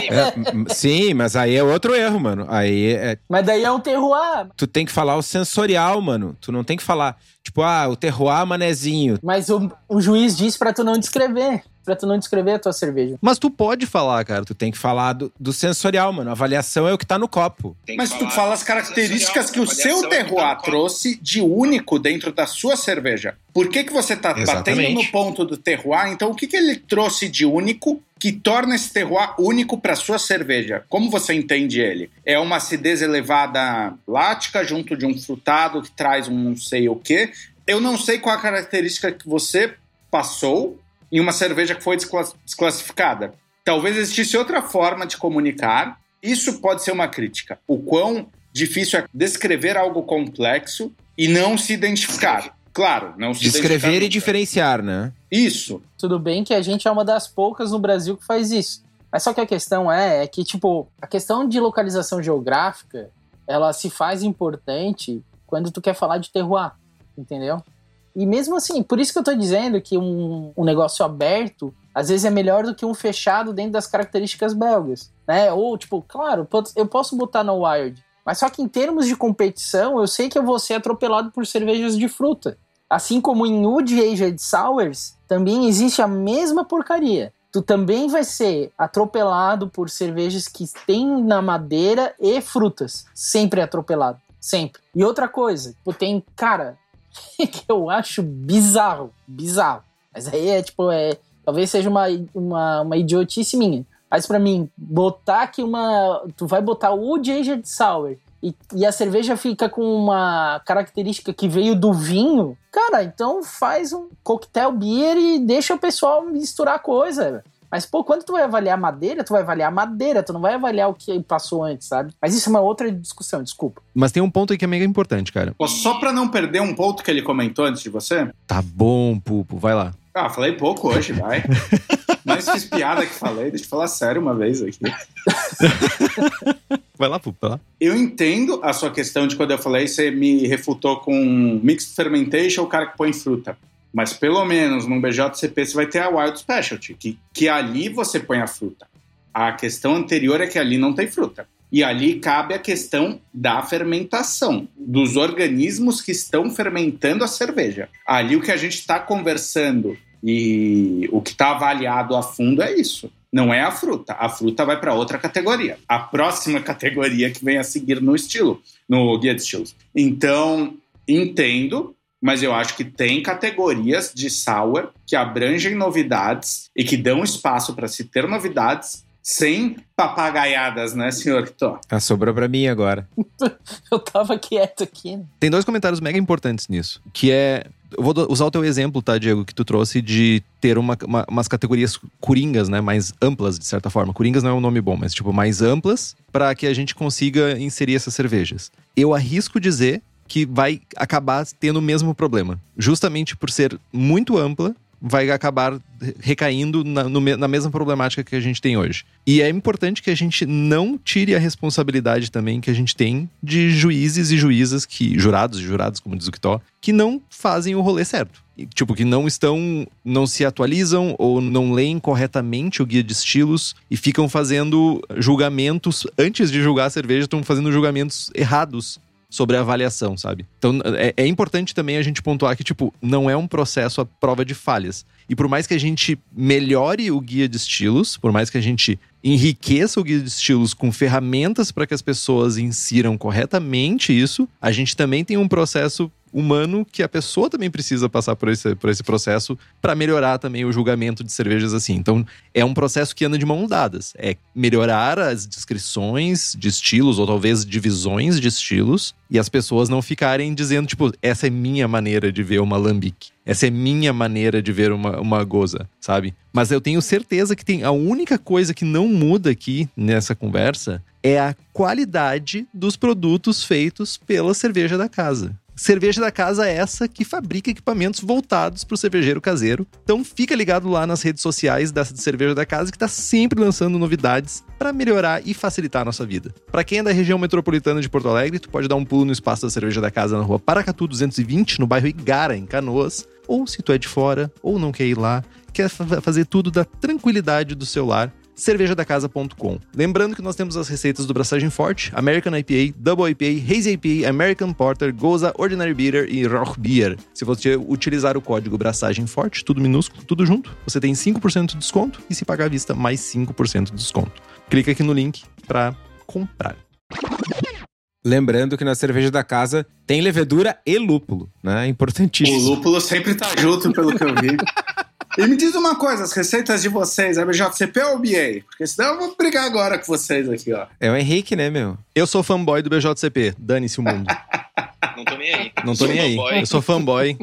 C: É, sim, mas aí é outro erro, mano. Aí é.
B: Mas daí é um terroir.
C: Tu tem que falar o sensorial, mano. Tu não tem que falar. Tipo, ah, o terroir manezinho.
B: Mas o, o juiz diz para tu não descrever pra tu não descrever a tua cerveja.
A: Mas tu pode falar, cara.
C: Tu tem que falar do, do sensorial, mano. A avaliação é o que tá no copo.
D: Mas tu fala as características que o seu tá terroir trouxe de único dentro da sua cerveja. Por que, que você tá Exatamente. batendo no ponto do terroir? Então, o que, que ele trouxe de único que torna esse terroir único para sua cerveja? Como você entende ele? É uma acidez elevada lática junto de um frutado que traz um não sei o quê? Eu não sei qual a característica que você passou em uma cerveja que foi desclassificada. Talvez existisse outra forma de comunicar. Isso pode ser uma crítica. O quão difícil é descrever algo complexo e não se identificar. Claro, não se
C: Descrever e diferenciar, né?
D: Isso.
B: Tudo bem que a gente é uma das poucas no Brasil que faz isso. Mas só que a questão é, é que, tipo, a questão de localização geográfica, ela se faz importante quando tu quer falar de terroir, entendeu? E mesmo assim, por isso que eu tô dizendo que um, um negócio aberto às vezes é melhor do que um fechado dentro das características belgas, né? Ou, tipo, claro, eu posso botar no Wild, mas só que em termos de competição, eu sei que eu vou ser atropelado por cervejas de fruta. Assim como em Wood Aged Sours, também existe a mesma porcaria. Tu também vai ser atropelado por cervejas que tem na madeira e frutas. Sempre atropelado. Sempre. E outra coisa, tu tem, cara, *laughs* que eu acho bizarro, bizarro. Mas aí é tipo, é, talvez seja uma, uma, uma idiotice minha. Mas para mim, botar que uma. Tu vai botar o Wood Aged Sour e, e, a cerveja fica com uma característica que veio do vinho, cara, então faz um coquetel beer e deixa o pessoal misturar coisa. Mas, pô, quando tu vai avaliar madeira, tu vai avaliar madeira, tu não vai avaliar o que passou antes, sabe? Mas isso é uma outra discussão, desculpa.
A: Mas tem um ponto aí que é mega importante, cara.
D: Pô, Só pra não perder um ponto que ele comentou antes de você.
A: Tá bom, Pupo, vai lá.
D: Ah, falei pouco hoje, vai. *laughs* Mas fiz piada que falei, deixa eu falar sério uma vez aqui. *laughs*
A: Vai lá, Pupo, vai lá.
D: Eu entendo a sua questão de quando eu falei, você me refutou com mixed fermentation, o cara que põe fruta. Mas pelo menos num BJCP você vai ter a Wild Specialty, que, que ali você põe a fruta. A questão anterior é que ali não tem fruta. E ali cabe a questão da fermentação, dos organismos que estão fermentando a cerveja. Ali o que a gente está conversando e o que está avaliado a fundo é isso. Não é a fruta. A fruta vai para outra categoria. A próxima categoria que vem a seguir no estilo, no guia de estilos. Então, entendo, mas eu acho que tem categorias de sour que abrangem novidades e que dão espaço para se ter novidades sem papagaiadas, né, senhor Kitó?
C: Ah, sobrou pra mim agora. *laughs*
B: Eu tava quieto aqui. né?
A: Tem dois comentários mega importantes nisso, que é... Eu vou usar o teu exemplo, tá, Diego, que tu trouxe de ter uma, uma- umas categorias coringas, né, mais amplas, de certa forma. Coringas não é um nome bom, mas, tipo, mais amplas para que a gente consiga inserir essas cervejas. Eu arrisco dizer que vai acabar tendo o mesmo problema. Justamente por ser muito ampla, vai acabar recaindo na, no na mesma problemática que a gente tem hoje. E é importante que a gente não tire a responsabilidade também que a gente tem de juízes e juízas que, jurados e jurados, como diz o Kitó, que não fazem o rolê certo. E, Tipo, que não estão, não se atualizam ou não leem corretamente o guia de estilos e ficam fazendo julgamentos, antes de julgar a cerveja, estão fazendo julgamentos errados sobre a avaliação, sabe? Então é, é importante também a gente pontuar que, tipo, não é um processo à prova de falhas. E por mais que a gente melhore o guia de estilos, por mais que a gente enriqueça o guia de estilos com ferramentas para que as pessoas insiram corretamente isso, a gente também tem um processo humano que a pessoa também precisa passar por esse, por esse processo para melhorar também o julgamento de cervejas assim. Então, é um processo que anda de mãos dadas. É melhorar as descrições de estilos, ou talvez divisões de estilos, e as pessoas não ficarem dizendo, tipo, essa é minha maneira de ver uma lambique. Essa é minha maneira de ver uma, uma goza, sabe? Mas eu tenho certeza que tem a única coisa que não muda aqui nessa conversa é a qualidade dos produtos feitos pela cerveja da casa. Cerveja da casa é essa que fabrica equipamentos voltados para o cervejeiro caseiro. Então fica ligado lá nas redes sociais dessa cerveja da casa que está sempre lançando novidades para melhorar e facilitar a nossa vida. Para quem é da região metropolitana de Porto Alegre, tu pode dar um pulo no espaço da cerveja da casa na rua Paracatu 220, no bairro Igara, em Canoas. Ou se tu é de fora ou não quer ir lá, quer fa- fazer tudo da tranquilidade do seu lar, cervejadacasa.com. Lembrando que nós temos as receitas do Braçagem Forte, American IPA, Double IPA, Hazy IPA, American Porter, Goza, Ordinary Beer e Roch Beer. Se você utilizar o código Braçagem Forte, tudo minúsculo, tudo junto, você tem 5% de desconto e se pagar à vista, mais 5% de desconto. Clica aqui no link para comprar.
C: Lembrando que na cerveja da casa tem levedura e lúpulo, né? É
D: O
C: Importantíssimo.
D: lúpulo sempre tá junto, pelo que eu vi. *laughs* E me diz uma coisa, as receitas de vocês, é BJCP ou BA? Porque senão eu vou brigar agora com vocês aqui, ó.
C: É o Henrique, né, meu?
A: Eu sou fanboy do BJCP, dane-se o mundo.
F: Não tô nem aí.
A: Não tô
F: Sou
A: nem aí.
F: fanboy.
A: Eu sou fanboy.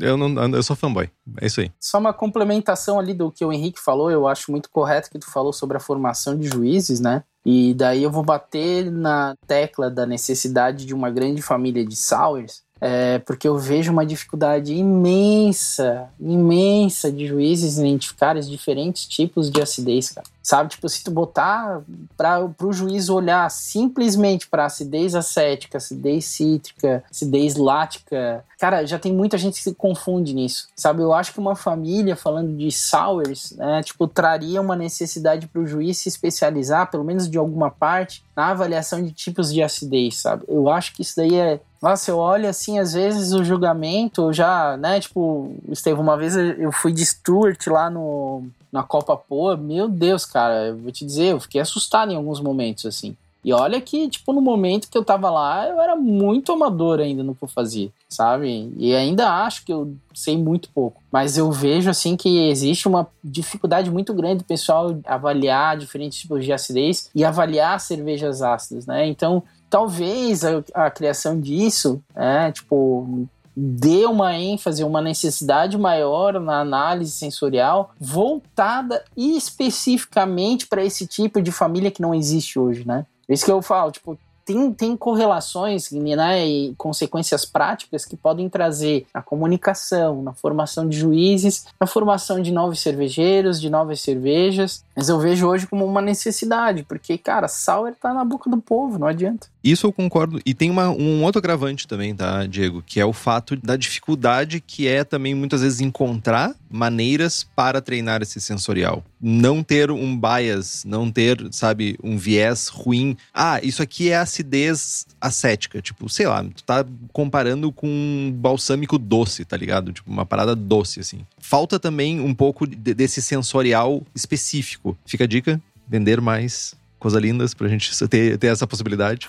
A: Eu, não, eu sou fanboy. É isso aí.
B: Só uma complementação ali do que o Henrique falou, eu acho muito correto que tu falou sobre a formação de juízes, né? E daí eu vou bater na tecla da necessidade de uma grande família de sours, é, porque eu vejo uma dificuldade imensa, imensa de juízes identificarem diferentes tipos de acidez, cara. Sabe, tipo, se tu botar para o juiz olhar simplesmente para acidez acética, acidez cítrica, acidez lática, cara, já tem muita gente que se confunde nisso, sabe? Eu acho que uma família falando de sours, né, tipo, traria uma necessidade para o juiz se especializar, pelo menos de alguma parte, na avaliação de tipos de acidez, sabe? Eu acho que isso daí é nossa, eu olho assim, às vezes o julgamento, já, né, tipo, Esteve, uma vez eu- eu fui de Stuart lá no, na Copa Poa, meu Deus, cara, eu vou te dizer, eu fiquei assustado em alguns momentos, assim. E olha que, tipo, no momento que eu tava lá, eu era muito amador ainda no que eu fazia, sabe? E ainda acho que eu sei muito pouco. Mas eu vejo, assim, que existe uma dificuldade muito grande do pessoal avaliar diferentes tipos de acidez e avaliar cervejas ácidas, né? Então, talvez a, a criação disso, é, tipo, dê uma ênfase, uma necessidade maior na análise sensorial voltada especificamente para esse tipo de família que não existe hoje, né? Isso que eu falo, tipo, tem, tem correlações né, e consequências práticas que podem trazer na comunicação, na formação de juízes, na formação de novos cervejeiros, de novas cervejas. Mas eu vejo hoje como uma necessidade, porque, cara, Sauer tá na boca do povo, não adianta.
A: Isso eu concordo. E tem uma, um outro agravante também, tá, Diego? Que é o fato da dificuldade que é também muitas vezes encontrar maneiras para treinar esse sensorial. Não ter um bias, não ter, sabe, um viés ruim. Ah, isso aqui é acidez acética. Tipo, sei lá, tu tá comparando com um balsâmico doce, tá ligado? Tipo, uma parada doce, assim. Falta também um pouco desse sensorial específico. Fica a dica: vender mais coisa lindas pra gente ter, ter essa possibilidade.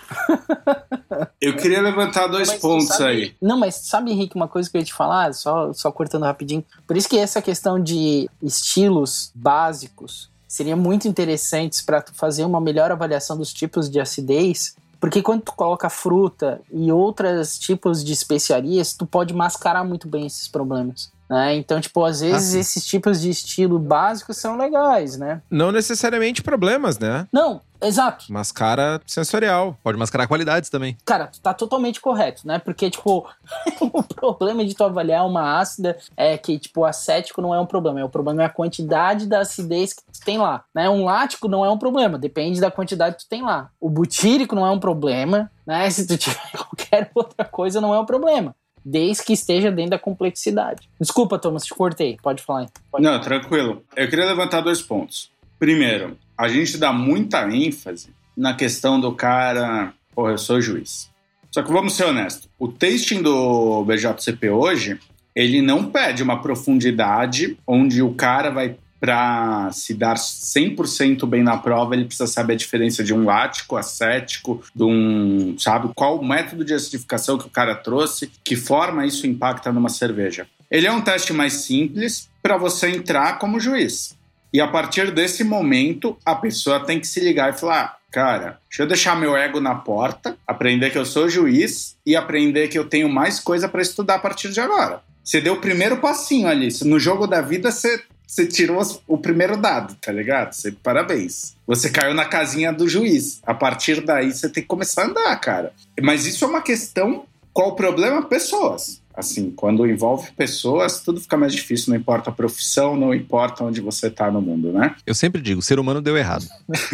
A: *laughs*
D: Eu queria levantar dois mas, pontos
B: sabe,
D: aí.
B: Não, mas sabe, Henrique, uma coisa que eu ia te falar, só, só cortando rapidinho. Por isso que essa questão de estilos básicos seria muito interessantes para fazer uma melhor avaliação dos tipos de acidez. Porque quando tu coloca fruta e outros tipos de especiarias, tu pode mascarar muito bem esses problemas. Né? Então, tipo, às vezes ah, esses tipos de estilo básicos são legais, né?
C: Não necessariamente problemas, né?
B: Não, exato.
C: Mascara sensorial.
A: Pode mascarar qualidades também.
B: Cara, tá totalmente correto, né? Porque, tipo, *laughs* o problema de tu avaliar uma ácida é que, tipo, o acético não é um problema. O problema é a quantidade da acidez que tu tem lá, né? Um lático não é um problema, depende da quantidade que tu tem lá. O butírico não é um problema, né? *laughs* Se tu tiver *laughs* qualquer outra coisa, não é um problema desde que esteja dentro da complexidade. Desculpa, Thomas, te cortei. Pode falar. Pode
D: Não, tranquilo. Eu queria levantar dois pontos. Primeiro, a gente dá muita ênfase na questão do cara, porra, eu sou juiz. Só que vamos ser honestos, o tasting do BJCP hoje, ele não pede uma profundidade onde o cara vai para se dar 100% bem na prova, ele precisa saber a diferença de um lático, acético, de um, sabe, qual o método de acidificação que o cara trouxe, que forma isso impacta numa cerveja. Ele é um teste mais simples para você entrar como juiz. E a partir desse momento, a pessoa tem que se ligar e falar: cara, deixa eu deixar meu ego na porta, aprender que eu sou juiz e aprender que eu tenho mais coisa para estudar a partir de agora. Você deu o primeiro passinho ali. No jogo da vida, você você tirou o primeiro dado, tá ligado? Você, parabéns. Você caiu na casinha do juiz. A partir daí você tem que começar a andar, cara. Mas isso é uma questão. Qual o problema? Pessoas. Assim, quando envolve pessoas, tudo fica mais difícil, não importa a profissão, não importa onde você tá no mundo, né?
A: Eu sempre digo, o ser humano deu errado.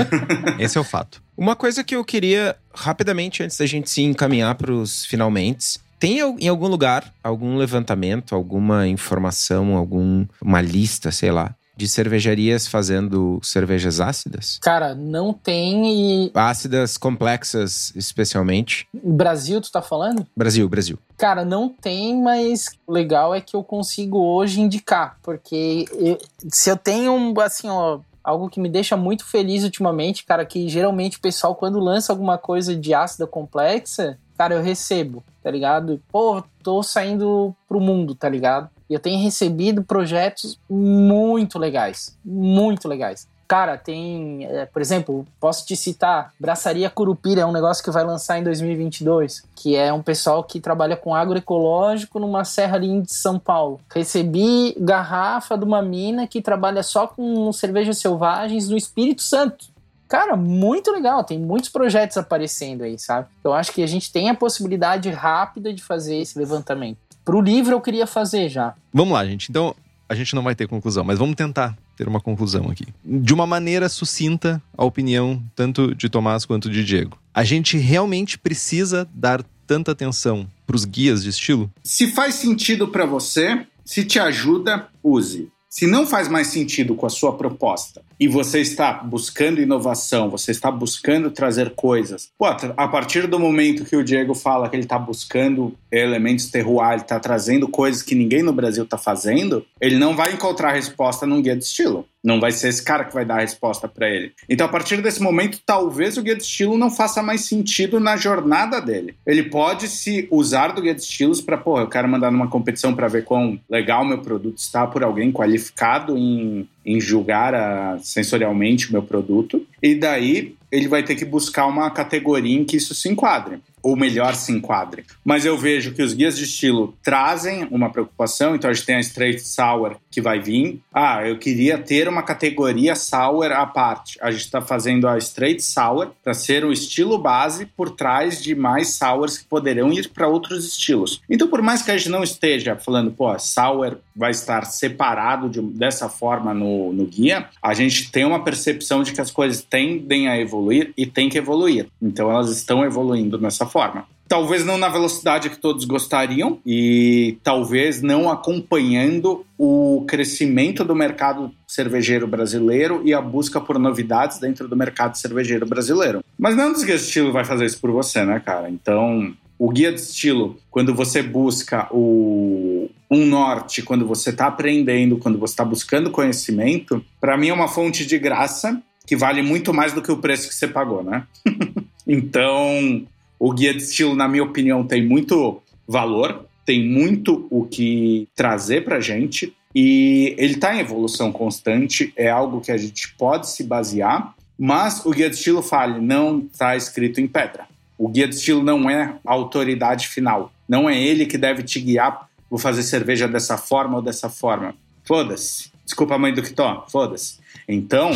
A: *laughs* Esse é o fato.
C: Uma coisa que eu queria, rapidamente, antes da gente se encaminhar para os finalmente, tem em algum lugar algum levantamento, alguma informação, alguma lista, sei lá, de cervejarias fazendo cervejas ácidas?
B: Cara, não tem e.
C: Ácidas complexas, especialmente.
B: Brasil, tu tá falando?
C: Brasil, Brasil.
B: Cara, não tem, mas o legal é que eu consigo hoje indicar, porque eu, se eu tenho, assim, ó, algo que me deixa muito feliz ultimamente, cara, que geralmente o pessoal, quando lança alguma coisa de ácida complexa, cara, eu recebo, tá ligado? Pô, tô saindo pro mundo, tá ligado? E eu tenho recebido projetos muito legais, muito legais. Cara, tem, é, por exemplo, posso te citar, Braçaria Curupira é um negócio que vai lançar em 2022, que é um pessoal que trabalha com agroecológico numa serra ali de São Paulo. Recebi garrafa de uma mina que trabalha só com cervejas selvagens no Espírito Santo. Cara, muito legal. Tem muitos projetos aparecendo aí, sabe? Eu acho que a gente tem a possibilidade rápida de fazer esse levantamento. Pro livro eu queria fazer já.
A: Vamos lá, gente. Então, a gente não vai ter conclusão, mas vamos tentar ter uma conclusão aqui. De uma maneira sucinta, a opinião tanto de Tomás quanto de Diego. A gente realmente precisa dar tanta atenção para os guias de estilo?
D: Se faz sentido para você, se te ajuda, use. Se não faz mais sentido com a sua proposta e você está buscando inovação, você está buscando trazer coisas, pô, a partir do momento que o Diego fala que ele está buscando elementos terroir, ele está trazendo coisas que ninguém no Brasil está fazendo, ele não vai encontrar resposta num guia de estilo. Não vai ser esse cara que vai dar a resposta para ele. Então, a partir desse momento, talvez o guia de estilo não faça mais sentido na jornada dele. Ele pode se usar do guia de estilos para, pô, eu quero mandar numa competição para ver quão legal meu produto está por alguém qualificado em em julgar a, sensorialmente o meu produto. E daí ele vai ter que buscar uma categoria em que isso se enquadre ou melhor se enquadre. Mas eu vejo que os guias de estilo trazem uma preocupação, então a gente tem a Straight Sour que vai vir. Ah, eu queria ter uma categoria Sour à parte. A gente está fazendo a Straight Sour para ser o estilo base por trás de mais Sours que poderão ir para outros estilos. Então, por mais que a gente não esteja falando, pô, Sour vai estar separado de, dessa forma no, no guia, a gente tem uma percepção de que as coisas tendem a evoluir e tem que evoluir. Então, elas estão evoluindo nessa forma. Talvez não na velocidade que todos gostariam e talvez não acompanhando o crescimento do mercado cervejeiro brasileiro e a busca por novidades dentro do mercado cervejeiro brasileiro. Mas não dos guias de estilo vai fazer isso por você, né, cara? Então, o guia de estilo, quando você busca o um norte, quando você está aprendendo, quando você está buscando conhecimento, para mim é uma fonte de graça que vale muito mais do que o preço que você pagou, né? *laughs* então, o guia de estilo, na minha opinião, tem muito valor, tem muito o que trazer para gente e ele está em evolução constante, é algo que a gente pode se basear, mas o guia de estilo fale, não está escrito em pedra. O guia de estilo não é a autoridade final, não é ele que deve te guiar, vou fazer cerveja dessa forma ou dessa forma. Foda-se. Desculpa a mãe do que foda-se. Então,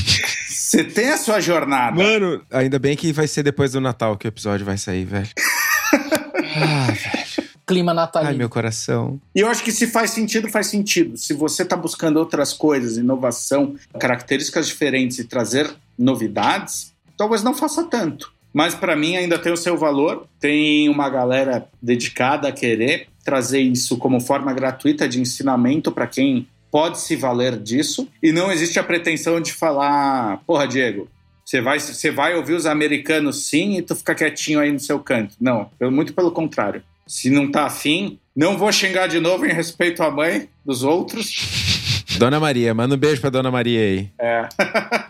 D: *laughs* você tem a sua jornada.
C: Mano, ainda bem que vai ser depois do Natal que o episódio vai sair, velho. *laughs*
B: ah, velho. Clima natalino.
C: Ai, meu coração.
D: E eu acho que se faz sentido, faz sentido. Se você está buscando outras coisas, inovação, características diferentes e trazer novidades, talvez não faça tanto. Mas para mim ainda tem o seu valor. Tem uma galera dedicada a querer trazer isso como forma gratuita de ensinamento para quem pode se valer disso e não existe a pretensão de falar, porra, Diego, você vai, você vai ouvir os americanos sim e tu fica quietinho aí no seu canto. Não, muito pelo contrário. Se não tá afim, não vou xingar de novo em respeito à mãe dos outros.
C: Dona Maria, manda um beijo pra Dona Maria aí.
D: É. *laughs*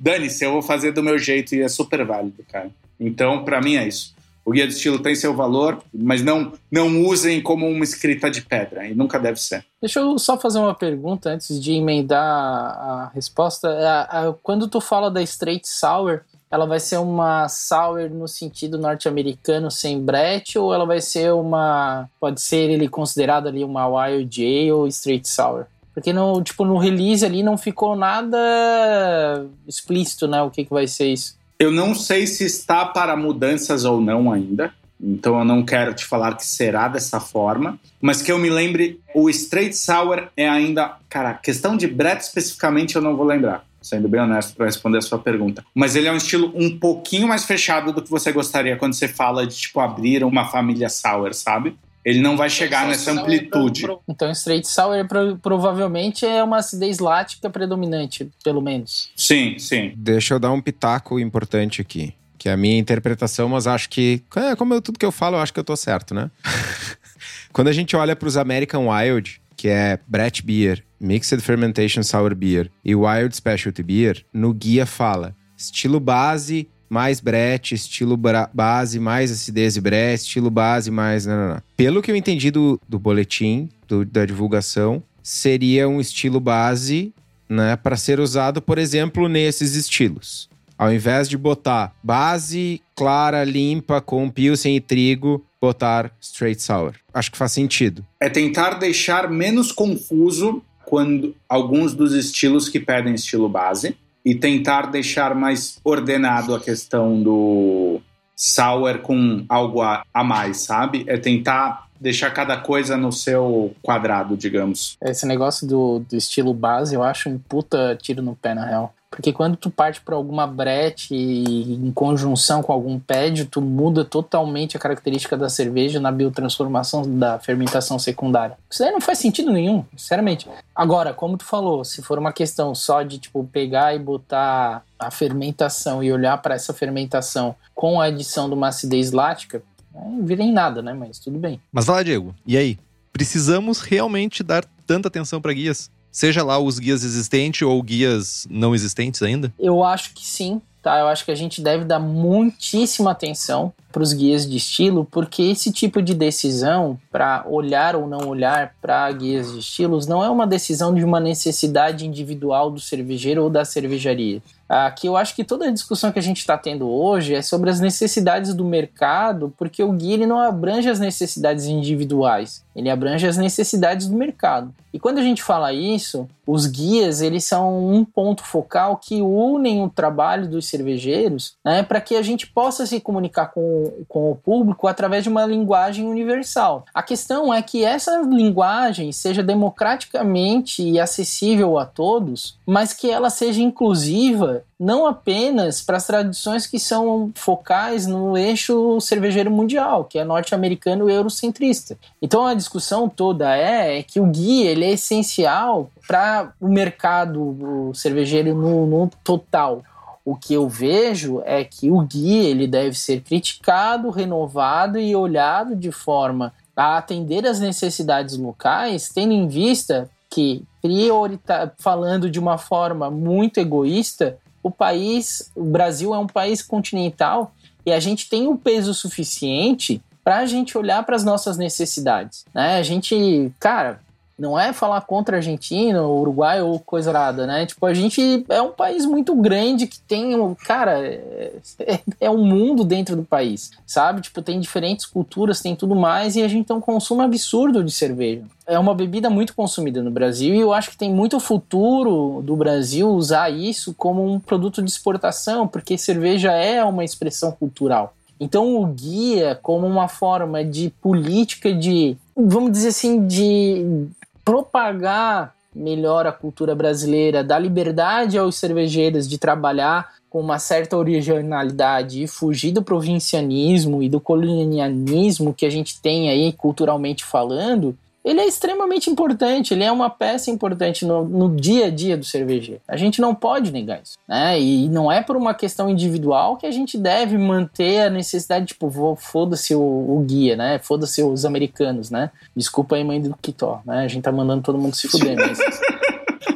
D: Dane-se, eu vou fazer do meu jeito e é super válido, cara. Então, para mim é isso. O guia de estilo tem seu valor, mas não, não usem como uma escrita de pedra, e nunca deve ser.
B: Deixa eu só fazer uma pergunta antes de emendar a resposta. A, quando tu fala da Straight Sour, ela vai ser uma sour no sentido norte-americano sem brete ou ela vai ser uma pode ser ele considerado ali uma wild ale ou straight sour porque no tipo no release ali não ficou nada explícito né o que que vai ser isso
D: eu não sei se está para mudanças ou não ainda, então eu não quero te falar que será dessa forma, mas que eu me lembre, o Straight Sour é ainda. Cara, questão de Brett especificamente eu não vou lembrar, sendo bem honesto para responder a sua pergunta. Mas ele é um estilo um pouquinho mais fechado do que você gostaria quando você fala de, tipo, abrir uma família Sour, sabe? Ele não vai chegar nessa amplitude.
B: Então, straight sour provavelmente é uma acidez lática predominante, pelo menos.
D: Sim, sim.
C: Deixa eu dar um pitaco importante aqui. Que é a minha interpretação, mas acho que. É, como eu, tudo que eu falo, eu acho que eu tô certo, né? *laughs* Quando a gente olha para os American Wild, que é Brett Beer, Mixed Fermentation Sour Beer e Wild Specialty Beer, no guia fala estilo base mais brete, estilo base, mais acidez e brete, estilo base, mais. Não, não, não. Pelo que eu entendi do, do boletim, do, da divulgação, seria um estilo base né, para ser usado, por exemplo, nesses estilos. Ao invés de botar base clara, limpa, com pilsen e trigo, botar straight sour. Acho que faz sentido.
D: É tentar deixar menos confuso quando alguns dos estilos que pedem estilo base e tentar deixar mais ordenado a questão do sour com algo a, a mais, sabe? É tentar deixar cada coisa no seu quadrado, digamos.
B: Esse negócio do, do estilo base, eu acho um puta tiro no pé, na real. Porque quando tu parte para alguma brete em conjunção com algum pad, tu muda totalmente a característica da cerveja na biotransformação da fermentação secundária. Isso aí não faz sentido nenhum, sinceramente. Agora, como tu falou, se for uma questão só de tipo pegar e botar a fermentação e olhar para essa fermentação com a adição de uma acidez lática, não vira em nada, né? Mas tudo bem.
A: Mas vai lá, Diego. E aí? Precisamos realmente dar tanta atenção para guias? Seja lá os guias existentes ou guias não existentes ainda?
B: Eu acho que sim, tá? Eu acho que a gente deve dar muitíssima atenção para os guias de estilo, porque esse tipo de decisão para olhar ou não olhar para guias de estilos não é uma decisão de uma necessidade individual do cervejeiro ou da cervejaria. Aqui eu acho que toda a discussão que a gente está tendo hoje é sobre as necessidades do mercado, porque o guia ele não abrange as necessidades individuais, ele abrange as necessidades do mercado. E quando a gente fala isso, os guias eles são um ponto focal que unem o trabalho dos cervejeiros né, para que a gente possa se comunicar com, com o público através de uma linguagem universal. A questão é que essa linguagem seja democraticamente acessível a todos, mas que ela seja inclusiva não apenas para as tradições que são focais no eixo cervejeiro mundial, que é norte-americano e eurocentrista. Então a discussão toda é, é que o guia ele é essencial para o mercado cervejeiro no, no total. O que eu vejo é que o guia ele deve ser criticado, renovado e olhado de forma a atender as necessidades locais, tendo em vista que, priorita falando de uma forma muito egoísta, o país, o Brasil é um país continental e a gente tem o peso suficiente para a gente olhar para as nossas necessidades. Né? A gente, cara, não é falar contra a Argentina, Uruguai ou coisa nada, né? Tipo, a gente é um país muito grande que tem, cara, é, *laughs* é um mundo dentro do país, sabe? Tipo, tem diferentes culturas, tem tudo mais e a gente tem um consumo absurdo de cerveja. É uma bebida muito consumida no Brasil e eu acho que tem muito futuro do Brasil usar isso como um produto de exportação, porque cerveja é uma expressão cultural. Então, o guia, como uma forma de política de, vamos dizer assim, de propagar melhor a cultura brasileira, dar liberdade aos cervejeiros de trabalhar com uma certa originalidade e fugir do provincianismo e do colonialismo que a gente tem aí culturalmente falando, ele é extremamente importante, ele é uma peça importante no, no, dia a dia do cervejeiro. A gente não pode negar isso, né? E não é por uma questão individual que a gente deve manter a necessidade, tipo, foda-se o, o, guia, né? Foda-se os americanos, né? Desculpa aí, mãe do Kitó, né? A gente tá mandando todo mundo se fuder, mas...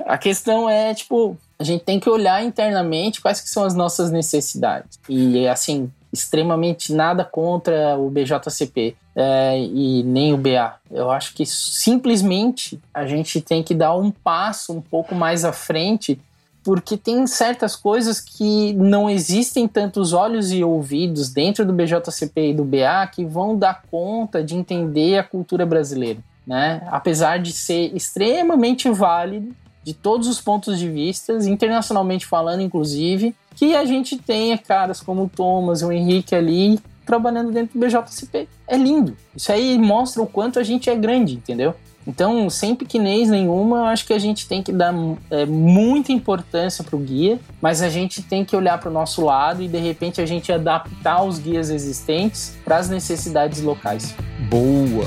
B: a questão é, tipo, a gente tem que olhar internamente quais que são as nossas necessidades. E, assim, extremamente nada contra o BJCP é, e nem o BA. Eu acho que simplesmente a gente tem que dar um passo um pouco mais à frente, porque tem certas coisas que não existem tantos olhos e ouvidos dentro do BJCP e do BA que vão dar conta de entender a cultura brasileira. Né? Apesar de ser extremamente válido de todos os pontos de vista, internacionalmente falando, inclusive, que a gente tenha caras como o Thomas o Henrique ali trabalhando dentro do BJCP. É lindo. Isso aí mostra o quanto a gente é grande, entendeu? Então, sem pequenez nenhuma, eu acho que a gente tem que dar é, muita importância para o guia, mas a gente tem que olhar para o nosso lado e de repente a gente adaptar os guias existentes para as necessidades locais.
A: Boa!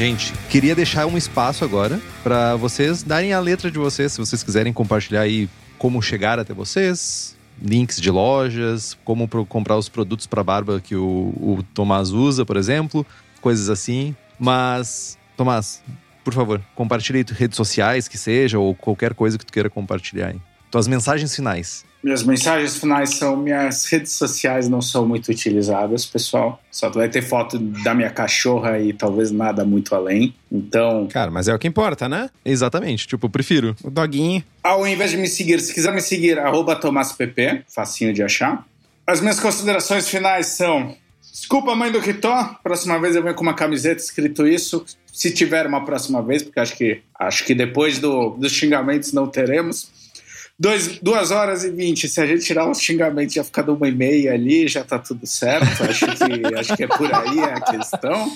A: Gente, queria deixar um espaço agora para vocês darem a letra de vocês, se vocês quiserem compartilhar aí como chegar até vocês, links de lojas, como pro, comprar os produtos para barba que o, o Tomás usa, por exemplo, coisas assim. Mas, Tomás, por favor, compartilhe redes sociais que seja ou qualquer coisa que tu queira compartilhar aí. Tuas mensagens finais.
D: Minhas mensagens finais são: minhas redes sociais não são muito utilizadas, pessoal. Só vai ter foto da minha cachorra e talvez nada muito além. Então.
C: Cara, mas é o que importa, né?
A: Exatamente. Tipo, eu prefiro.
C: O doguinho.
D: Ao invés de me seguir, se quiser me seguir, TomasPP, facinho de achar. As minhas considerações finais são: desculpa, mãe do Kitó, próxima vez eu venho com uma camiseta escrito isso. Se tiver uma próxima vez, porque acho que, acho que depois do, dos xingamentos não teremos. Dois, duas horas e vinte. Se a gente tirar os xingamentos, já fica de uma e meia ali, já tá tudo certo. Acho que, acho que é por aí a questão.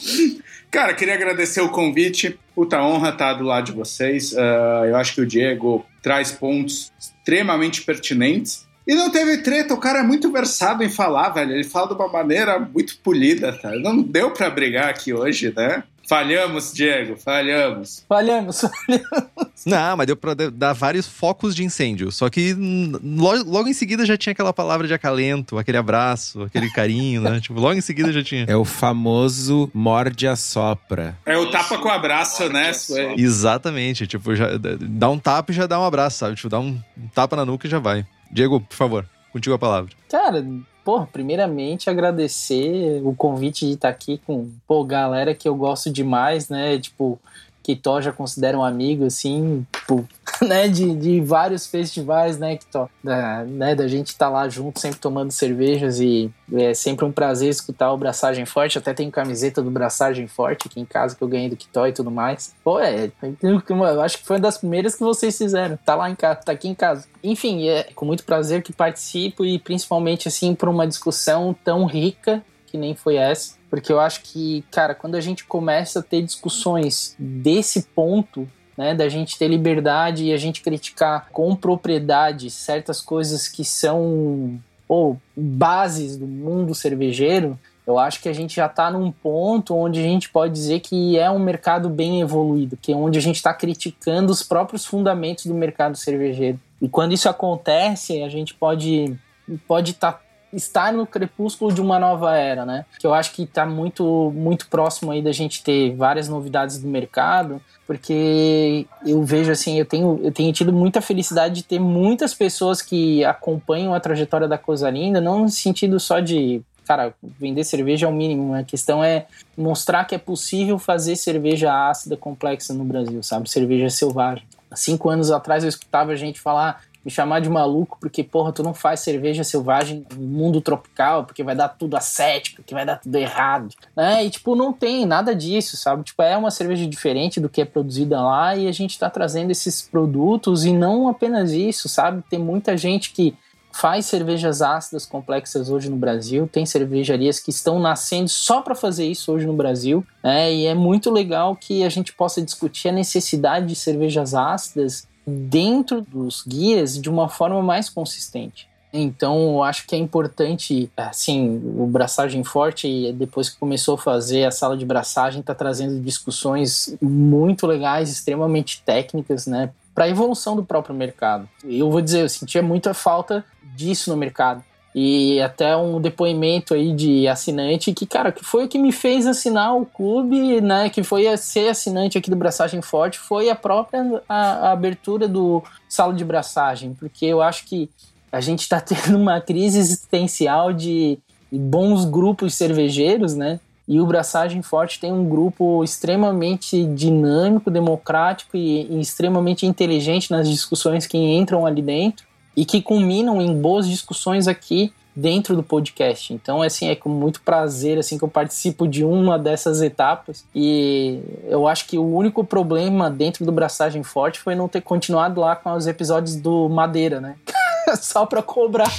D: Cara, queria agradecer o convite. Puta honra estar do lado de vocês. Uh, eu acho que o Diego traz pontos extremamente pertinentes. E não teve treta, o cara é muito versado em falar, velho. Ele fala de uma maneira muito polida, tá? Não deu para brigar aqui hoje, né? Falhamos, Diego, falhamos.
B: Falhamos, *laughs* falhamos.
A: Não, mas deu pra dar vários focos de incêndio. Só que logo, logo, em seguida já tinha aquela palavra de acalento, aquele abraço, aquele carinho, né? *laughs* tipo, logo em seguida já tinha.
C: É o famoso morde a sopra.
D: É o tapa com abraço, né?
A: Exatamente. Tipo, já, dá um tapa e já dá um abraço, sabe? Tipo, dá um, um tapa na nuca e já vai. Diego, por favor, contigo a palavra.
B: Cara, pô, primeiramente agradecer o convite de estar aqui com, pô, galera que eu gosto demais, né? Tipo, que Tó já considera um amigo, assim, tipo, *laughs* né, de, de vários festivais, né, que Tó, da, né, da gente estar tá lá junto, sempre tomando cervejas e é sempre um prazer escutar o Braçagem Forte, até tenho camiseta do Braçagem Forte aqui em casa que eu ganhei do Kitó e tudo mais. Pô, é, eu acho que foi uma das primeiras que vocês fizeram, tá lá em casa, tá aqui em casa. Enfim, é com muito prazer que participo e principalmente, assim, por uma discussão tão rica que nem foi essa porque eu acho que, cara, quando a gente começa a ter discussões desse ponto, né, da gente ter liberdade e a gente criticar com propriedade certas coisas que são ou bases do mundo cervejeiro, eu acho que a gente já está num ponto onde a gente pode dizer que é um mercado bem evoluído, que é onde a gente está criticando os próprios fundamentos do mercado cervejeiro. E quando isso acontece, a gente pode pode estar tá estar no crepúsculo de uma nova era, né? Que eu acho que está muito, muito próximo aí da gente ter várias novidades do mercado, porque eu vejo assim, eu tenho, eu tenho tido muita felicidade de ter muitas pessoas que acompanham a trajetória da Coisa Linda, não no sentido só de cara, vender cerveja é o mínimo. A questão é mostrar que é possível fazer cerveja ácida complexa no Brasil, sabe? Cerveja selvagem. Cinco anos atrás eu escutava a gente falar me chamar de maluco porque, porra, tu não faz cerveja selvagem no mundo tropical, porque vai dar tudo acético, que vai dar tudo errado, né? E, tipo, não tem nada disso, sabe? Tipo, é uma cerveja diferente do que é produzida lá e a gente tá trazendo esses produtos e não apenas isso, sabe? Tem muita gente que faz cervejas ácidas complexas hoje no Brasil, tem cervejarias que estão nascendo só para fazer isso hoje no Brasil, né? E é muito legal que a gente possa discutir a necessidade de cervejas ácidas dentro dos guias de uma forma mais consistente. Então, eu acho que é importante, assim, o Braçagem Forte, depois que começou a fazer a sala de braçagem, está trazendo discussões muito legais, extremamente técnicas, né, para a evolução do próprio mercado. Eu vou dizer, eu sentia muita falta disso no mercado e até um depoimento aí de assinante que, cara, que foi o que me fez assinar o clube, né, que foi ser assinante aqui do Braçagem Forte, foi a própria a, a abertura do sala de braçagem, porque eu acho que a gente está *laughs* tendo uma crise existencial de bons grupos cervejeiros, né, e o Braçagem Forte tem um grupo extremamente dinâmico, democrático e, e extremamente inteligente nas discussões que entram ali dentro e que culminam em boas discussões aqui dentro do podcast. Então, assim, é com muito prazer assim que eu participo de uma dessas etapas e eu acho que o único problema dentro do Braçagem Forte foi não ter continuado lá com os episódios do Madeira, né? *laughs* Só para cobrar.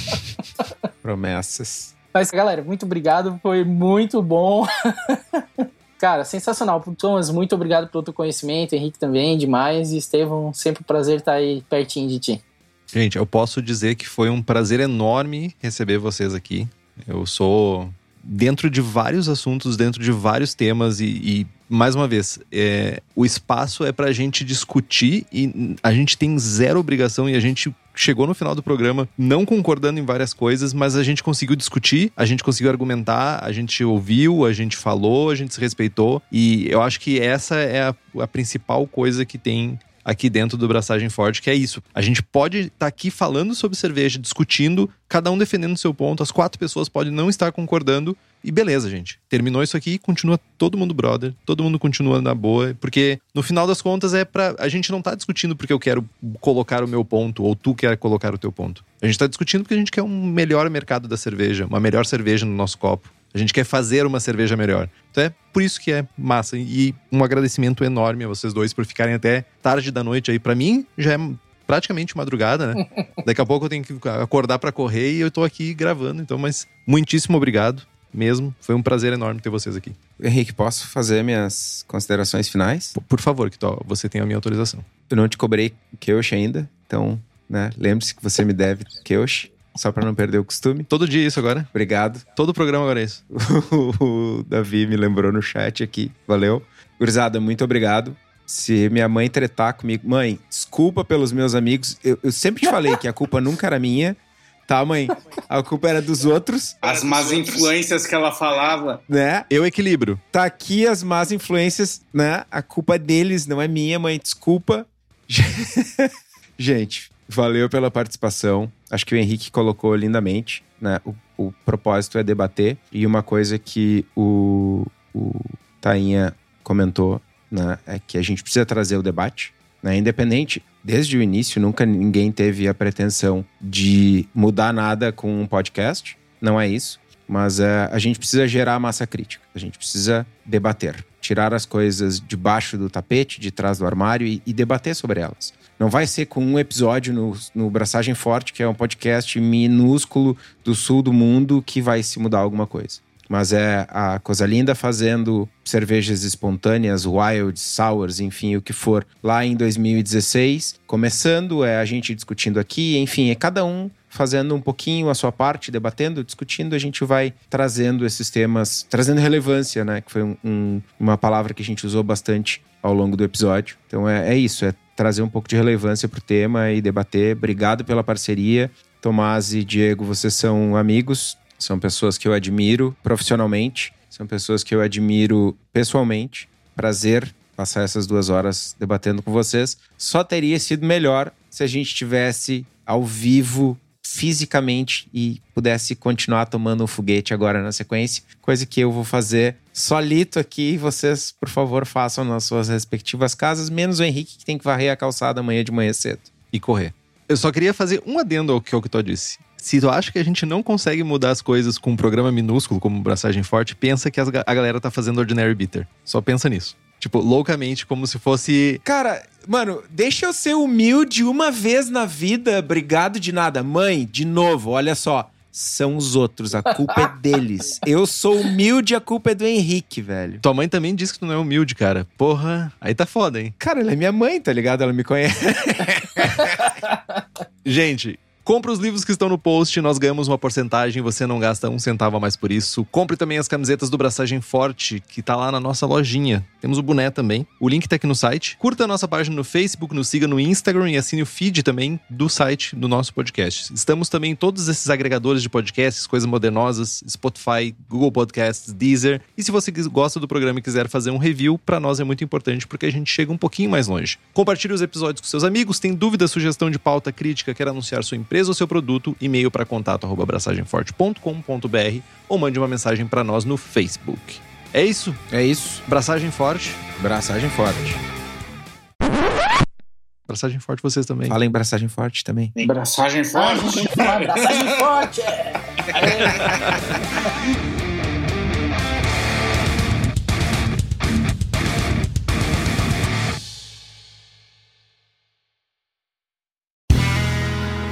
C: Promessas.
B: Mas, galera, muito obrigado, foi muito bom. *laughs* Cara, sensacional. Thomas, muito obrigado pelo teu conhecimento, Henrique também, demais. E Estevão, sempre um prazer estar aí pertinho de ti.
A: Gente, eu posso dizer que foi um prazer enorme receber vocês aqui. Eu sou dentro de vários assuntos, dentro de vários temas e, e mais uma vez, é, o espaço é para a gente discutir e a gente tem zero obrigação e a gente chegou no final do programa não concordando em várias coisas, mas a gente conseguiu discutir, a gente conseguiu argumentar, a gente ouviu, a gente falou, a gente se respeitou e eu acho que essa é a, a principal coisa que tem aqui dentro do Braçagem Forte, que é isso. A gente pode estar tá aqui falando sobre cerveja, discutindo, cada um defendendo o seu ponto, as quatro pessoas podem não estar concordando, e beleza, gente. Terminou isso aqui, continua todo mundo brother, todo mundo continua na boa, porque no final das contas é para a gente não tá discutindo porque eu quero colocar o meu ponto ou tu quer colocar o teu ponto. A gente tá discutindo porque a gente quer um melhor mercado da cerveja, uma melhor cerveja no nosso copo. A gente quer fazer uma cerveja melhor. Então é por isso que é massa. E um agradecimento enorme a vocês dois por ficarem até tarde da noite aí. para mim, já é praticamente madrugada, né? *laughs* Daqui a pouco eu tenho que acordar para correr e eu tô aqui gravando. Então, mas muitíssimo obrigado mesmo. Foi um prazer enorme ter vocês aqui.
C: Henrique, posso fazer minhas considerações finais?
A: Por favor, que você tem a minha autorização.
C: Eu não te cobrei Keush ainda, então, né, lembre-se que você me deve Keush. Só para não perder o costume.
A: Todo dia isso agora.
C: Obrigado.
A: Todo o programa agora é isso. *laughs*
C: o Davi me lembrou no chat aqui. Valeu. Gurizada, muito obrigado. Se minha mãe tretar comigo, mãe, desculpa pelos meus amigos. Eu, eu sempre te falei que a culpa nunca era minha. Tá, mãe? A culpa era dos outros,
D: As más influências que ela falava.
C: né?
A: Eu equilibro.
C: Tá aqui as más influências, né? A culpa é deles, não é minha, mãe. Desculpa. *laughs* Gente, valeu pela participação. Acho que o Henrique colocou lindamente, né? O, o propósito é debater. E uma coisa que o, o Tainha comentou, né? É que a gente precisa trazer o debate, né? Independente, desde o início, nunca ninguém teve a pretensão de mudar nada com um podcast. Não é isso. Mas é, a gente precisa gerar massa crítica. A gente precisa debater. Tirar as coisas debaixo do tapete, de trás do armário e, e debater sobre elas. Não vai ser com um episódio no, no Braçagem Forte, que é um podcast minúsculo do sul do mundo, que vai se mudar alguma coisa. Mas é a Coisa Linda fazendo cervejas espontâneas, wild, sours, enfim, o que for, lá em 2016. Começando, é a gente discutindo aqui, enfim, é cada um fazendo um pouquinho a sua parte, debatendo, discutindo, a gente vai trazendo esses temas, trazendo relevância, né? Que foi um- um- uma palavra que a gente usou bastante ao longo do episódio. Então é, é isso, é trazer um pouco de relevância pro tema e debater. Obrigado pela parceria. Tomás e Diego, vocês são amigos, são pessoas que eu admiro profissionalmente, são pessoas que eu admiro pessoalmente. Prazer passar essas duas horas debatendo com vocês. Só teria sido melhor se a gente tivesse ao vivo fisicamente e pudesse continuar tomando um foguete agora na sequência, coisa que eu vou fazer solito aqui. Vocês, por favor, façam nas suas respectivas casas, menos o Henrique que tem que varrer a calçada amanhã de manhã cedo.
A: E correr. Eu só queria fazer um adendo ao que o Kitó disse. Se tu acha que a gente não consegue mudar as coisas com um programa minúsculo como Braçagem Forte, pensa que a galera tá fazendo Ordinary Bitter. Só pensa nisso. Tipo, loucamente, como se fosse.
C: Cara, mano, deixa eu ser humilde uma vez na vida, obrigado de nada. Mãe, de novo, olha só. São os outros, a culpa é deles. *laughs* Eu sou humilde, a culpa é do Henrique, velho.
A: Tua mãe também disse que tu não é humilde, cara. Porra, aí tá foda, hein?
C: Cara, ela é minha mãe, tá ligado? Ela me conhece. *laughs*
A: Gente, compre os livros que estão no post, nós ganhamos uma porcentagem, você não gasta um centavo a mais por isso. Compre também as camisetas do Braçagem Forte, que tá lá na nossa lojinha. Temos o boné também. O link tá aqui no site. Curta a nossa página no Facebook, nos siga no Instagram e assine o feed também do site do nosso podcast. Estamos também em todos esses agregadores de podcasts, coisas modernosas, Spotify, Google Podcasts, Deezer. E se você gosta do programa e quiser fazer um review, pra nós é muito importante porque a gente chega um pouquinho mais longe. Compartilhe os episódios com seus amigos, tem dúvida, sugestão de pauta, crítica, quer anunciar sua empresa ou seu produto, e-mail para contato arroba abraçagemforte.com.br ou mande uma mensagem pra nós no Facebook. É isso,
C: É isso.
A: braçagem forte.
C: Braçagem forte.
A: Braçagem forte vocês também.
C: Fala em braçagem forte também.
D: Braçagem forte.
B: abraçagem forte. *laughs*